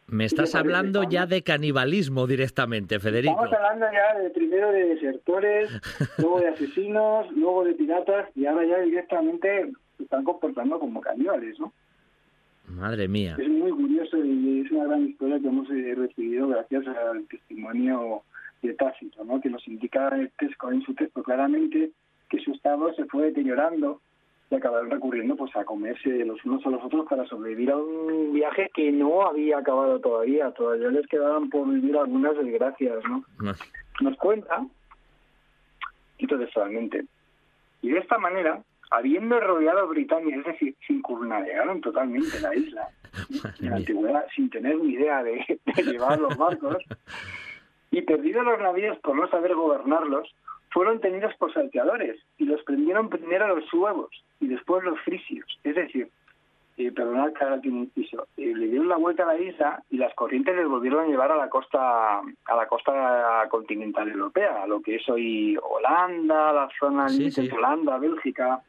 Me estás hablando ya de canibalismo directamente, Federico. Estamos hablando ya de primero de desertores, luego de asesinos, luego de piratas y ahora ya directamente se están comportando como caníbales, ¿no? Madre mía. Es muy curioso y es una gran historia que hemos eh, recibido gracias al testimonio de Tácito, ¿no? que nos indica en su texto claramente que su estado se fue deteriorando y acabaron recurriendo pues a comerse los unos a los otros para sobrevivir a un viaje que no había acabado todavía, todavía les quedaban por vivir algunas desgracias, ¿no? Nos cuenta, y textualmente, y de esta manera, habiendo rodeado Britania, es decir, circunnavegaron totalmente la isla, en la antigüedad, sin tener ni idea de, de llevar los barcos, y perdidos los navíos por no saber gobernarlos, fueron tenidos por salteadores y los prendieron primero los suevos y después los frisios. Es decir, eh, perdonad que haga un piso, eh, le dieron la vuelta a la isla y las corrientes les volvieron a llevar a la costa a la costa continental europea, a lo que es hoy Holanda, la zona de Holanda, Bélgica,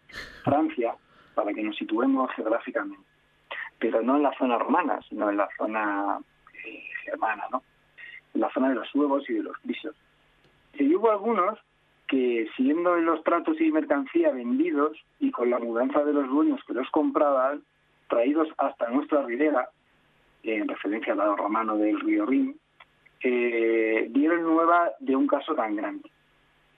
Francia, para que nos situemos geográficamente. Pero no en la zona romana, sino en la zona eh, germana, ¿no? En la zona de los suevos y de los frisios. Y hubo algunos que siendo los tratos y mercancía vendidos y con la mudanza de los dueños que los compraban, traídos hasta nuestra ribera, en referencia al lado romano del río Rin, eh, dieron nueva de un caso tan grande.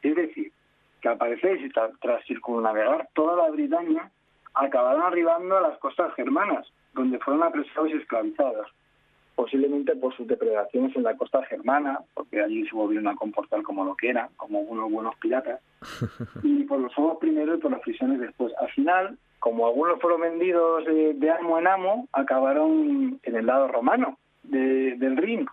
Es decir, que al parecer, tras circunnavegar toda la Britania, acabaron arribando a las costas germanas, donde fueron apresados y esclavizados posiblemente por sus depredaciones en la costa germana, porque allí se volvieron a comportar como lo que eran, como unos buenos piratas, y por los ojos primero y por las prisiones después. Al final, como algunos fueron vendidos de, amo en amo, acabaron en el lado romano del Rin,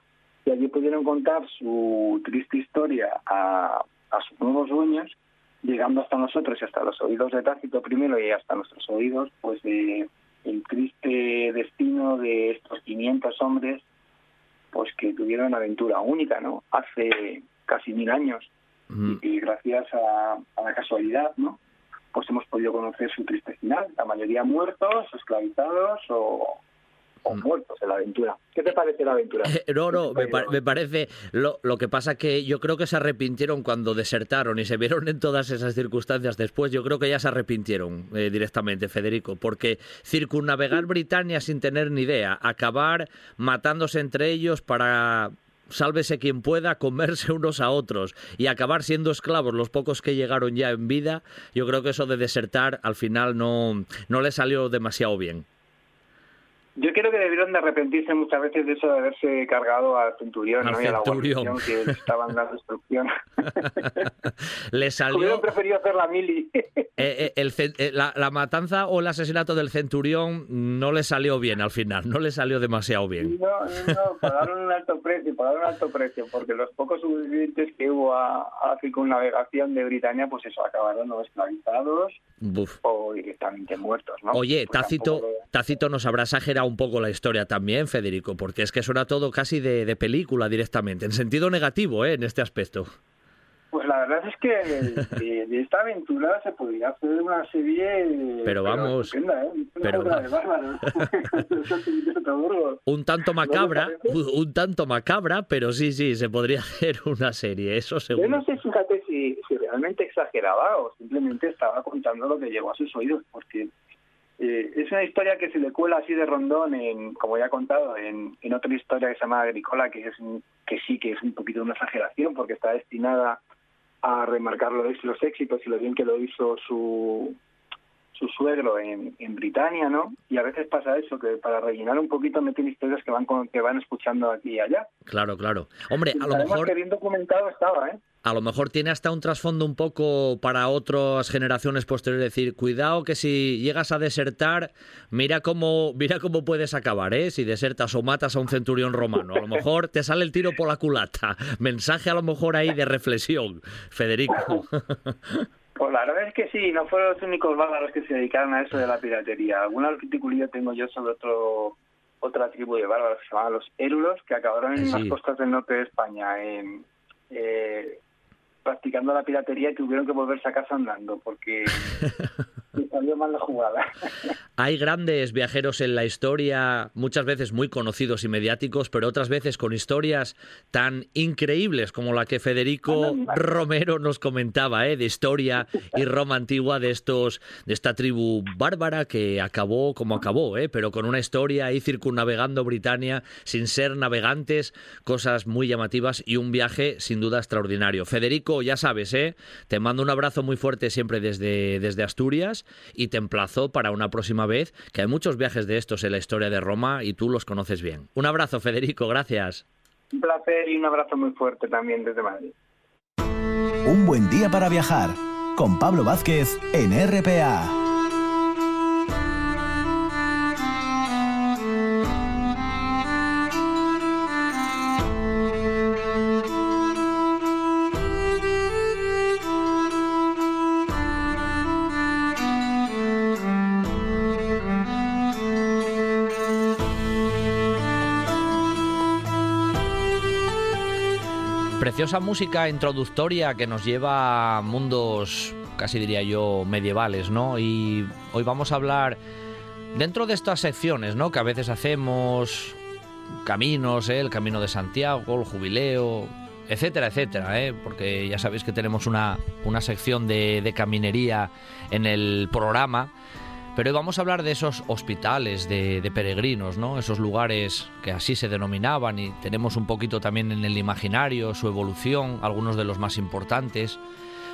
y allí pudieron contar su triste historia a, a sus nuevos dueños, llegando hasta nosotros y hasta los oídos de Tácito primero y hasta nuestros oídos, pues de el triste destino de estos 500 hombres pues que tuvieron una aventura única, ¿no? Hace casi mil años. Y, gracias a, a, la casualidad, ¿no? Pues hemos podido conocer su triste final. La mayoría muertos, esclavizados o, o mm. muertos en la aventura. ¿Qué te parece la aventura? no, no, me, me, parece. Lo, lo, que pasa que yo creo que se arrepintieron cuando desertaron y se vieron en todas esas circunstancias después. Yo creo que ya se arrepintieron eh, directamente, Federico, porque circunnavegar Britania sin tener ni idea, acabar matándose entre ellos para sálvese quien pueda, comerse unos a otros y acabar siendo esclavos los pocos que llegaron ya en vida, yo creo que eso de desertar al final no, no le salió demasiado bien. Yo creo que debieron de arrepentirse muchas veces de eso de haberse cargado al centurión, al ¿no? centurión. y a la que estaban dando instrucción. le salió... Hubieran preferido hacer la mili. Eh, eh, el, eh, la, la, matanza o el asesinato del centurión no le salió bien al final, no le salió demasiado bien. No, no, pagaron un alto precio, pagaron un alto precio, porque los pocos sobrevivientes que hubo a, a la circunnavegación de Britania, pues eso, acabaron no esclavizados o directamente muertos, ¿no? Oye, pues Tácito, tampoco... Tácito nos habrá exagerado un poco la historia también, Federico, porque es que suena todo casi de, de película directamente, en sentido negativo, ¿eh? en este aspecto. Pues la verdad es que de, de, esta aventura se podría hacer una serie. Pero vamos. Pero, ¿eh? pero un tanto macabra, un tanto macabra, pero sí, sí, se podría hacer una serie, eso seguro. Yo no sé, fíjate, si, si realmente exageraba o simplemente estaba contando lo que llegó a sus oídos, porque eh, es una historia que se le cuela así de rondón, en, como ya he contado, en, en otra historia que se llama Agricola, que, es, que sí que es un poquito una exageración, porque está destinada a remarcar los, los éxitos y lo bien que lo hizo su, su suegro en, en Britania, ¿no? Y a veces pasa eso, que para rellenar un poquito meten historias que van con, que van escuchando aquí y allá. Claro, claro. Hombre, a lo mejor... que bien documentado estaba, ¿eh? A lo mejor tiene hasta un trasfondo un poco para otras generaciones posteriores, decir, cuidado que si llegas a desertar, mira cómo, mira cómo puedes acabar, ¿eh? Si desertas o matas a un centurión romano. A lo mejor te sale el tiro por la culata. Mensaje a lo mejor ahí de reflexión, Federico. Pues la verdad es que sí, no fueron los únicos bárbaros que se dedicaron a eso de la piratería. Alguna articulilla tengo yo sobre otro otra tribu de bárbaros que se llamaban los érulos, que acabaron en Sí. las costas del norte de España, en, eh, practicando la piratería y tuvieron que volverse a casa andando, porque y salió mal la jugada. Hay grandes viajeros en la historia, muchas veces muy conocidos y mediáticos, pero otras veces con historias tan increíbles como la que Federico Romero nos comentaba, ¿eh? de historia y Roma antigua de estos, de esta tribu bárbara que acabó como acabó, ¿eh? pero con una historia ahí circunnavegando Britania sin ser navegantes, cosas muy llamativas y un viaje sin duda extraordinario. Federico, ya sabes, ¿eh? te mando un abrazo muy fuerte siempre desde, desde Asturias y te emplazo para una próxima vez, que hay muchos viajes de estos en la historia de Roma y tú los conoces bien. Un abrazo, Federico, gracias. Un placer y un abrazo muy fuerte también desde Madrid. Un buen día para viajar con Pablo Vázquez en RPA. Preciosa música introductoria que nos lleva a mundos, casi diría yo, medievales, ¿no? Y hoy vamos a hablar dentro de estas secciones, ¿no? Que a veces hacemos caminos, ¿eh? el camino de Santiago, el jubileo, etcétera, etcétera, ¿eh? porque ya sabéis que tenemos una, una sección de, de caminería en el programa pero hoy vamos a hablar de esos hospitales de, peregrinos, ¿no? Esos lugares que así se denominaban y tenemos un poquito también en el imaginario su evolución, algunos de los más importantes.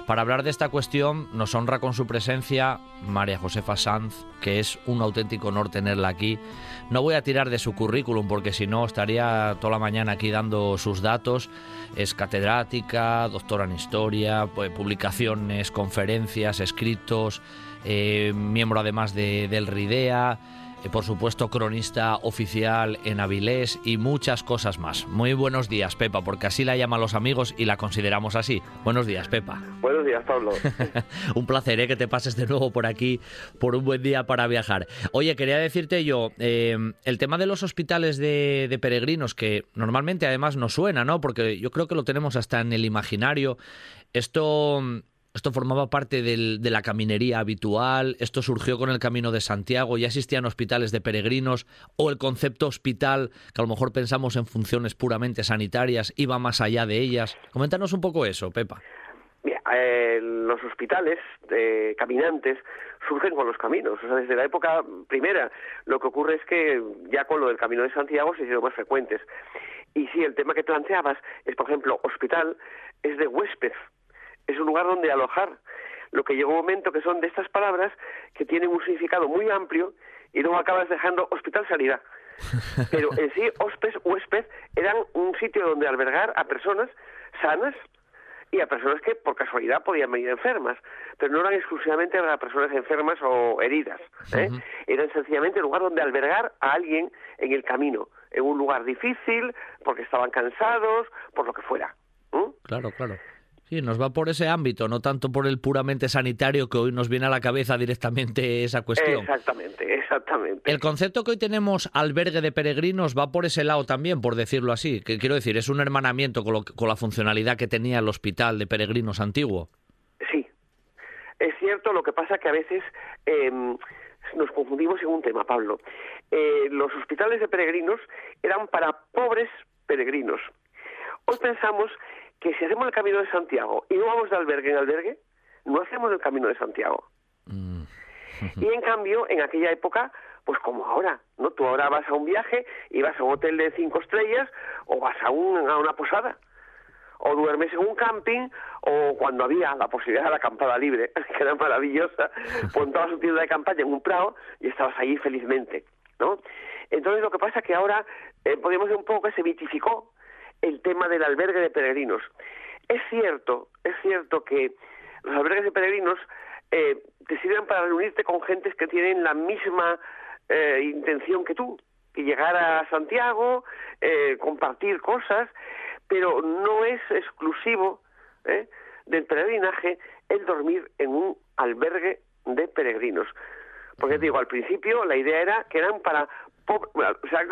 Para hablar de esta cuestión nos honra con su presencia María Josefa Sanz, que es un auténtico honor tenerla aquí. No voy a tirar de su currículum porque si no estaría toda la mañana aquí dando sus datos. Es catedrática, doctora en historia, pues, publicaciones, conferencias, escritos, eh, miembro además de, del RIDEA, eh, por supuesto cronista oficial en Avilés y muchas cosas más. Muy buenos días, Pepa, porque así la llaman los amigos y la consideramos así. Buenos días, Pepa. Buenos días, Pablo. un placer ¿eh? que te pases de nuevo por aquí por un buen día para viajar. Oye, quería decirte yo, el tema de los hospitales de, de, peregrinos, que normalmente además no suena, ¿no? Porque yo creo que lo tenemos hasta en el imaginario. Esto esto formaba parte de la caminería habitual, esto surgió con el Camino de Santiago, ya existían hospitales de peregrinos o el concepto hospital, que a lo mejor pensamos en funciones puramente sanitarias, iba más allá de ellas. Coméntanos un poco eso, Pepa. Eh, los hospitales de caminantes surgen con los caminos. O sea, desde la época primera, lo que ocurre es que ya con lo del Camino de Santiago se hicieron más frecuentes. Y sí, el tema que planteabas es, por ejemplo, hospital es de huésped es un lugar donde alojar. Lo que llegó un momento que son de estas palabras que tienen un significado muy amplio y luego acabas dejando hospital sanidad. Pero en sí, hospes, huésped, eran un sitio donde albergar a personas sanas y a personas que por casualidad podían venir enfermas, pero no eran exclusivamente a personas enfermas o heridas. ¿eh? Eran sencillamente un lugar donde albergar a alguien en el camino, en un lugar difícil, porque estaban cansados, por lo que fuera. Claro, claro. Sí, nos va por ese ámbito, no tanto por el puramente sanitario que hoy nos viene a la cabeza directamente esa cuestión. Exactamente, exactamente. El concepto que hoy tenemos albergue de peregrinos va por ese lado también, por decirlo así. Que quiero decir, es un hermanamiento con, con la funcionalidad que tenía el hospital de peregrinos antiguo. Sí, es cierto. Lo que pasa que a veces em, nos confundimos en un tema, Pablo. Eh, los hospitales de peregrinos eran para pobres peregrinos. Hoy pensamos que si hacemos el camino de Santiago y no vamos de albergue en albergue, no hacemos el camino de Santiago. Mm. y en cambio, en aquella época, pues como ahora, ¿no? Tú ahora vas a un viaje y vas a un hotel de cinco estrellas o vas a, un, a una posada o duermes en un camping, o cuando había la posibilidad de la acampada libre, que era maravillosa, montabas un tienda de campaña en un prado y estabas allí felizmente, ¿no? Entonces lo que pasa es que ahora eh, podemos ver un poco que se mitificó el tema del albergue de peregrinos. Es cierto, es cierto que los albergues de peregrinos eh, te sirven para reunirte con gentes que tienen la misma eh, intención que tú, que llegar a Santiago, eh, compartir cosas, pero no es exclusivo del peregrinaje el dormir en un albergue de peregrinos. Porque digo, al principio la idea era que eran para se ha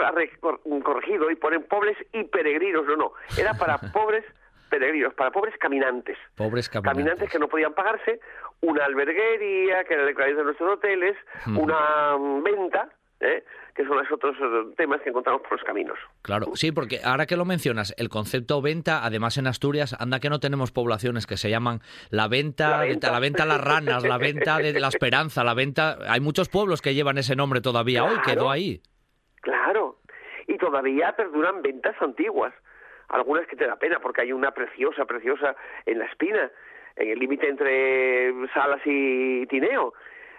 corregido y ponen pobres y peregrinos, no, no, era para pobres peregrinos, para pobres caminantes. Pobres caminantes. Caminantes que no podían pagarse una alberguería, que era el de nuestros hoteles, una mm, venta, ¿eh? que son los otros eh, temas que encontramos por los caminos. Claro, sí, porque ahora que lo mencionas, el concepto venta, además en Asturias, anda que no tenemos poblaciones que se llaman la venta, la venta, a las ranas, la venta de la esperanza, la venta... Hay muchos pueblos que llevan ese nombre todavía hoy, quedó ahí. Claro, y todavía perduran ventas antiguas, algunas que te da pena, porque hay una preciosa, preciosa en La Espina, en el límite entre Salas y Tineo,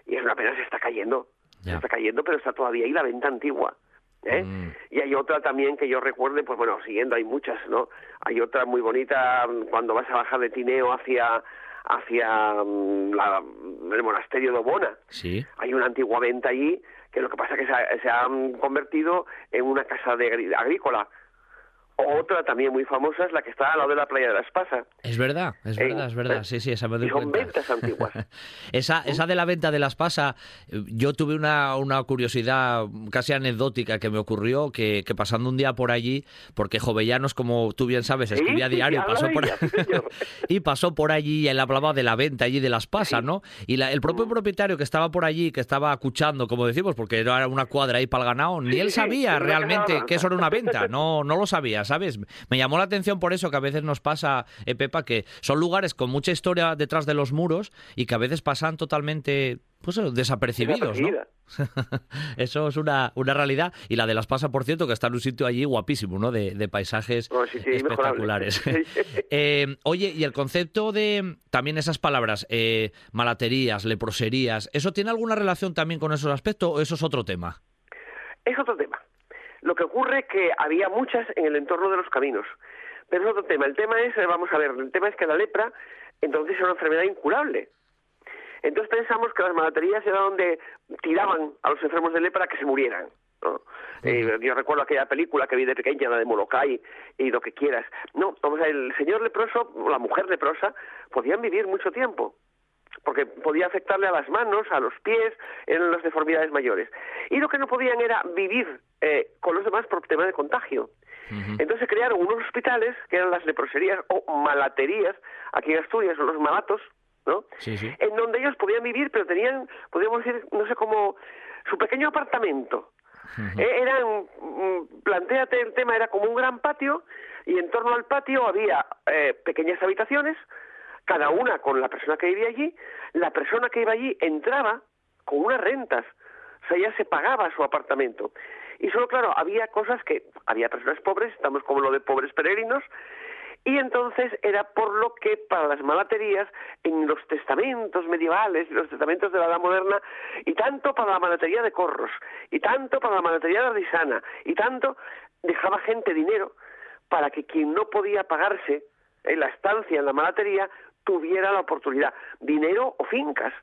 y es una pena, se está cayendo se está cayendo, pero está todavía ahí la venta antigua. ¿eh? Mm. Y hay otra también que yo recuerde, pues bueno, siguiendo hay muchas, ¿no? Hay otra muy bonita cuando vas a bajar de Tineo hacia hacia mm, la, el monasterio de Obona. Sí. Hay una antigua venta allí que lo que pasa es que se ha, se ha convertido en una casa de agrícola otra también muy famosa es la que está al lado de la playa de la Espasa. Es verdad, es verdad, es verdad. Sí, sí, esa me doy y son ventas antiguas. esa, esa de la venta de la Espasa, yo tuve una, una curiosidad casi anecdótica que me ocurrió, que, que, pasando un día por allí, porque Jovellanos, como tú bien sabes, escribía diario, pasó por y pasó por allí y él hablaba de la venta allí de la Espasa, ¿no? Y el propio mm. propietario que estaba por allí, que estaba acuchando, como decimos, porque era una cuadra ahí para el ganado, ni él sabía realmente que eso era una venta, no, no lo sabía ¿sabes? Me llamó la atención por eso que a veces nos pasa, eh, Pepa, que son lugares con mucha historia detrás de los muros y que a veces pasan totalmente pues desapercibidos, ¿no? Eso es una, una realidad. Y la de Las Pasas, por cierto, que está en un sitio allí guapísimo, ¿no? De, paisajes espectaculares. Eh, oye, y el concepto de también esas palabras, eh, malaterías, leproserías, ¿eso tiene alguna relación también con esos aspectos o eso es otro tema? Es otro tema. Lo que ocurre es que había muchas en el entorno de los caminos. Pero es otro tema. El tema es, eh, vamos a ver, el tema es que la lepra entonces era una enfermedad incurable. Entonces pensamos que las malaterías era donde tiraban a los enfermos de lepra que se murieran. Eh, yo recuerdo aquella película que vi de pequeña, la de Molokai y lo que quieras. No, vamos a el señor leproso o la mujer leprosa podían vivir mucho tiempo porque podía afectarle a las manos, a los pies, en las deformidades mayores. Y lo que no podían era vivir eh, con los demás por tema de contagio. Entonces crearon unos hospitales que eran las leproserías o malaterías, aquí en Asturias los malatos, ¿no? En donde ellos podían vivir, pero tenían, podríamos decir, no sé cómo, su pequeño apartamento. Eh, eran, mm, planteate el tema, era como un gran patio y en torno al patio había eh, pequeñas habitaciones cada una con la persona que vivía allí, la persona que iba allí entraba con unas rentas, o sea, ya se pagaba su apartamento. Y solo, claro, había cosas que, había personas pobres, estamos como lo de pobres peregrinos, y entonces era por lo que para las malaterías, en los testamentos medievales los testamentos de la edad moderna, y tanto para la malatería de Corros, y tanto para la malatería de Arisana, y tanto dejaba gente dinero para que quien no podía pagarse en la estancia en la malatería tuviera la oportunidad, dinero o fincas,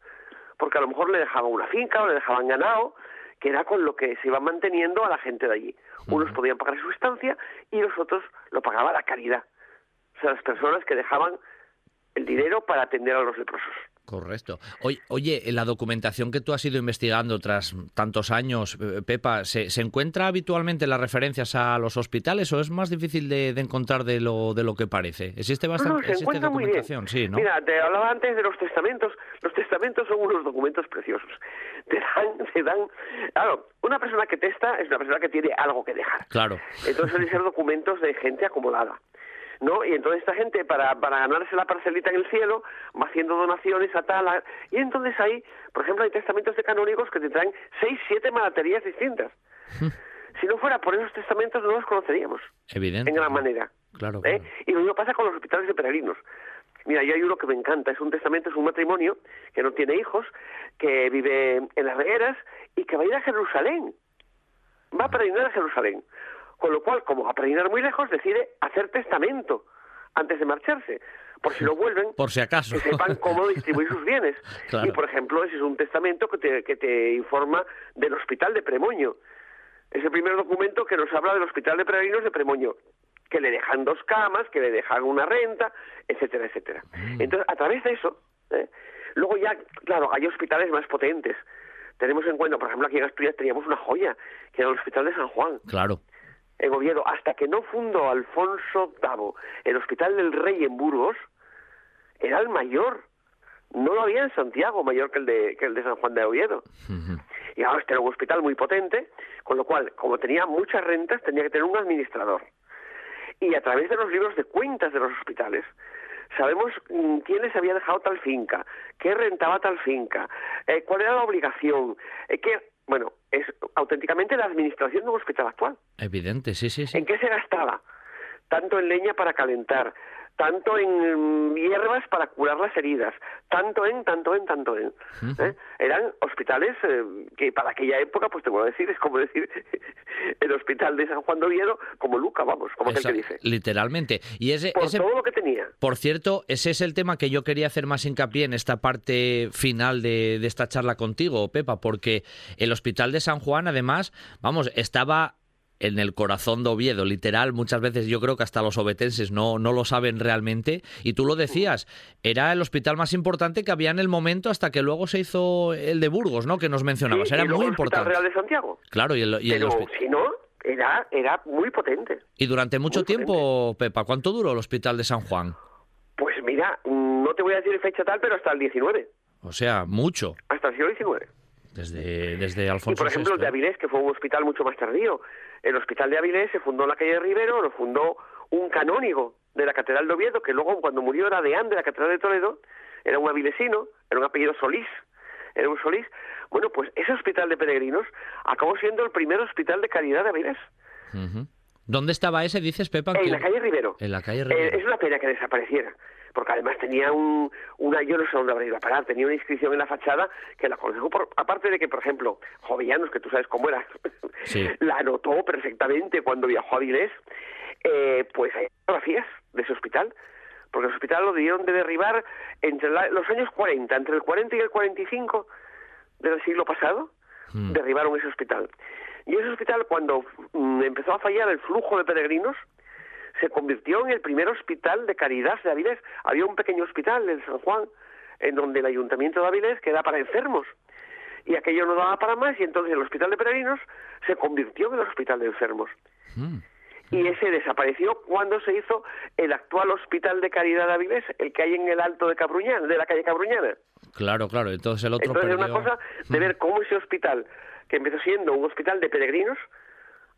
porque a lo mejor le dejaban una finca o le dejaban ganado, que era con lo que se iba manteniendo a la gente de allí. Unos podían pagar su estancia y los otros lo pagaba la caridad. O sea, las personas que dejaban el dinero para atender a los leprosos. Correcto. Oye, oye, la documentación que tú has ido investigando tras tantos años, eh, Pepa, ¿se, encuentra habitualmente las referencias a los hospitales o es más difícil de, encontrar de lo, de lo que parece? ¿Existe bastante existe documentación? Sí, ¿no? Mira, te hablaba antes de los testamentos. Los testamentos son unos documentos preciosos. Te dan, te dan... Claro, una persona que testa es una persona que tiene algo que dejar. Claro. Entonces suelen ser documentos de gente acomodada. ¿No? Y entonces esta gente, para, para ganarse la parcelita en el cielo, va haciendo donaciones a tal... Y entonces ahí, por ejemplo, hay testamentos de canónigos que te traen seis, siete malaterías distintas. si no fuera por esos testamentos no los conoceríamos. Evidente. En gran manera. Claro, ¿eh? Y lo mismo pasa con los hospitales de peregrinos. Mira, yo hay uno que me encanta, es un testamento, es un matrimonio que no tiene hijos, que vive en las regueras y que va a ir a Jerusalén. Va a peregrinar a Jerusalén. Con lo cual, como va a peregrinar muy lejos, decide hacer testamento antes de marcharse. Por si no vuelven, por si acaso. que sepan cómo distribuir sus bienes. Y, por ejemplo, ese es un testamento que te, que te informa del hospital de Premoño. Es el primer documento que nos habla del hospital de peregrinos de Premoño que le dejan dos camas, que le dejan una renta, etcétera, etcétera. Mm. Entonces, a través de eso, ¿eh? luego ya, claro, hay hospitales más potentes. Tenemos en cuenta, por ejemplo, aquí en Asturias teníamos una joya, que era el Hospital de San Juan. Claro. En Oviedo, hasta que no fundó Alfonso VIII el Hospital del Rey en Burgos, era el mayor. No lo había en Santiago mayor que el de, que el de San Juan de Oviedo. Y ahora este era un hospital muy potente, con lo cual, como tenía muchas rentas, tenía que tener un administrador. Y a través de los libros de cuentas de los hospitales, sabemos mm, quién les había dejado tal finca, qué rentaba tal finca, eh, cuál era la obligación, eh, qué, bueno, es auténticamente la administración de un hospital actual. Evidente, sí, sí, sí. ¿En qué se gastaba? Tanto en leña para calentar, tanto en hierbas para curar las heridas, tanto en, tanto en, tanto en. ¿eh? Eran hospitales eh, que para aquella época, pues te voy a decir, es como decir el hospital de San Juan de Oviedo, como Luca, vamos, como aquel que dice. Literalmente. Y ese, Por ese, todo lo que tenía. Por cierto, ese es el tema que yo quería hacer más hincapié en esta parte final de, de esta charla contigo, Pepa, porque el hospital de San Juan, además, vamos, estaba en el corazón de Oviedo, literal, muchas veces yo creo que hasta los obetenses no, no lo saben realmente, y tú lo decías, era el hospital más importante que había en el momento hasta que luego se hizo el de Burgos, ¿no? Que nos mencionabas, Sí, era y luego muy el Hospital importante. Real de Santiago. Claro, y el, y Pero si no, era, era muy potente. y durante mucho tiempo, Pepa, ¿cuánto duró el hospital de San Juan? Pues mira, no te voy a decir fecha tal, pero hasta el 19, O sea, mucho, hasta el siglo XIX. Desde, desde Y Alfonso por ejemplo, el de VI. Avilés, que fue un hospital mucho más tardío. El hospital de Avilés se fundó en la calle de Rivero, lo fundó un canónigo de la Catedral de Oviedo, que luego cuando murió era deán de la Catedral de Toledo, era un avilesino, era un apellido Solís, era un Solís. Bueno, pues ese hospital de peregrinos acabó siendo el primer hospital de caridad de Avilés. ¿Dónde estaba ese, dices, Pepa? en ¿Qué- la calle Rivero. En la calle Eh, Rivero. es una pena que desapareciera, porque además tenía un, una, yo no sé dónde habrá ido a parar, tenía una inscripción en la fachada que la aconsejó, por, aparte de que, por ejemplo, Jovellanos, que tú sabes cómo era, Sí. la anotó perfectamente cuando viajó a Avilés, eh, pues hay fotografías de ese hospital, porque el hospital lo debieron de derribar entre la- los años 40, entre el 40 y el 45 del siglo pasado, Mm. derribaron ese hospital. Y ese hospital, cuando mm, empezó a fallar el flujo de peregrinos, se convirtió en el primer hospital de caridad de Avilés. Había un pequeño hospital en San Juan, en donde el ayuntamiento de Avilés queda para enfermos. Y aquello no daba para más, y entonces el hospital de peregrinos se convirtió en el hospital de enfermos. Mm. Y ese desapareció cuando se hizo el actual hospital de caridad de Avilés, el que hay en el Alto de Cabruñán, de la calle Cabruñana. Claro, claro, entonces el otro Entonces es una cosa de ver cómo ese hospital, que empezó siendo un hospital de peregrinos,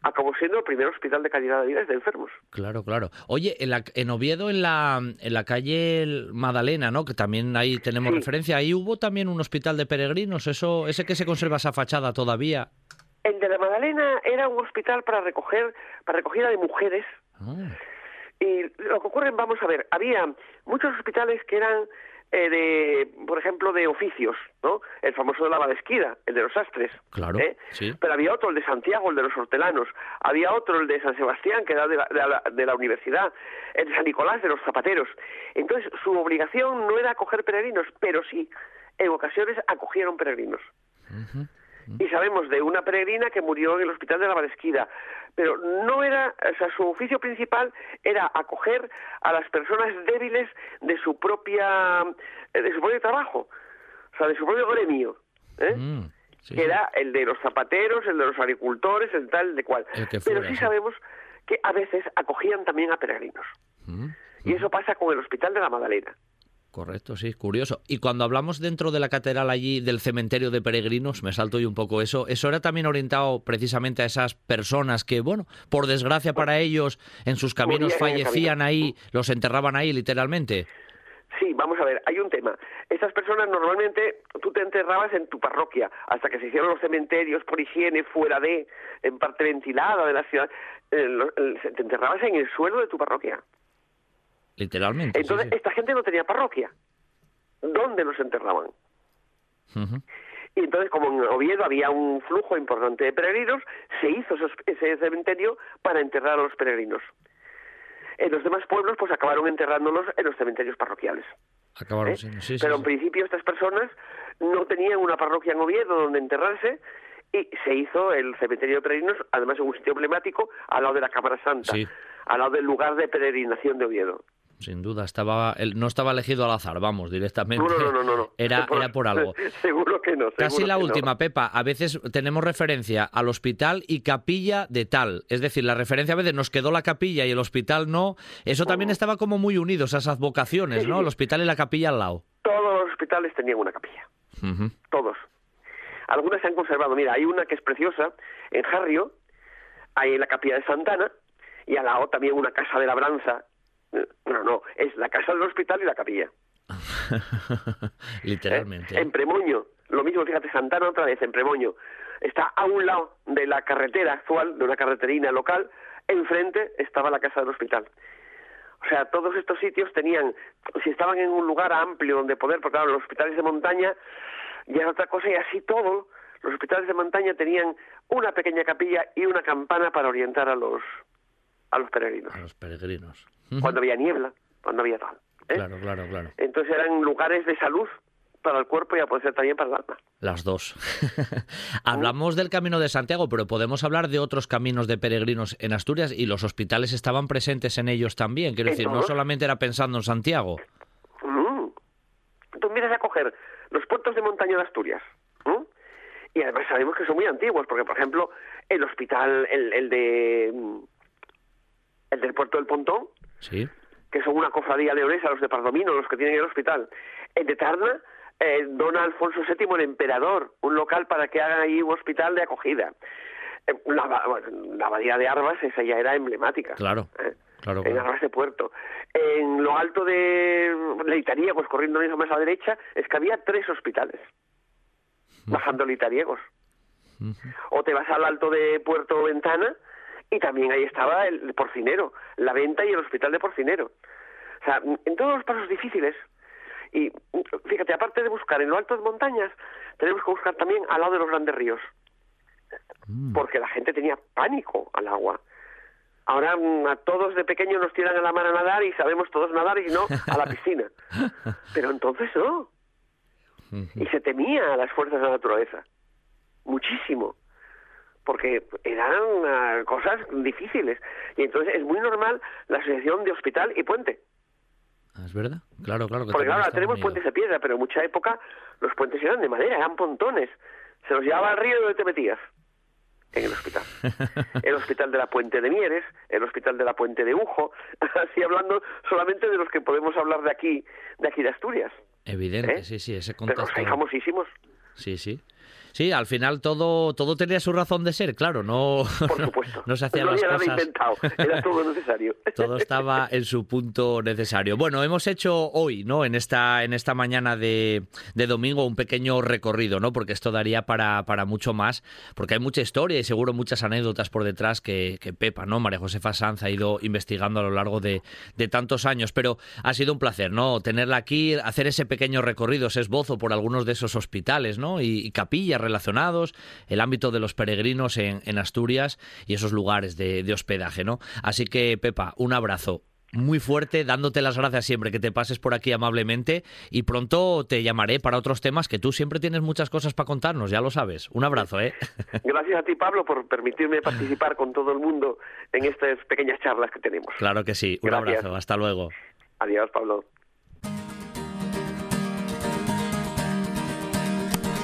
acabó siendo el primer hospital de calidad de vida de enfermos. Claro, claro. Oye, en, la- en Oviedo, en la, en la calle Madalena, ¿no? Que también ahí tenemos Sí. referencia, ahí hubo también un hospital de peregrinos, eso, ese que se conserva esa fachada todavía. El de la Magdalena era un hospital para recoger, para recogida de mujeres. Ah, Y lo que ocurre, vamos a ver, había muchos hospitales que eran eh, de, por ejemplo, de oficios, ¿no? El famoso de la Valesquida, el de los sastres. Claro, ¿eh? sí. Pero había otro, el de Santiago, el de los hortelanos. Había otro, el de San Sebastián, que era de la, de la- de la universidad. El de San Nicolás, de los zapateros. Entonces, su obligación no era acoger peregrinos, pero sí, en ocasiones acogieron peregrinos. Y sabemos de una peregrina que murió en el hospital de la Valesquida. Pero no era, o sea, su oficio principal era acoger a las personas débiles de su propia, eh, de su propio trabajo, o sea, de su propio gremio. ¿eh? Mm, sí, que sí. era el de los zapateros, el de los agricultores, el tal, el de cual. El Pero sí sí. sabemos que a veces acogían también a peregrinos. Mm, Y eso pasa con el Hospital de la Magdalena. Correcto, sí, curioso. Y cuando hablamos dentro de la catedral allí del cementerio de peregrinos, me salto yo un poco eso, eso era también orientado precisamente a esas personas que, bueno, por desgracia para ellos, en sus caminos Morían fallecían camino. ahí, los enterraban ahí literalmente. Sí, vamos a ver, hay un tema. Estas personas normalmente tú te enterrabas en tu parroquia, hasta que se hicieron los cementerios por higiene, fuera de, en parte ventilada de la ciudad, eh, el- te enterrabas en el suelo de tu parroquia. Literalmente. Entonces, sí. esta gente no tenía parroquia. ¿Dónde los enterraban? Y entonces, como en Oviedo había un flujo importante de peregrinos, se hizo esos- ese cementerio para enterrar a los peregrinos. En los demás pueblos, pues acabaron enterrándolos en los cementerios parroquiales. Acabaron ¿eh? sí, sí, Pero en principio estas personas no tenían una parroquia en Oviedo donde enterrarse y se hizo el cementerio de peregrinos, además en un sitio emblemático, al lado de la Cámara Santa, Sí. al lado del lugar de peregrinación de Oviedo. Sin duda. Estaba, no estaba elegido al azar, vamos, directamente. No, no, no, no. Era, por, era por algo. Seguro que no. Casi la última, Pepa. A veces tenemos referencia al hospital y capilla de tal. Es decir, la referencia a veces nos quedó la capilla y el hospital no. Eso también estaba como muy unidos, esas vocaciones, ¿no? El hospital y la capilla al lado. Todos los hospitales tenían una capilla. Todos. Algunas se han conservado. Mira, hay una que es preciosa, en Jarrio, hay la capilla de Santana, y al lado también una casa de labranza no, no, es la casa del hospital y la capilla. Literalmente. ¿Eh? En Premoño, lo mismo, fíjate, Santana otra vez, en Premoño. Está a un lado de la carretera actual, de una carreterina local, enfrente estaba la casa del hospital. O sea, todos estos sitios tenían, si estaban en un lugar amplio donde poder, porque claro, los hospitales de montaña ya era otra cosa, y así todo, los hospitales de montaña tenían una pequeña capilla y una campana para orientar a los, a los peregrinos. A los peregrinos. Cuando había niebla, cuando había tal. ¿eh? Claro, claro, claro. Entonces eran lugares de salud para el cuerpo y a poder ser también para el alma. Las dos. Hablamos del Camino de Santiago, pero podemos hablar de otros caminos de peregrinos en Asturias y los hospitales estaban presentes en ellos también. Quiero decir, no solamente era pensando en Santiago. Mm. Tú miras a coger los puertos de montaña de Asturias. Y además sabemos que son muy antiguos, porque por ejemplo, el hospital, el, el de el del puerto del Pontón, sí. que son una cofradía leonesa, los de Pardomino, los que tienen el hospital. De Tarna, eh, don Alfonso VII, el emperador, un local para que hagan ahí un hospital de acogida. Eh, la, la, abadía de Arbas, esa ya era emblemática. Claro. ¿eh? Claro, en Arbas de Puerto. En lo alto de Leitariegos, corriendo más a la derecha, es que había tres hospitales, bajando Leitariegos. O te vas al alto de Puerto Ventana, y también ahí estaba el porcinero, la venta y el hospital de porcinero. O sea, en todos los pasos difíciles, y fíjate, aparte de buscar en lo alto de montañas, tenemos que buscar también al lado de los grandes ríos, mm. porque la gente tenía pánico al agua. Ahora mm, a todos de pequeños nos tiran a la mar a nadar y sabemos todos nadar y no a la piscina. Pero entonces no. Y se temía a las fuerzas de la naturaleza. Muchísimo porque eran ah, cosas difíciles. Y entonces es muy normal la asociación de hospital y puente. Ah, es verdad, claro, claro. porque ahora tenemos puentes de piedra, pero en mucha época los puentes eran de madera, eran pontones. Se los llevaba al río donde te metías. En el hospital. el hospital de la Puente de Mieres, el hospital de la Puente de Ujo, así hablando solamente de los que podemos hablar de aquí, de aquí de Asturias. Evidente, ¿Eh? sí, sí, ese contexto. Pero hay famosísimos. Sí, sí. Sí, al final todo, todo tenía su razón de ser, claro, no, Por supuesto. no, se hacían las cosas. inventado, era todo necesario. todo estaba en su punto necesario. Bueno, hemos hecho hoy, ¿no? En esta, en esta mañana de, de domingo un pequeño recorrido, ¿no? Porque esto daría para, para mucho más, porque hay mucha historia y seguro muchas anécdotas por detrás que, que Pepa, ¿no? María Josefa Sanz ha ido investigando a lo largo de, de tantos años, pero ha sido un placer, ¿no? Tenerla aquí, hacer ese pequeño recorrido, ese esbozo por algunos de esos hospitales, ¿no? Y, y capillas relacionados, el ámbito de los peregrinos en, Asturias y esos lugares de, hospedaje, ¿no? Así que, Pepa, un abrazo muy fuerte, dándote las gracias siempre que te pases por aquí amablemente y pronto te llamaré para otros temas que tú siempre tienes muchas cosas para contarnos, ya lo sabes. Un abrazo, ¿eh? Gracias a ti, Pablo, por permitirme participar con todo el mundo en estas pequeñas charlas que tenemos. Claro que sí. Un abrazo. Hasta luego. Adiós, Pablo.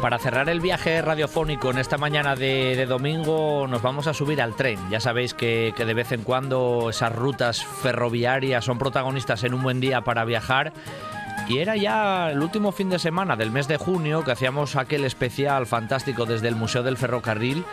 Para cerrar el viaje radiofónico en esta mañana de, domingo nos vamos a subir al tren. Ya sabéis que, de vez en cuando esas rutas ferroviarias son protagonistas en un buen día para viajar. Y era ya el último fin de semana del mes de junio que hacíamos aquel especial fantástico desde el Museo del Ferrocarril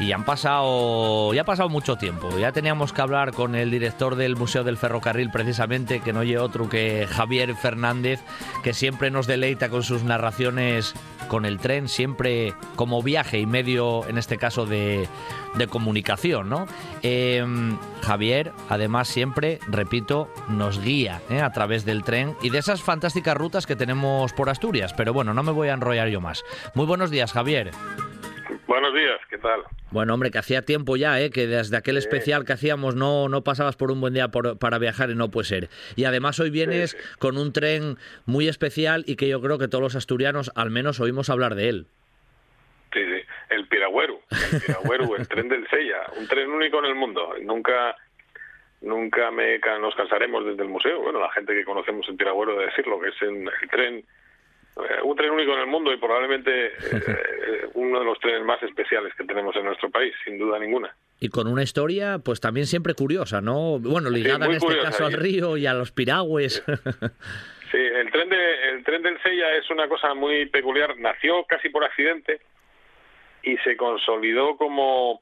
Y han pasado, ya ha pasado mucho tiempo. Ya teníamos que hablar con el director del Museo del Ferrocarril, precisamente, que no hay otro que Javier Fernández, que siempre nos deleita con sus narraciones con el tren, siempre como viaje y medio, en este caso, de, comunicación, ¿no? Em, Javier, además, siempre, repito, nos guía ¿eh? a través del tren y de esas fantásticas rutas que tenemos por Asturias. Pero bueno, no me voy a enrollar yo más. Muy buenos días, Javier. Buenos días, ¿qué tal? Bueno, hombre, que hacía tiempo ya, ¿eh? que desde aquel especial que hacíamos no, no pasabas por un buen día para viajar y no puede ser. Y además hoy vienes con un tren muy especial y que yo creo que todos los asturianos al menos oímos hablar de él. Sí, sí, el Piragüero, el Piragüero, el tren del Sella, un tren único en el mundo. Nunca nunca me, nos cansaremos desde el museo, bueno, la gente que conocemos el Piragüero de decirlo, que es el tren un tren único en el mundo y probablemente eh, eh, uno de los trenes más especiales que tenemos en nuestro país, sin duda ninguna. Y con una historia, pues también siempre curiosa, ¿no? Bueno, ligada en este caso al río y a los piragües. Sí, el tren, de, el tren del Sella es una cosa muy peculiar. Nació casi por accidente y se consolidó como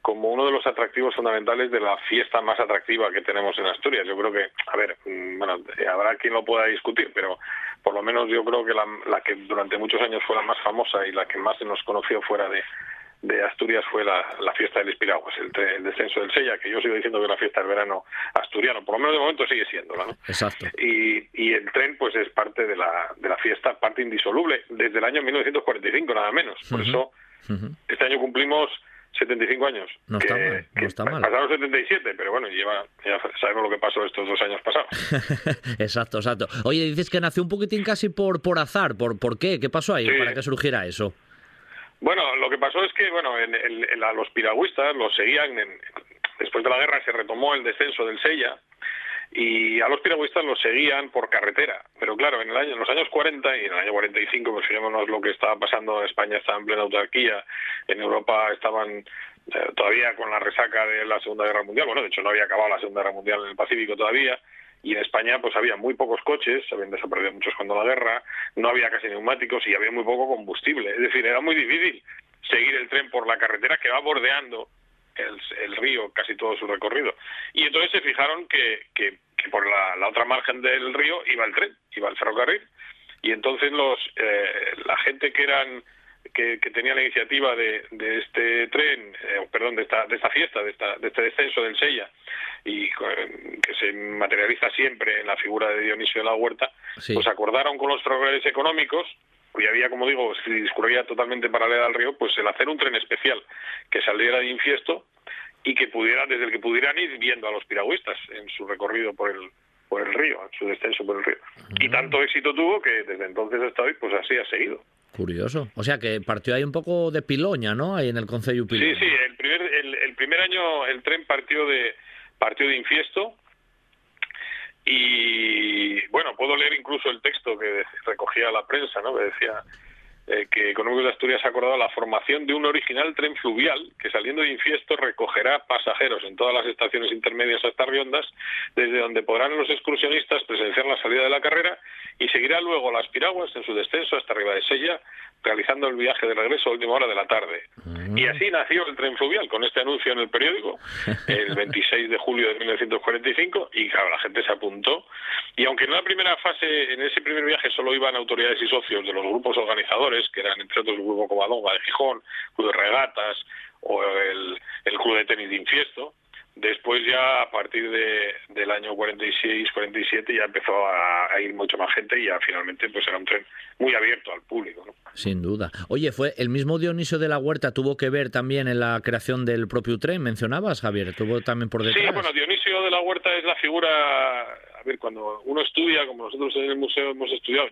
como uno de los atractivos fundamentales de la fiesta más atractiva que tenemos en Asturias. Yo creo que, a ver, mm, bueno, habrá quien lo pueda discutir, pero por lo menos yo creo que la, que durante muchos años fue la más famosa y la que más se nos conoció fuera de, de Asturias fue la, fiesta del Espiraguas, el, descenso del Sella, que yo sigo diciendo que es la fiesta del verano asturiano, por lo menos de momento sigue siendo, ¿no? Exacto. Y, y el tren pues es parte de la, de la fiesta, parte indisoluble, desde el año 1945 nada menos. Por eso este año cumplimos 75 años. No está mal, no está mal. Pasaron 77, pero bueno, lleva, ya sabemos lo que pasó estos dos años pasados. exacto, exacto. Oye, dices que nació un poquitín casi por, por azar. ¿Por, ¿Por qué? ¿Qué pasó ahí para que surgiera eso? Bueno, lo que pasó es que, bueno, en, a los piragüistas los seguían. después de la guerra se retomó el descenso del Sella y a los piragüistas los seguían por carretera. Pero claro, en, el año, en los años 40 y en el año 45, pues fijémonos lo que estaba pasando, en España estaba en plena autarquía, en Europa estaban eh, todavía con la resaca de la Segunda Guerra Mundial, bueno, de hecho no había acabado la Segunda Guerra Mundial en el Pacífico todavía, y en España pues había muy pocos coches, habían desaparecido muchos cuando la guerra, no había casi neumáticos y había muy poco combustible, es decir, era muy difícil seguir el tren por la carretera que va bordeando el, río casi todo su recorrido. Y entonces se fijaron que, que, por la, otra margen del río iba el tren, iba el ferrocarril. Y entonces los eh, la gente que eran que, tenía la iniciativa de, de este tren, eh, perdón, de esta, de esta fiesta, de, esta, de este descenso del Sella, y que se materializa siempre en la figura de Dionisio de la Huerta, pues acordaron con los ferrocarriles económicos y había, como digo, si discurría totalmente paralela al río, pues el hacer un tren especial que saliera de Infiesto y que pudiera, desde el que pudieran ir viendo a los piragüistas en su recorrido por el por el río, en su descenso por el río. Y tanto éxito tuvo que desde entonces hasta hoy, pues así ha seguido. Curioso. O sea que partió ahí un poco de Piloña, ¿no? Ahí en el Concello Piloña. Sí, sí. El primer, el, el primer año el tren partió de partió de Infiesto y bueno, puedo leer incluso el texto que recogía la prensa, ¿no? Que decía eh, que Económicos de Asturias ha acordado la formación de un original tren fluvial que saliendo de Infiesto recogerá pasajeros en todas las estaciones intermedias hasta Riondas, desde donde podrán los excursionistas presenciar la salida de la carrera y seguirá luego las piraguas en su descenso hasta arriba de Sella, realizando el viaje de regreso a última hora de la tarde. Y así nació el tren fluvial, con este anuncio en el periódico, el 26 de julio de 1945, y claro, la gente se apuntó. Y aunque en la primera fase, en ese primer viaje, solo iban autoridades y socios de los grupos organizadores, que eran entre otros el Grupo Covadonga de Gijón, Club de Regatas o el, el Club de Tenis de Infiesto, Después ya a partir de, del año 46-47 ya empezó a, ir mucha más gente y ya finalmente pues era un tren muy abierto al público. Sin duda. Oye, fue el mismo Dionisio de la Huerta tuvo que ver también en la creación del propio tren, mencionabas Javier, tuvo también por detrás. Sí, bueno, Dionisio de la Huerta es la figura, a ver, cuando uno estudia, como nosotros en el museo hemos estudiado,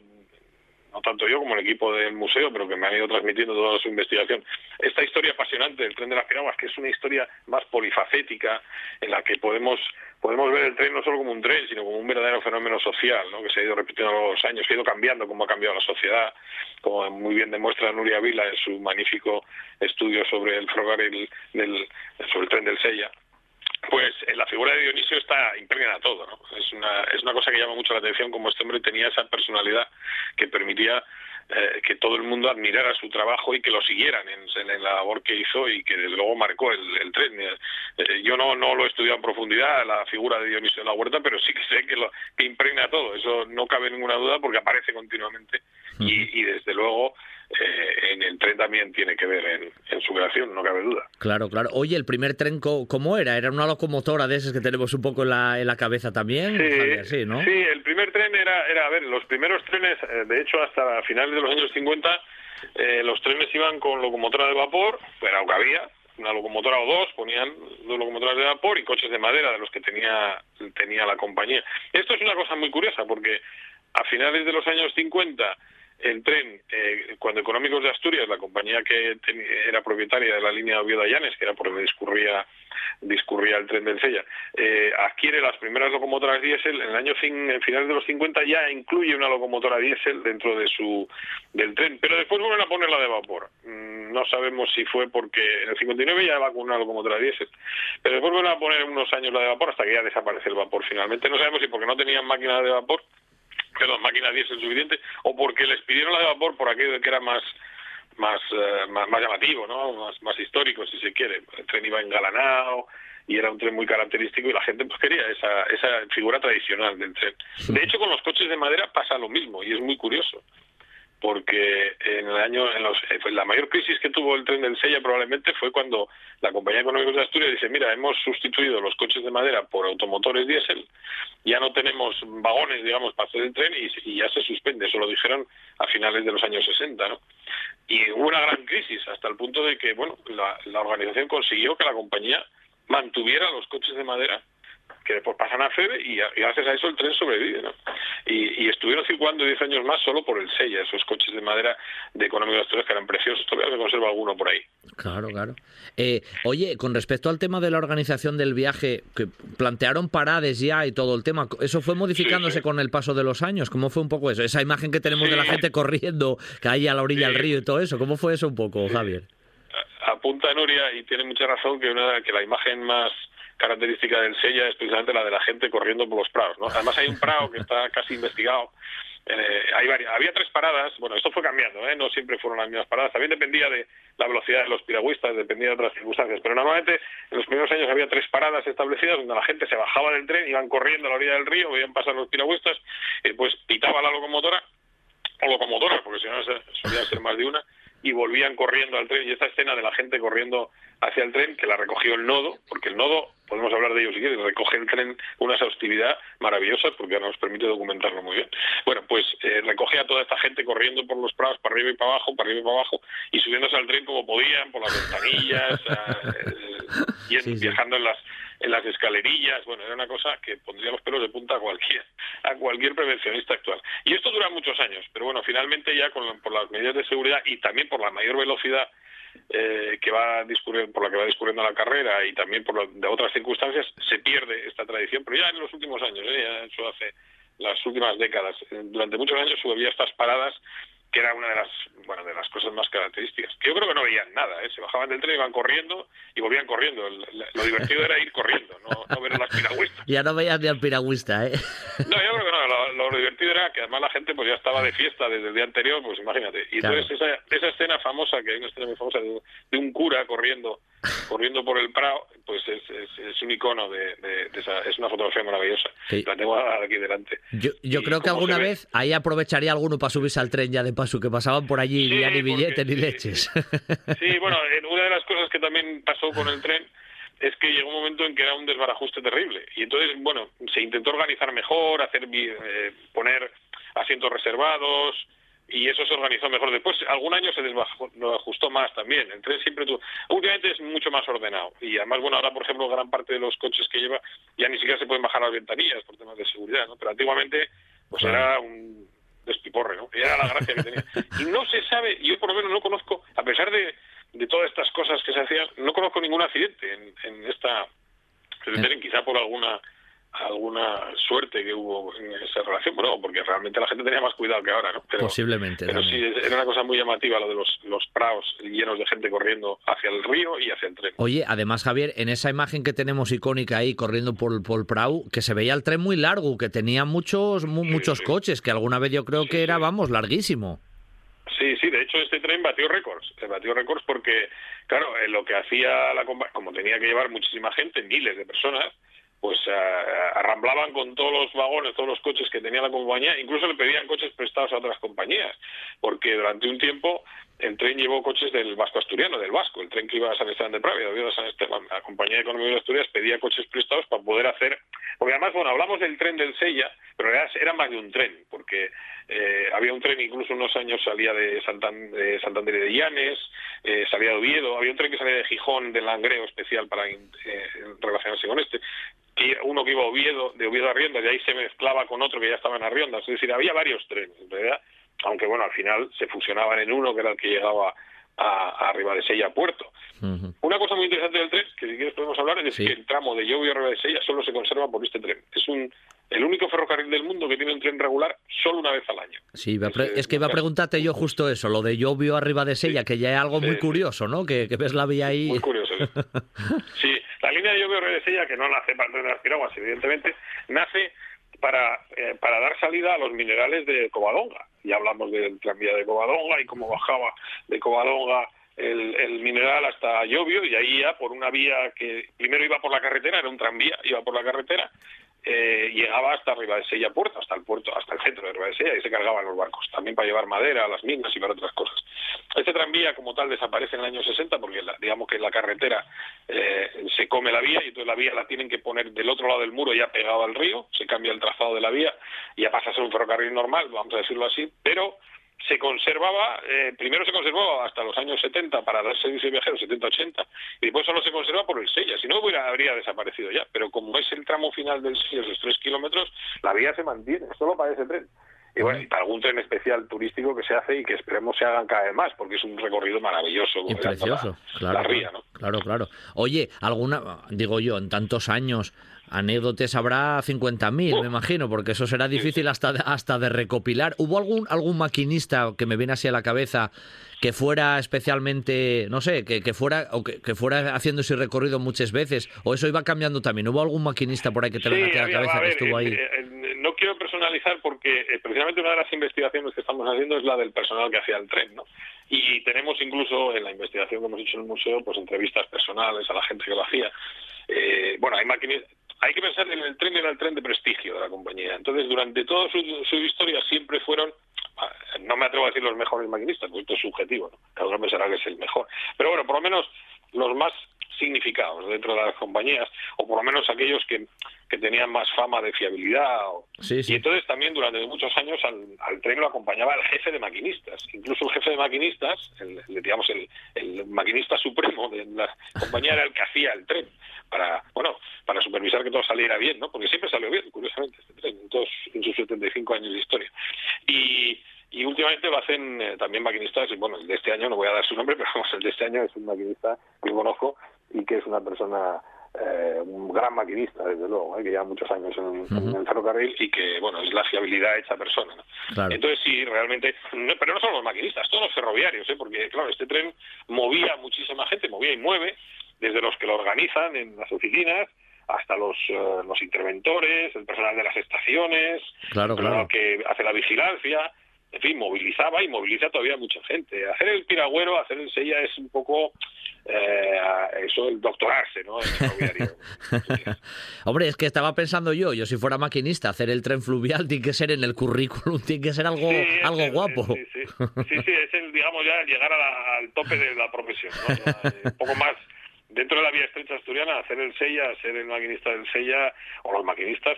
no tanto yo como el equipo del museo, pero que me han ido transmitiendo toda su investigación. Esta historia apasionante del tren de las piraguas, que es una historia más polifacética, en la que podemos podemos ver el tren no solo como un tren, sino como un verdadero fenómeno social, ¿no? que se ha ido repitiendo a lo los años, que ha ido cambiando como ha cambiado la sociedad, como muy bien demuestra Nuria Vila en su magnífico estudio sobre el ferrocarril del, sobre el tren del Sella pues en la figura de Dionisio está impregna todo, ¿no? Es una, es una cosa que llama mucho la atención como este hombre tenía esa personalidad que permitía eh, que todo el mundo admirara su trabajo y que lo siguieran en, la labor que hizo y que desde luego marcó el, tren. Eh, yo no, no lo he estudiado en profundidad, la figura de Dionisio de la Huerta, pero sí que sé que, lo, que impregna todo. Eso no cabe ninguna duda porque aparece continuamente y, y desde luego eh, en el tren también tiene que ver en, su creación, no cabe duda. Claro, claro. Oye, ¿el primer tren cómo era? ¿Era una locomotora de esas que tenemos un poco en la, en la cabeza también? Sí, ¿no? sí, el primer tren era, era, a ver, los primeros trenes, eh, de hecho hasta finales de los años 50, eh, los trenes iban con locomotora de vapor, era lo que había, una locomotora o dos, ponían dos locomotoras de vapor y coches de madera de los que tenía, tenía la compañía. Esto es una cosa muy curiosa porque a finales de los años 50 el tren, eh, cuando Económicos de Asturias, la compañía que era propietaria de la línea Oviedo-Llanes, que era por donde discurría, discurría el tren del Sella, eh, adquiere las primeras locomotoras diésel, en el año en finales de los 50 ya incluye una locomotora diésel dentro de su del tren, pero después vuelven a ponerla de vapor. Mm, no sabemos si fue porque en el 59 ya va con una locomotora diésel, pero después vuelven a poner unos años la de vapor hasta que ya desaparece el vapor finalmente. No sabemos si porque no tenían máquinas de vapor perdón, máquinas diésel suficiente, o porque les pidieron la de vapor por aquello que era más más, eh, más, llamativo, ¿no? Más, más histórico, si se quiere. El tren iba engalanado y era un tren muy característico y la gente pues quería esa, esa figura tradicional del tren. De hecho, con los coches de madera pasa lo mismo y es muy curioso porque en el año, en los, eh, la mayor crisis que tuvo el tren del Sella probablemente fue cuando la compañía económica de Asturias dice, mira, hemos sustituido los coches de madera por automotores diésel, ya no tenemos vagones, digamos, para hacer el tren y, ya se suspende, eso lo dijeron a finales de los años 60, ¿no? Y hubo una gran crisis hasta el punto de que, bueno, la organización consiguió que la compañía mantuviera los coches de madera que después pasan a FEBE y, gracias a eso el tren sobrevive. ¿no? Y, estuvieron circulando 10 años más solo por el Sella, esos coches de madera de Económico de que eran preciosos. Todavía se conserva alguno por ahí. Claro, claro. Eh, oye, con respecto al tema de la organización del viaje, que plantearon parades ya y todo el tema, ¿eso fue modificándose con el paso de los años? ¿Cómo fue un poco eso? Esa imagen que tenemos de la gente corriendo, que hay a la orilla del río y todo eso, ¿cómo fue eso un poco, Javier? Apunta Nuria y tiene mucha razón que, una, que la imagen más característica del Sella es precisamente la de la gente corriendo por los prados. ¿no? Además hay un prado que está casi investigado. Eh, hay había tres paradas, bueno, esto fue cambiando, ¿eh? no siempre fueron las mismas paradas, también dependía de la velocidad de los piragüistas, dependía de otras circunstancias, pero normalmente en los primeros años había tres paradas establecidas donde la gente se bajaba del tren, iban corriendo a la orilla del río, veían pasar los piragüistas, y pues pitaba la locomotora, o locomotora, porque si no solía ser más de una, y volvían corriendo al tren. Y esta escena de la gente corriendo hacia el tren, que la recogió el nodo, porque el nodo, podemos hablar de ello si quieres, recoge el tren una exhaustividad maravillosa, porque nos permite documentarlo muy bien. Bueno, pues eh, recoge a toda esta gente corriendo por los prados, para arriba y para abajo, para arriba y para abajo, y subiéndose al tren como podían, por las ventanillas, eh, y viajando en las en las escalerillas, bueno, era una cosa que pondría los pelos de punta a cualquier, a cualquier prevencionista actual. Y esto dura muchos años, pero bueno, finalmente ya con, por las medidas de seguridad y también por la mayor velocidad eh, que va por la que va discurriendo la carrera y también por de otras circunstancias, se pierde esta tradición, pero ya en los últimos años, ¿eh? ya eso hace las últimas décadas, durante muchos años había estas paradas que era una de las bueno de las cosas más características. Que yo creo que no veían nada, ¿eh? se bajaban del tren, iban corriendo y volvían corriendo. lo divertido era ir corriendo, no, ver las piragüistas. Ya no veías ni al piragüista, ¿eh? No, yo creo que no. Lo, divertido era que además la gente pues ya estaba de fiesta desde el día anterior, pues imagínate. Y entonces esa, esa escena famosa, que hay una escena muy famosa de, de un cura corriendo corriendo por el Prado, pues es, es, un icono de, esa, es una fotografía maravillosa. La tengo aquí delante. Yo, yo creo que alguna vez ahí aprovecharía alguno para subirse al tren ya de paso, que pasaban por allí y ni billetes ni leches. Sí, bueno, una de las cosas que también pasó con el tren es que llegó un momento en que era un desbarajuste terrible. Y entonces, bueno, se intentó organizar mejor, hacer eh, poner asientos reservados, y eso se organizó mejor. Después, algún año se desajustó más también. El tren siempre tuvo... Últimamente es mucho más ordenado. Y además, bueno, ahora, por ejemplo, gran parte de los coches que lleva ya ni siquiera se pueden bajar las ventanillas por temas de seguridad, ¿no? Pero antiguamente, pues era un despiporre, ¿no? Era la gracia que tenía. Y no se sabe, yo por lo menos no conozco, a pesar de, de todas estas cosas que se hacían, no conozco ningún accidente en, en esta... En, quizá por alguna alguna suerte que hubo en esa relación, bueno, porque realmente la gente tenía más cuidado que ahora, ¿no? Posiblemente. Pero sí, era una cosa muy llamativa lo de los, los praos llenos de gente corriendo hacia el río y hacia el tren. Oye, además, Javier, en esa imagen que tenemos icónica ahí corriendo por, por el prau, que se veía el tren muy largo, que tenía muchos muchos coches, que alguna vez yo creo que era, vamos, larguísimo. Sí, sí, de hecho este tren batió récords, batió récords porque, claro, lo que hacía la como tenía que llevar muchísima gente, miles de personas, pues eh, arramblaban con todos los vagones, todos los coches que tenía la compañía, incluso le pedían coches prestados a otras compañías, porque durante un tiempo el tren llevó coches del Vasco Asturiano, del Vasco, el tren que iba a San Esteban de Pravia, de San Esteban, la compañía de economía de Asturias pedía coches prestados para poder hacer, porque además, bueno, hablamos del tren del Sella, pero era, era más de un tren, porque eh, había un tren incluso unos años salía de, de Santander de Llanes, eh, salía de Oviedo, había un tren que salía de Gijón, del Langreo especial para eh, relacionarse con este, uno que iba a Oviedo, de Oviedo a Rionda, de ahí se mezclaba con otro que ya estaba en Arriondas, es decir, había varios trenes, en realidad, aunque bueno, al final se fusionaban en uno que era el que llegaba a, arriba de Sella Puerto. Una cosa muy interesante del tren, que si quieres podemos hablar, es que el tramo de Llobio arriba de Sella solo se conserva por este tren. Es un el único ferrocarril del mundo que tiene un tren regular solo una vez al año. Sí, es, que iba a preguntarte yo justo eso, lo de Llobio arriba de Sella, que ya es algo muy curioso, ¿no? Que, ves la vía ahí. Muy curioso. sí, la línea de Llobio arriba de Sella, que no nace para el tren de las piraguas, evidentemente, nace para, eh, para dar salida a los minerales de Covadonga. Ya hablamos del tranvía de Covadonga y cómo bajaba de Covadonga el, mineral hasta Llobio y ahí ya por una vía que primero iba por la carretera, era un tranvía, iba por la carretera eh, llegaba hasta arriba de Sella Puerto, hasta el puerto, hasta el centro de Sella y se cargaban los barcos, también para llevar madera las minas y para otras cosas. Este tranvía como tal desaparece en el año 60 porque digamos que la carretera eh, se come la vía y entonces la vía la tienen que poner del otro lado del muro ya pegado al río, se cambia el trazado de la vía y ya pasa a ser un ferrocarril normal, vamos a decirlo así, pero se conservaba, eh, primero se conservaba hasta los años 70 para dar servicio de viajeros, 70-80, y después solo se conserva por el Sella, si no hubiera, habría desaparecido ya, pero como es el tramo final del Sella, esos tres kilómetros, la vía se mantiene, solo para ese tren. Y bueno, y para algún tren especial turístico que se hace y que esperemos se hagan cada vez más, porque es un recorrido maravilloso. Y precioso, claro. Claro, claro. Oye, alguna, digo yo, en tantos años, anécdotas habrá 50.000, me imagino, porque eso será difícil hasta de, hasta de recopilar. ¿Hubo algún, algún maquinista que me viene así a la cabeza que fuera especialmente, no sé, que, que fuera o que, fuera haciendo ese recorrido muchas veces? ¿O eso iba cambiando también? ¿Hubo algún maquinista por ahí que te venga a la cabeza que estuvo ahí? Eh, eh, no quiero personalizar porque eh, precisamente una de las investigaciones que estamos haciendo es la del personal que hacía el tren, ¿no? Y tenemos incluso en la investigación que hemos hecho en el museo, pues entrevistas personales a la gente que lo hacía. bueno, hay maquinistas hay que pensar en el tren era el tren de prestigio de la compañía. Entonces, durante toda su, historia siempre fueron, ah, no me atrevo a decir los mejores maquinistas, porque esto es subjetivo, ¿no? cada uno pensará que es el mejor. Pero bueno, por lo menos los más significados dentro de las compañías, o por lo menos aquellos que, que tenían más fama de fiabilidad. Y entonces también durante muchos años al, tren lo acompañaba el jefe de maquinistas. Incluso el jefe de maquinistas, el, digamos el, el maquinista supremo de la compañía era el que hacía el tren para, bueno, para supervisar que todo saliera bien, ¿no? Porque siempre salió bien, curiosamente, este tren, en, todos, en sus 75 años de historia. Y, y últimamente lo hacen eh, también maquinistas, y bueno, el de este año no voy a dar su nombre, pero vamos, el de este año es un maquinista que conozco y que es una persona eh, un gran maquinista, desde luego, eh, que lleva muchos años en, el ferrocarril y que, bueno, es la fiabilidad hecha persona. Entonces, sí, realmente, pero no solo los maquinistas, todos los ferroviarios, ¿eh? porque, claro, este tren movía muchísima gente, movía y mueve, desde los que lo organizan en las oficinas hasta los, eh, los interventores, el personal de las estaciones, claro, claro. que hace la vigilancia, en fin, movilizaba y moviliza todavía mucha gente. Hacer el piragüero, hacer el sella es un poco eh, eso, el doctorarse, ¿no? Hombre, es que estaba pensando yo, yo si fuera maquinista, hacer el tren fluvial tiene que ser en el currículum, tiene que ser algo, algo guapo. Sí sí. es el, digamos, ya llegar al tope de la profesión, ¿no? un poco más dentro de la vía estrecha asturiana, hacer el sella, ser el maquinista del sella, o los maquinistas,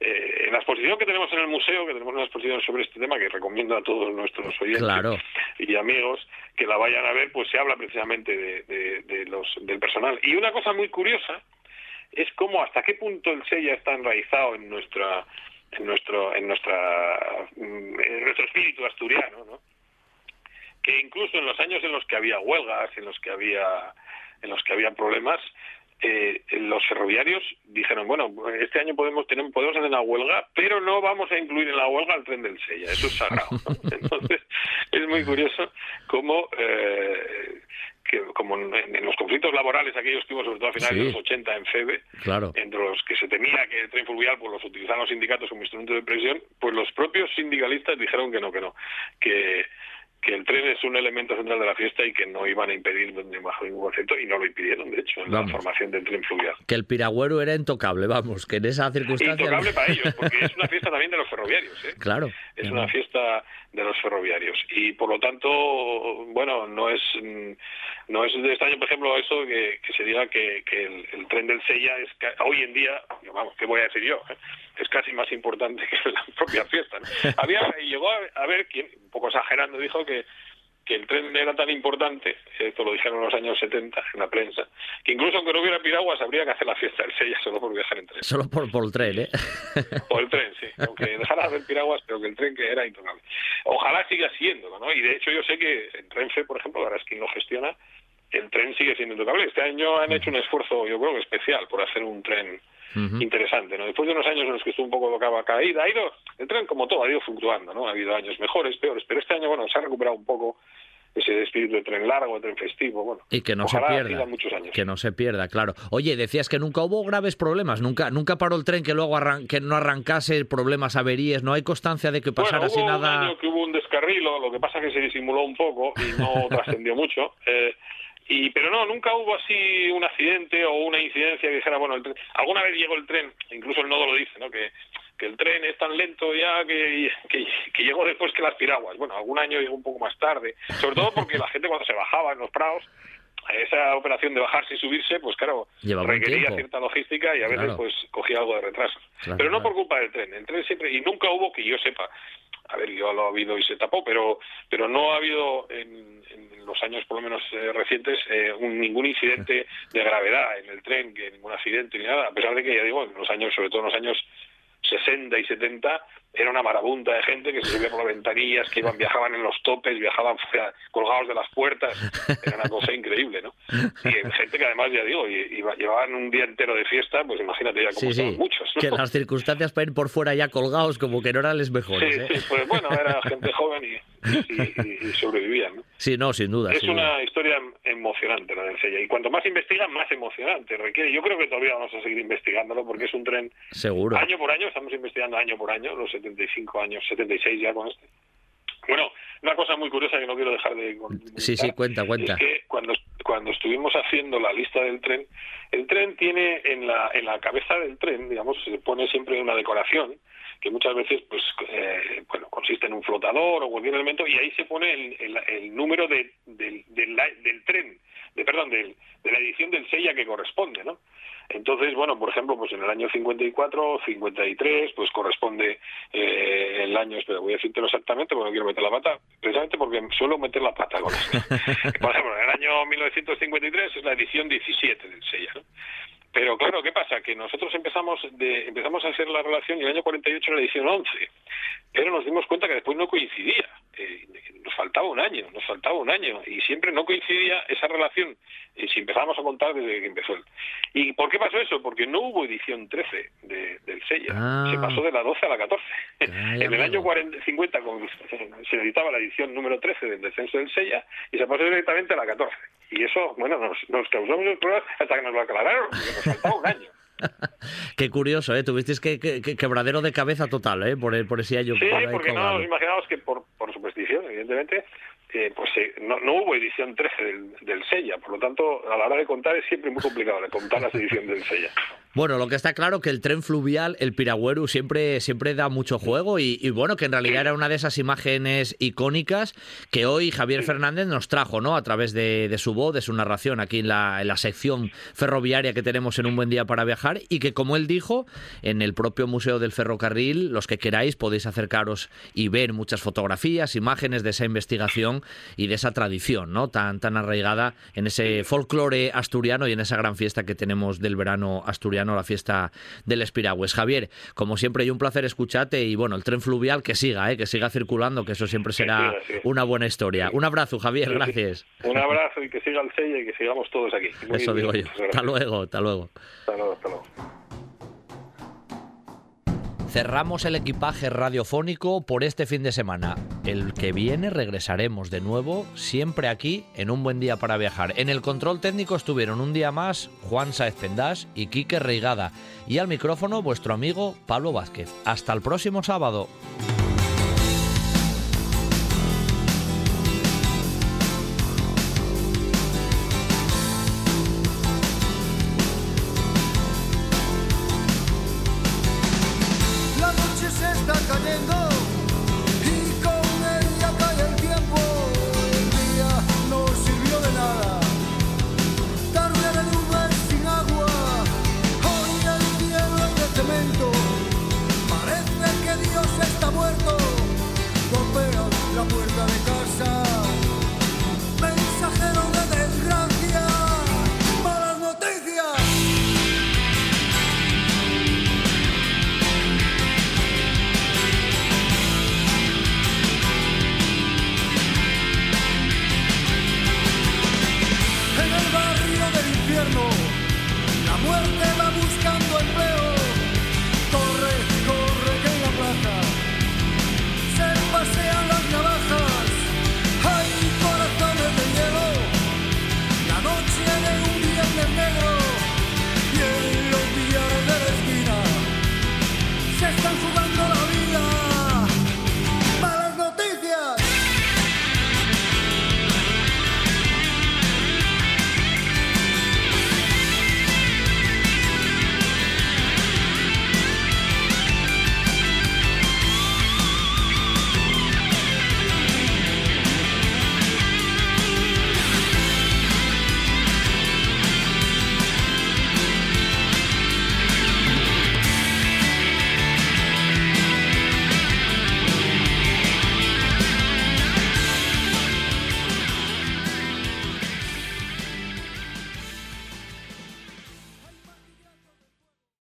eh, en la exposición que tenemos en el museo, que tenemos una exposición sobre este tema que recomiendo a todos nuestros oyentes y amigos que la vayan a ver, pues se habla precisamente de, los, del personal. Y una cosa muy curiosa es cómo hasta qué punto el sella está enraizado en nuestra en nuestro en nuestra en nuestro espíritu asturiano, ¿no? Que incluso en los años en los que había huelgas, en los que había en los que había problemas, eh, los ferroviarios dijeron, bueno, este año podemos tener, podemos hacer una huelga, pero no vamos a incluir en la huelga el tren del Sella, eso es sagrado. Entonces, es muy curioso cómo, eh, que, como en, los conflictos laborales, aquellos que hubo sobre todo a finales de los 80 en FEBE, claro. entre los que se temía que el tren fluvial pues los utilizaban los sindicatos como instrumento de presión, pues los propios sindicalistas dijeron que no, que no, que que el tren es un elemento central de la fiesta y que no iban a impedir bajo ningún concepto y no lo impidieron, de hecho, en la formación del tren fluvial. Que el piragüero era intocable, vamos, que en esa circunstancia... Intocable para ellos, porque es una fiesta también de los ferroviarios, ¿eh? Claro. Es una fiesta de los ferroviarios y por lo tanto, bueno, no es no es de extraño, por ejemplo, eso que, se diga que, el, tren del Sella es hoy en día, vamos, ¿qué voy a decir yo? Es casi más importante que la propia fiesta. Había, llegó a, ver, quien, un poco exagerando, dijo que que el tren era tan importante, esto lo dijeron en los años 70 en la prensa, que incluso aunque no hubiera piraguas habría que hacer la fiesta del Sella solo por viajar en tren. Solo por, por el tren, ¿eh? Por el tren, sí. Aunque dejara de hacer piraguas, pero que el tren que era intocable. Ojalá siga siendo, ¿no? Y de hecho yo sé que en Renfe, por ejemplo, ahora es quien lo gestiona, el tren sigue siendo intocable. Este año han hecho un esfuerzo, yo creo que especial, por hacer un tren interesante, ¿no? Después de unos años en los que estuvo un poco tocaba caída, ha ido, el tren como todo ha ido fluctuando, ¿no? Ha habido años mejores, peores, pero este año, bueno, se ha recuperado un poco ese espíritu de tren largo, de tren festivo, bueno. Y que no se pierda. Que no se pierda, claro. Oye, decías que nunca hubo graves problemas, nunca nunca paró el tren que luego que no arrancase problemas, averías, no hay constancia de que pasara así nada. Un año que hubo un descarrilo, lo que pasa es que se disimuló un poco y no trascendió mucho. Eh, y pero no nunca hubo así un accidente o una incidencia que dijera bueno el tren, alguna vez llegó el tren incluso el nodo lo dice no que, que el tren es tan lento ya que, que, llegó después que las piraguas. Bueno algún año llegó un poco más tarde sobre todo porque la gente cuando se bajaba en los prados esa operación de bajarse y subirse, pues claro, requería cierta logística y a veces pues cogía algo de retraso. pero no por culpa del tren, el tren siempre, y nunca hubo que yo sepa, a ver, yo lo ha habido y se tapó, pero, pero no ha habido en, los años por lo menos eh, recientes eh, ningún incidente de gravedad en el tren, que ningún accidente ni nada, a pesar de que ya digo, en los años, sobre todo en los años 60 y 70 era una marabunta de gente que se subía por las ventanillas, que iban, viajaban en los topes, viajaban colgados de las puertas, era una cosa increíble, ¿no? Y gente que además, ya digo, iba, llevaban un día entero de fiesta, pues imagínate ya cómo sí, muchos. Que las circunstancias para ir por fuera ya colgados como que no eran les mejores. Sí, ¿eh? sí, pues bueno, era gente joven y, sobrevivían, ¿no? Sí, no, sin duda. Es una historia emocionante la del Sella, y cuanto más investigan, más emocionante requiere. Yo creo que todavía vamos a seguir investigándolo porque es un tren... Seguro. Año por año, estamos investigando año por año, los 75 años, 76 ya con este. Bueno, una cosa muy curiosa que no quiero dejar de Sí, sí, cuenta, cuenta. Es que cuando, cuando estuvimos haciendo la lista del tren, el tren tiene en la, en la cabeza del tren, digamos, se pone siempre una decoración que muchas veces pues eh, bueno consiste en un flotador o cualquier elemento y ahí se pone el, el, número de, del, del, del, tren de perdón de la edición del sella que corresponde no entonces, bueno, por ejemplo, pues en el año 54, 53, pues corresponde eh, el año, espera, voy a decírtelo exactamente porque no quiero meter la pata, precisamente porque suelo meter la pata con esto. por ejemplo, en el año 1953 es la edición 17 del ¿no? Pero claro, ¿qué pasa? Que nosotros empezamos empezamos a hacer la relación y el año 48 era la edición 11, pero nos dimos cuenta que después no coincidía. Eh, nos faltaba un año, nos faltaba un año y siempre no coincidía esa relación y si empezamos a contar desde que empezó. ¿Y por qué pasó eso? Porque no hubo edición 13 del Sella, ah. se pasó de la 12 a la 14. en el año 40, 50 se editaba la edición número 13 del descenso del Sella y se pasó directamente a la 14. Y eso, bueno, nos, nos causó muchos problemas hasta que nos lo aclararon, porque nos faltaba un año. Qué curioso, ¿eh? Tuvisteis que, quebradero de cabeza total, ¿eh? Por, por ese año. Sí, porque no nos imaginábamos que por, por superstición, evidentemente, eh, pues eh, no, no, hubo edición 13 del, del Sella, por lo tanto, a la hora de contar es siempre muy complicado de contar las ediciones del Sella. Bueno, lo que está claro que el tren fluvial, el Piragüero, siempre, siempre da mucho juego y, bueno, que en realidad era una de esas imágenes icónicas que hoy Javier Fernández nos trajo, ¿no? A través de, su voz, de su narración aquí en la, en la, sección ferroviaria que tenemos en Un Buen Día para Viajar y que, como él dijo, en el propio Museo del Ferrocarril, los que queráis podéis acercaros y ver muchas fotografías, imágenes de esa investigación y de esa tradición, ¿no? Tan, tan arraigada en ese folclore asturiano y en esa gran fiesta que tenemos del verano asturiano la fiesta del Espiragües. Javier, como siempre, hay un placer escucharte y bueno, el tren fluvial que siga, ¿eh? que siga circulando, que eso siempre será una buena historia. Un abrazo, Javier, gracias. Un abrazo y que siga el sello y que sigamos todos aquí. eso digo yo. Hasta luego, hasta luego. Hasta luego, hasta luego. Cerramos el equipaje radiofónico por este fin de semana. El que viene regresaremos de nuevo, siempre aquí, en un buen día para viajar. En el control técnico estuvieron un día más Juan Saez Pendás y Quique Reigada. Y al micrófono vuestro amigo Pablo Vázquez. Hasta el próximo sábado.